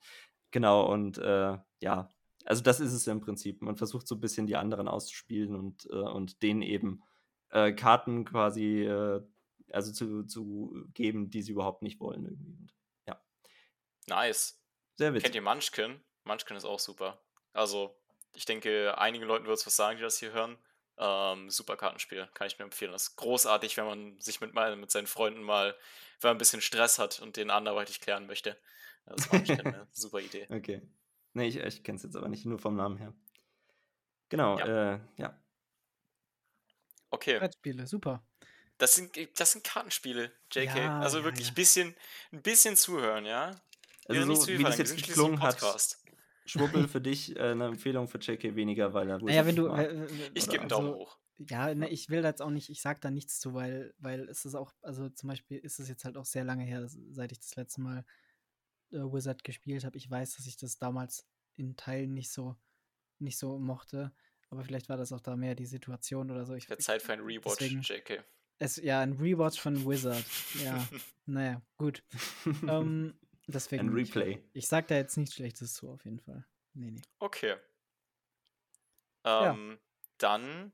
Genau, und äh, ja, also das ist es im Prinzip. Man versucht so ein bisschen die anderen auszuspielen und, äh, und denen eben äh, Karten quasi äh, also zu, zu geben, die sie überhaupt nicht wollen irgendwie. Ja, Nice. Sehr Kennt witzig. ihr Munchkin? Munchkin ist auch super. Also, ich denke, einigen Leuten wird es was sagen, die das hier hören. Ähm, super Kartenspiel, kann ich mir empfehlen. Das ist großartig, wenn man sich mit, mal, mit seinen Freunden mal, wenn man ein bisschen Stress hat und den anderweitig klären möchte. Das ist Munchkin eine super Idee. Okay. Nee, ich, ich kenne es jetzt aber nicht, nur vom Namen her. Genau, Ja. äh, ja. Okay, Brettspiele, super. das sind, das sind Kartenspiele, JK. Ja, also ja, wirklich ja. ein bisschen, ein bisschen zuhören, ja? Also nicht so, wie das jetzt ein geklungen hat. Schwuppel (laughs) für dich äh, eine Empfehlung für JK weniger, weil er Naja, wenn du. äh, Ich gebe einen Daumen also, hoch. Ja, ne, ich will da jetzt auch nicht, ich sag da nichts zu, weil, weil es ist auch, also zum Beispiel ist es jetzt halt auch sehr lange her, seit ich das letzte Mal äh, Wizard gespielt habe. Ich weiß, dass ich das damals in Teilen nicht so, nicht so mochte. Aber vielleicht war das auch da mehr die Situation oder so. Ich, Wird Zeit für einen Rewatch, deswegen- JK. es, ja, ein Rewatch von Wizard. Ja, (laughs) naja, gut. (laughs) Ähm, deswegen. Ein ich- Replay. Ich, sag da jetzt nichts Schlechtes zu, auf jeden Fall. Nee, nee. Okay. Ja. Ähm, dann.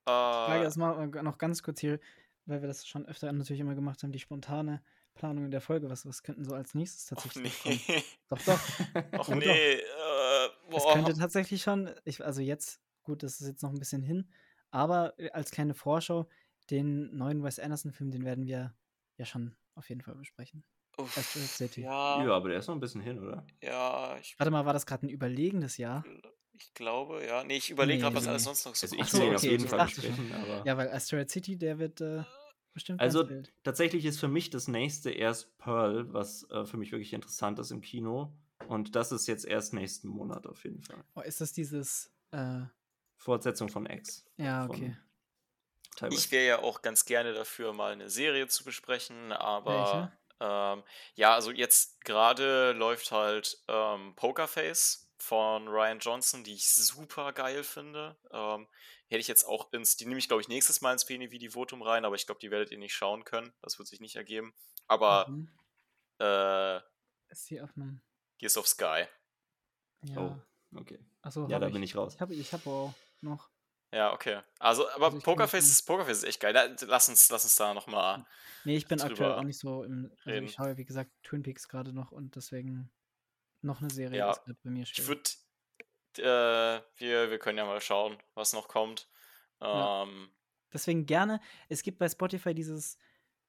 Ich frage Äh, erstmal noch ganz kurz hier, weil wir das schon öfter natürlich immer gemacht haben, die spontane Planung in der Folge. Was, was könnten so als nächstes och tatsächlich nee. kommen? Doch, doch. (laughs) Och Oh, (laughs) doch. nee. Äh, Es könnte tatsächlich schon, ich, also jetzt, gut, das ist jetzt noch ein bisschen hin, aber äh, als kleine Vorschau, den neuen Wes Anderson-Film, den werden wir ja schon auf jeden Fall besprechen. Uff, Asteroid City. Ja, Ja, aber der ist noch ein bisschen hin, oder? ja, ich, Warte mal, war das gerade ein überlegendes Jahr? ich glaube, ja. Nee, ich überlege gerade, Nee, was alles nee. sonst noch so Also ich so, ihn okay, auf jeden Fall besprechen, aber. Ja, weil Asteroid City, der wird äh, bestimmt Also ganz wild. tatsächlich ist für mich das nächste erst Pearl, was äh, für mich wirklich interessant ist im Kino. Und das ist jetzt erst nächsten Monat auf jeden Fall. Oh, ist das dieses, äh, Fortsetzung von X. ja, okay. Ich wäre ja auch ganz gerne dafür, mal eine Serie zu besprechen, aber Welche? Ähm, ja, also jetzt gerade läuft halt ähm, Pokerface von Ryan Johnson, die ich super geil finde. Ähm, hätte ich jetzt auch ins, die nehme ich glaube ich nächstes Mal ins Bene Votum rein, aber ich glaube, die werdet ihr nicht schauen können. Das wird sich nicht ergeben. Aber Mhm. äh, Ist sie auf einem. Gears of Sky. Ja. Oh, okay. Achso, Ja, da bin ich raus. Ich habe ich hab auch noch. Ja, okay. Also, aber Also ich Pokerface, ist, Pokerface ist echt geil. Da, lass, uns, lass uns da nochmal. Nee, ich bin aktuell auch nicht so im. Also reden. ich schaue, wie gesagt, Twin Peaks gerade noch und deswegen noch eine Serie Ja, ist gerade bei mir Ich schwer. würde. Äh, wir, wir können ja mal schauen, was noch kommt. Ja. Ähm, Deswegen gerne. Es gibt bei Spotify dieses,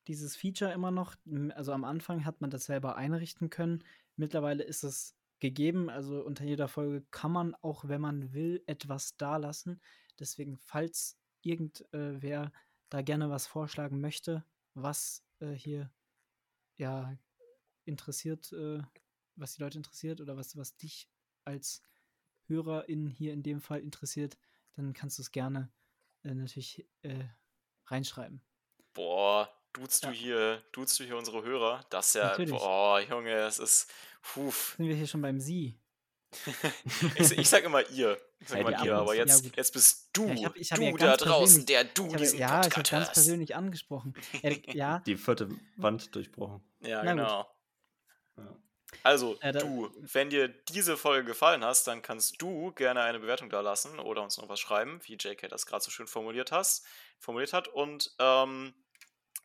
dieses Feature immer noch. Also am Anfang hat man das selber einrichten können. Mittlerweile ist es gegeben. Also unter jeder Folge kann man auch, wenn man will, etwas dalassen. Deswegen, falls irgendwer da gerne was vorschlagen möchte, was äh, hier ja interessiert, äh, was die Leute interessiert oder was, was dich als Hörerin hier in dem Fall interessiert, dann kannst du es gerne äh, natürlich äh, reinschreiben. boah, duzt Ja. du hier, duzt du hier unsere Hörer? Das ist ja, Natürlich. boah, Junge, es ist, huf. Sind wir hier schon beim Sie? (laughs) ich, ich sag immer ihr. Ich sag Ja, immer die ihr, aber Ja, jetzt, gut. jetzt bist du, Ja, ich hab- ich hab du ja da draußen, der du Ich habe, diesen ja, ich habe Podcast ganz persönlich angesprochen. Äh, (laughs) ja, Die vierte Wand durchbrochen. Ja, Na genau. Ja. Also, Äh, du, wenn dir diese Folge gefallen hast, dann kannst du gerne eine Bewertung da lassen oder uns noch was schreiben, wie JK das gerade so schön formuliert, hast, formuliert hat. Und ähm,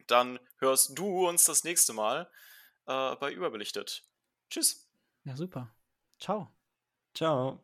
dann hörst du uns das nächste Mal äh, bei Überbelichtet. Tschüss. ja, super. Ciao. Ciao.